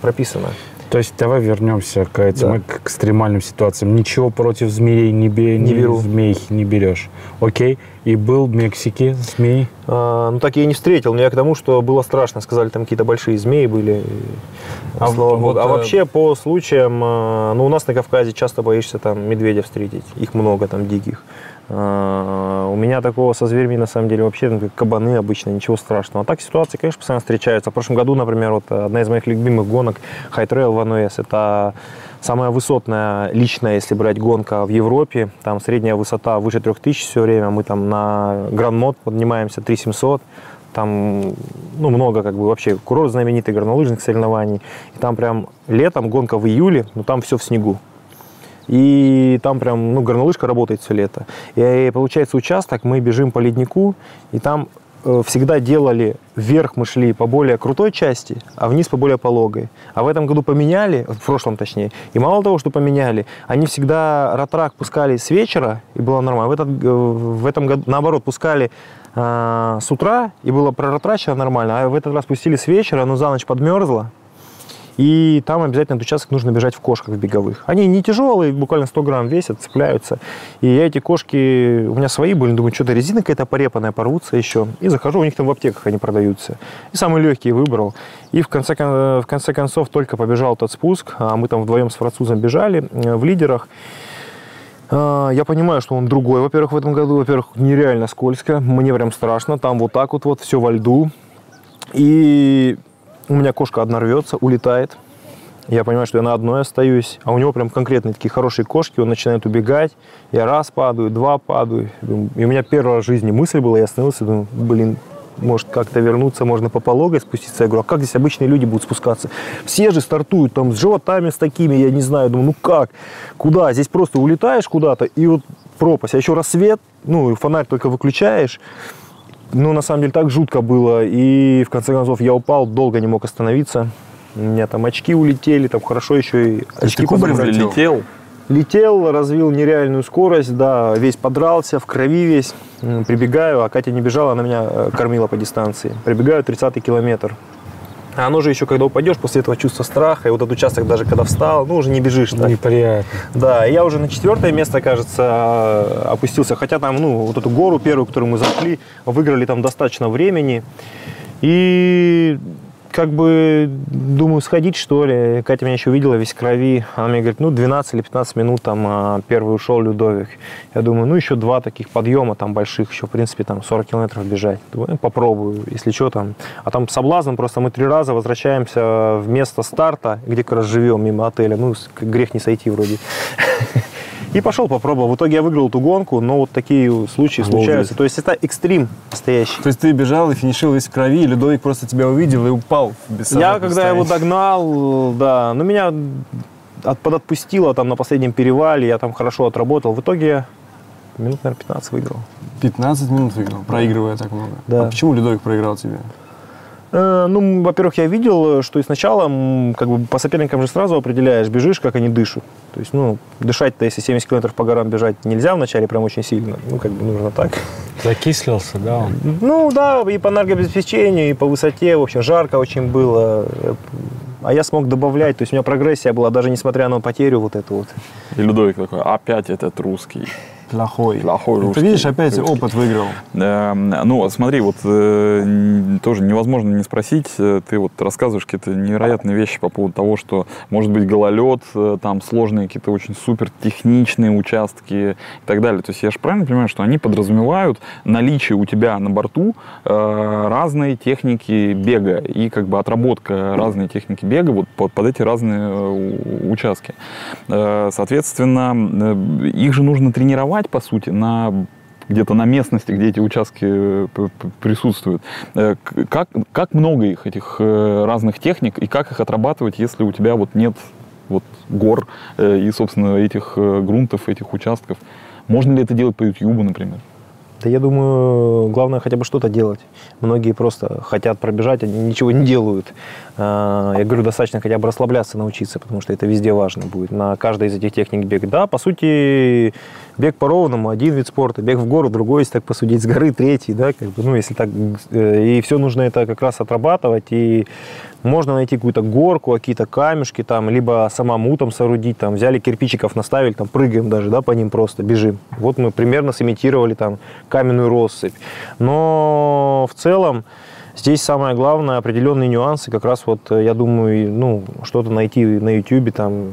[SPEAKER 5] прописано.
[SPEAKER 2] То есть давай вернемся к этим
[SPEAKER 5] Да.
[SPEAKER 2] к экстремальным ситуациям. Ничего против змеей не, бе-
[SPEAKER 5] Не беру.
[SPEAKER 2] змей не берешь. Окей. И был в Мексике змей.
[SPEAKER 5] А, ну, так я и не встретил, но я к тому, что было страшно. Сказали, там какие-то большие змеи были.
[SPEAKER 3] А
[SPEAKER 5] слава
[SPEAKER 3] вот,
[SPEAKER 5] богу. а
[SPEAKER 3] э,
[SPEAKER 5] вообще, по случаям, а, ну, у нас на Кавказе часто боишься там медведя встретить. Их много там диких. А, у меня такого со зверями, на самом деле, вообще, ну, как кабаны обычно, ничего страшного. А так ситуации, конечно, постоянно встречаются. В прошлом году, например, вот одна из моих любимых гонок High Trail в АНС. Это самая высотная личная, если брать гонка в Европе. Там средняя высота выше 3000 все время. Мы там на Гранд-мод поднимаемся 3700. Там ну, много как бы вообще курорт знаменитый горнолыжных соревнований. И там прям летом гонка в июле, но там все в снегу. И там прям, ну, горнолыжка работает все лето. И получается участок, мы бежим по леднику, и там э, всегда делали, вверх мы шли по более крутой части, а вниз по более пологой. А в этом году поменяли, в прошлом точнее, и мало того, что поменяли, они всегда ратрак пускали с вечера, и было нормально. В, этот, э, в этом году, наоборот, пускали э, с утра, и было проратрачено нормально, а в этот раз пустили с вечера, оно за ночь подмерзло, И там обязательно этот участок нужно бежать в кошках беговых. Они не тяжелые, буквально 100 грамм весят, цепляются. И я эти кошки, у меня свои были, думаю, что-то резина какая-то порепанная, порвутся еще. И захожу, у них там в аптеках они продаются. И самые легкие выбрал. И в конце, кон- в конце концов только побежал этот спуск, а мы там вдвоем с французом бежали э, в лидерах. А, Я понимаю, что он другой, во-первых, в этом году. Во-первых, нереально скользко. Мне прям страшно. Там вот так вот, вот все во льду. И у меня кошка одна рвется, улетает. Я понимаю, что я на одной остаюсь, а у него прям конкретные такие хорошие кошки, он начинает убегать, я раз падаю, два падаю. И у меня первый раз в жизни мысль была, я остановился, думаю, блин, может как-то вернуться, можно по пологой спуститься. Я говорю, а как здесь обычные люди будут спускаться? Все же стартуют там с животами с такими, я не знаю, думаю, ну как, куда? Здесь просто улетаешь куда-то, и вот пропасть, а еще рассвет, ну, фонарь только выключаешь, ну, на самом деле, так жутко было. И в конце концов я упал, долго не мог остановиться. У меня там очки улетели, там хорошо еще и очки подобрали.
[SPEAKER 4] Летел.
[SPEAKER 5] Летел, развил нереальную скорость, да, весь подрался, в крови весь. Прибегаю, а Катя не бежала, она меня э, кормила по дистанции. Прибегаю 30 километр. А оно же еще, когда упадешь, после этого чувство страха, и вот этот участок даже когда встал, ну, уже не бежишь так.
[SPEAKER 6] Неприятно.
[SPEAKER 5] Да, я уже на четвертое место, кажется, опустился. Хотя там, ну, вот эту гору первую, которую мы зашли, выиграли там достаточно времени. И как бы думаю, сходить, что ли. Катя меня еще увидела весь крови. Она мне говорит, ну, 12 или 15 минут там а, первый ушел Людовик. Я думаю, ну, еще два таких подъема там больших, еще, в принципе, там 40 километров бежать. Думаю, «Ну, попробую, если что там. А там соблазн, просто мы три раза возвращаемся в место старта, где как раз живем, мимо отеля. Ну, грех не сойти вроде. И пошел, попробовал. В итоге я выиграл эту гонку, но вот такие случаи случаются. То есть это экстрим настоящий.
[SPEAKER 3] То есть ты бежал и финишировал весь в крови, и Людовик просто тебя увидел и упал без
[SPEAKER 5] Я когда его догнал, да, ну меня от, подотпустило там на последнем перевале, я там хорошо отработал. В итоге минут, наверное, 15 выиграл.
[SPEAKER 3] 15 минут выиграл, проигрывая так много.
[SPEAKER 5] Да.
[SPEAKER 3] А почему Людовик проиграл тебе?
[SPEAKER 5] Э, ну, во-первых, я видел, что и сначала как бы по соперникам же сразу определяешь, бежишь, как они дышат. То есть, ну, дышать-то, если 70 километров по горам бежать нельзя вначале прям очень сильно. Ну, как бы нужно так.
[SPEAKER 6] Закислился, да, он?
[SPEAKER 5] Ну, да, и по энергообеспечению, и по высоте, в общем, жарко очень было. А я смог добавлять, то есть у меня прогрессия была, даже несмотря на потерю вот эту вот.
[SPEAKER 4] И Людовик такой, опять этот русский.
[SPEAKER 3] Плохой.
[SPEAKER 4] Плохой
[SPEAKER 3] Ты
[SPEAKER 4] русский.
[SPEAKER 3] видишь, опять опыт выиграл.
[SPEAKER 4] Эм, Ну, смотри, вот э, тоже невозможно не спросить. Э, Ты вот рассказываешь какие-то невероятные вещи по поводу того, что может быть гололед, э, там сложные какие-то очень супер техничные участки и так далее. То есть я же правильно понимаю, что они подразумевают наличие у тебя на борту э, разной техники бега и как бы отработка разной техники бега вот под, под эти разные э, участки. Э, Соответственно, э, их же нужно тренировать, по сути, на где-то на местности, где эти участки э, присутствуют. Э, Как, как много их, этих э, разных техник, и как их отрабатывать, если у тебя вот нет вот гор и, собственно, этих грунтов, этих участков? Можно ли это делать по YouTube, например?
[SPEAKER 5] Да я думаю, главное хотя бы что-то делать. Многие просто хотят пробежать, они ничего не делают. А, Я говорю, достаточно хотя бы расслабляться, научиться, потому что это везде важно будет. На каждой из этих техник бег. Да, по сути, бег по ровному, один вид спорта, бег в гору, другой, если так посудить, с горы, третий, да, как бы, ну, если так, э, и все нужно это как раз отрабатывать, и можно найти какую-то горку, какие-то камешки там, либо самому там соорудить, там, взяли кирпичиков, наставили, там, прыгаем даже, да, по ним просто, бежим. Вот мы примерно сымитировали там каменную россыпь. Но в целом здесь самое главное, определенные нюансы, как раз вот, э, я думаю, ну, что-то найти на YouTube, там,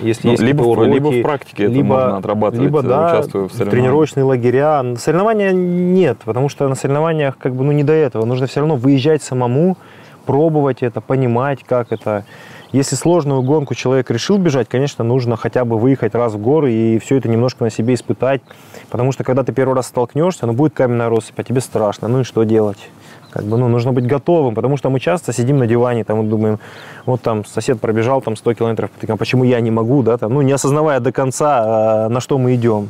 [SPEAKER 5] если
[SPEAKER 4] Ну,
[SPEAKER 5] есть
[SPEAKER 4] либо
[SPEAKER 5] уроки,
[SPEAKER 4] либо в практике это можно отрабатывать,
[SPEAKER 5] либо,
[SPEAKER 4] э,
[SPEAKER 5] да,
[SPEAKER 4] участвуя в соревнованиях.
[SPEAKER 5] тренировочные лагеря. Соревнования нет, потому что на соревнованиях как бы, ну, не до этого. Нужно все равно выезжать самому, пробовать это, понимать, как это. Если сложную гонку человек решил бежать, конечно, нужно хотя бы выехать раз в горы и все это немножко на себе испытать. Потому что когда ты первый раз столкнешься, ну будет каменная россыпь, а тебе страшно. Ну и что делать? Как бы, ну, нужно быть готовым, потому что мы часто сидим на диване, там, и думаем, вот там сосед пробежал там 100 километров, а почему я не могу, да, там, ну, не осознавая до конца, а, на что мы идем.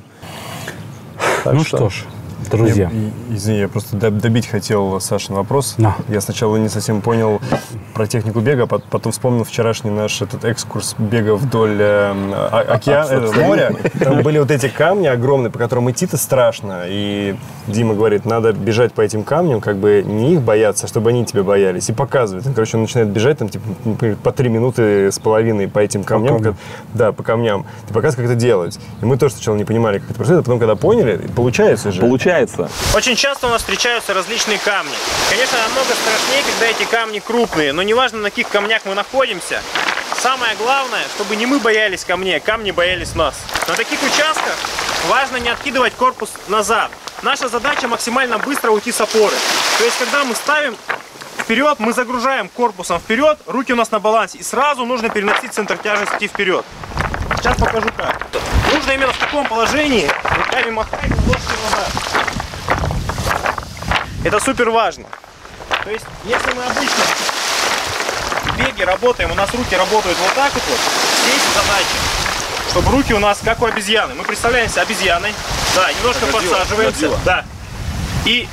[SPEAKER 5] Так
[SPEAKER 6] ну что ж,
[SPEAKER 2] друзья.
[SPEAKER 3] Я- извини, я просто доб- добить хотел Сашин вопрос.
[SPEAKER 2] На.
[SPEAKER 3] Я сначала не совсем понял про технику бега, пот- потом вспомнил вчерашний наш этот экскурс бега вдоль океана, моря. Там были вот эти камни огромные, по которым идти-то страшно. И Дима говорит, надо бежать по этим камням, как бы не их бояться, а чтобы они тебя боялись. И показывает. Он, короче, он начинает бежать там, типа, например, по три минуты с половиной по этим камням.
[SPEAKER 2] камням.
[SPEAKER 3] как- да, по камням. Ты показываешь, как это делать. И мы тоже сначала не понимали, как это происходит, а потом, когда поняли, получается же.
[SPEAKER 4] Получается.
[SPEAKER 5] Очень часто у нас встречаются различные камни. Конечно, намного страшнее, когда эти камни крупные, но неважно, на каких камнях мы находимся. Самое главное, чтобы не мы боялись камней, камни боялись нас. На таких участках важно не откидывать корпус назад. Наша задача максимально быстро уйти с опоры. То есть, когда мы ставим вперед, мы загружаем корпусом вперед, руки у нас на балансе, и сразу нужно переносить центр тяжести вперед. Сейчас покажу как. Нужно именно в таком положении руками махать ложки назад. Это супер важно. То есть, если мы обычно в беге работаем, у нас руки работают вот так вот, здесь задача, чтобы руки у нас как у обезьяны. Мы представляем себя обезьяной, да, немножко подсаживаемся, да. И,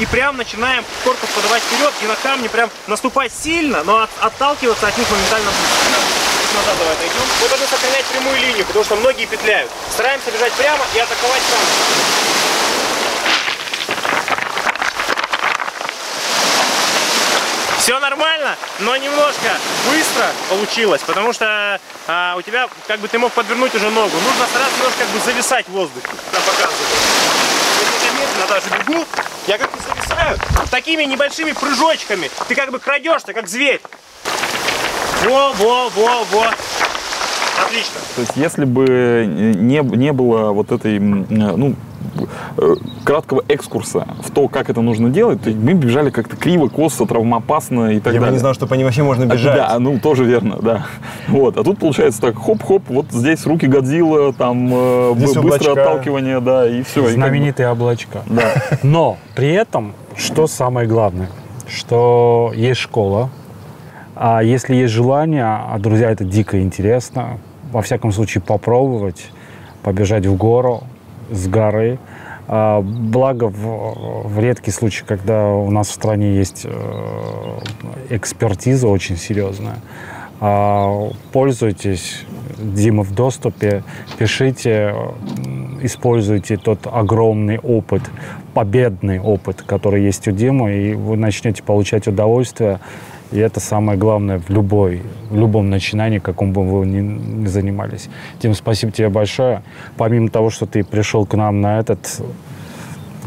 [SPEAKER 5] и прям начинаем корпус подавать вперед и на камни прям наступать сильно, но от- отталкиваться от них моментально быстро. Назад давай отойдем. Мы должны сохранять прямую линию, потому что многие петляют. Стараемся бежать прямо и атаковать камни. Все нормально, но немножко быстро получилось, потому что а, у тебя как бы ты мог подвернуть уже ногу. Нужно сразу немножко как бы зависать в воздухе. Там показываю. Если я медленно даже бегу, я как бы зависаю такими небольшими прыжочками. Ты как бы крадешься, как зверь. Во, во, во, во. Отлично.
[SPEAKER 4] То есть, если бы не, не было вот этой, э, ну, э, краткого экскурса в то, как это нужно делать, то мы бежали как-то криво, косо, травмоопасно и так
[SPEAKER 3] Я бы
[SPEAKER 4] далее.
[SPEAKER 3] не знал, что по ним вообще можно бежать.
[SPEAKER 4] Да, ну тоже верно, да. Вот. А тут получается так, хоп-хоп, вот здесь руки Годзилла, там э,
[SPEAKER 3] Здесь
[SPEAKER 4] бы- быстрое
[SPEAKER 3] облачка.
[SPEAKER 4] отталкивание, да, и все.
[SPEAKER 2] Знаменитые облачка.
[SPEAKER 4] Да.
[SPEAKER 2] Но при этом, что самое главное, что есть школа, а если есть желание, а друзья, это дико интересно, во всяком случае попробовать, побежать в гору, с горы. А, Благо, в, в редкий случай, когда у нас в стране есть э, экспертиза очень серьезная, а, пользуйтесь, Дима в доступе, пишите, используйте тот огромный опыт, победный опыт, который есть у Димы, и вы начнете получать удовольствие. И это самое главное в любой, в любом начинании, каком бы вы ни, ни занимались. Дим, спасибо тебе большое. Помимо того, что ты пришел к нам на этот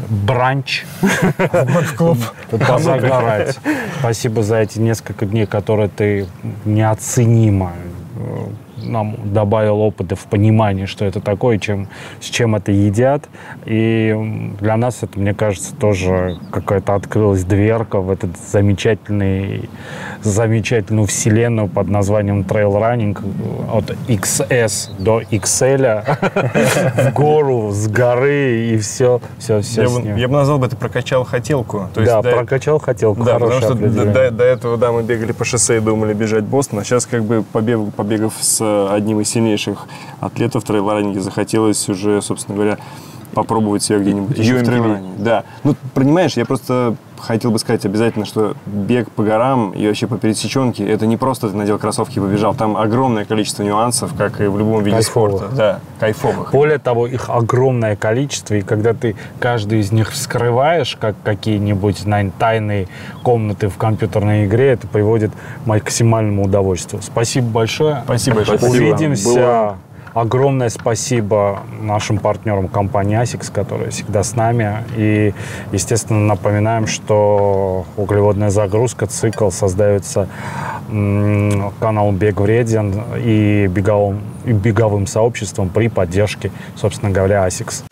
[SPEAKER 2] бранч, позагорать. Спасибо за эти несколько дней, которые ты неоценимо э, нам добавил опыта в понимании, что это такое, чем, с чем это едят. И для нас это, мне кажется, тоже какая-то открылась дверка в этот замечательный, замечательную вселенную под названием Trail Running от XS до XL в гору, с горы и все, все, все
[SPEAKER 3] Я бы, я бы назвал бы это прокачал хотелку. То есть
[SPEAKER 2] да,
[SPEAKER 3] до-
[SPEAKER 2] прокачал хотелку,
[SPEAKER 3] Да, потому что до, до- до этого, да, мы бегали по шоссе и думали бежать Бостон, а сейчас как бы побег- побегав с одним из сильнейших атлетов трейлранинге, захотелось уже, собственно говоря, попробовать себя где-нибудь еще в
[SPEAKER 4] UMTV.
[SPEAKER 3] трейлранинге. Да. Ну, понимаешь, я просто хотел бы сказать обязательно, что бег по горам и вообще по пересеченке, это не просто ты надел кроссовки и побежал. Там огромное количество нюансов, как и в любом виде
[SPEAKER 2] Кайфовых.
[SPEAKER 3] спорта. Да, кайфовых.
[SPEAKER 2] Более того, их огромное количество, и когда ты каждый из них вскрываешь, как какие-нибудь тайные комнаты в компьютерной игре, это приводит к максимальному удовольствию. Спасибо большое.
[SPEAKER 3] Спасибо большое.
[SPEAKER 2] Увидимся.
[SPEAKER 4] Было-
[SPEAKER 2] Огромное спасибо нашим партнерам компании ASICS, которые всегда с нами. И, естественно, напоминаем, что углеводная загрузка, цикл создается каналом Бег Вреден и беговым, и беговым сообществом при поддержке, собственно говоря, ASICS.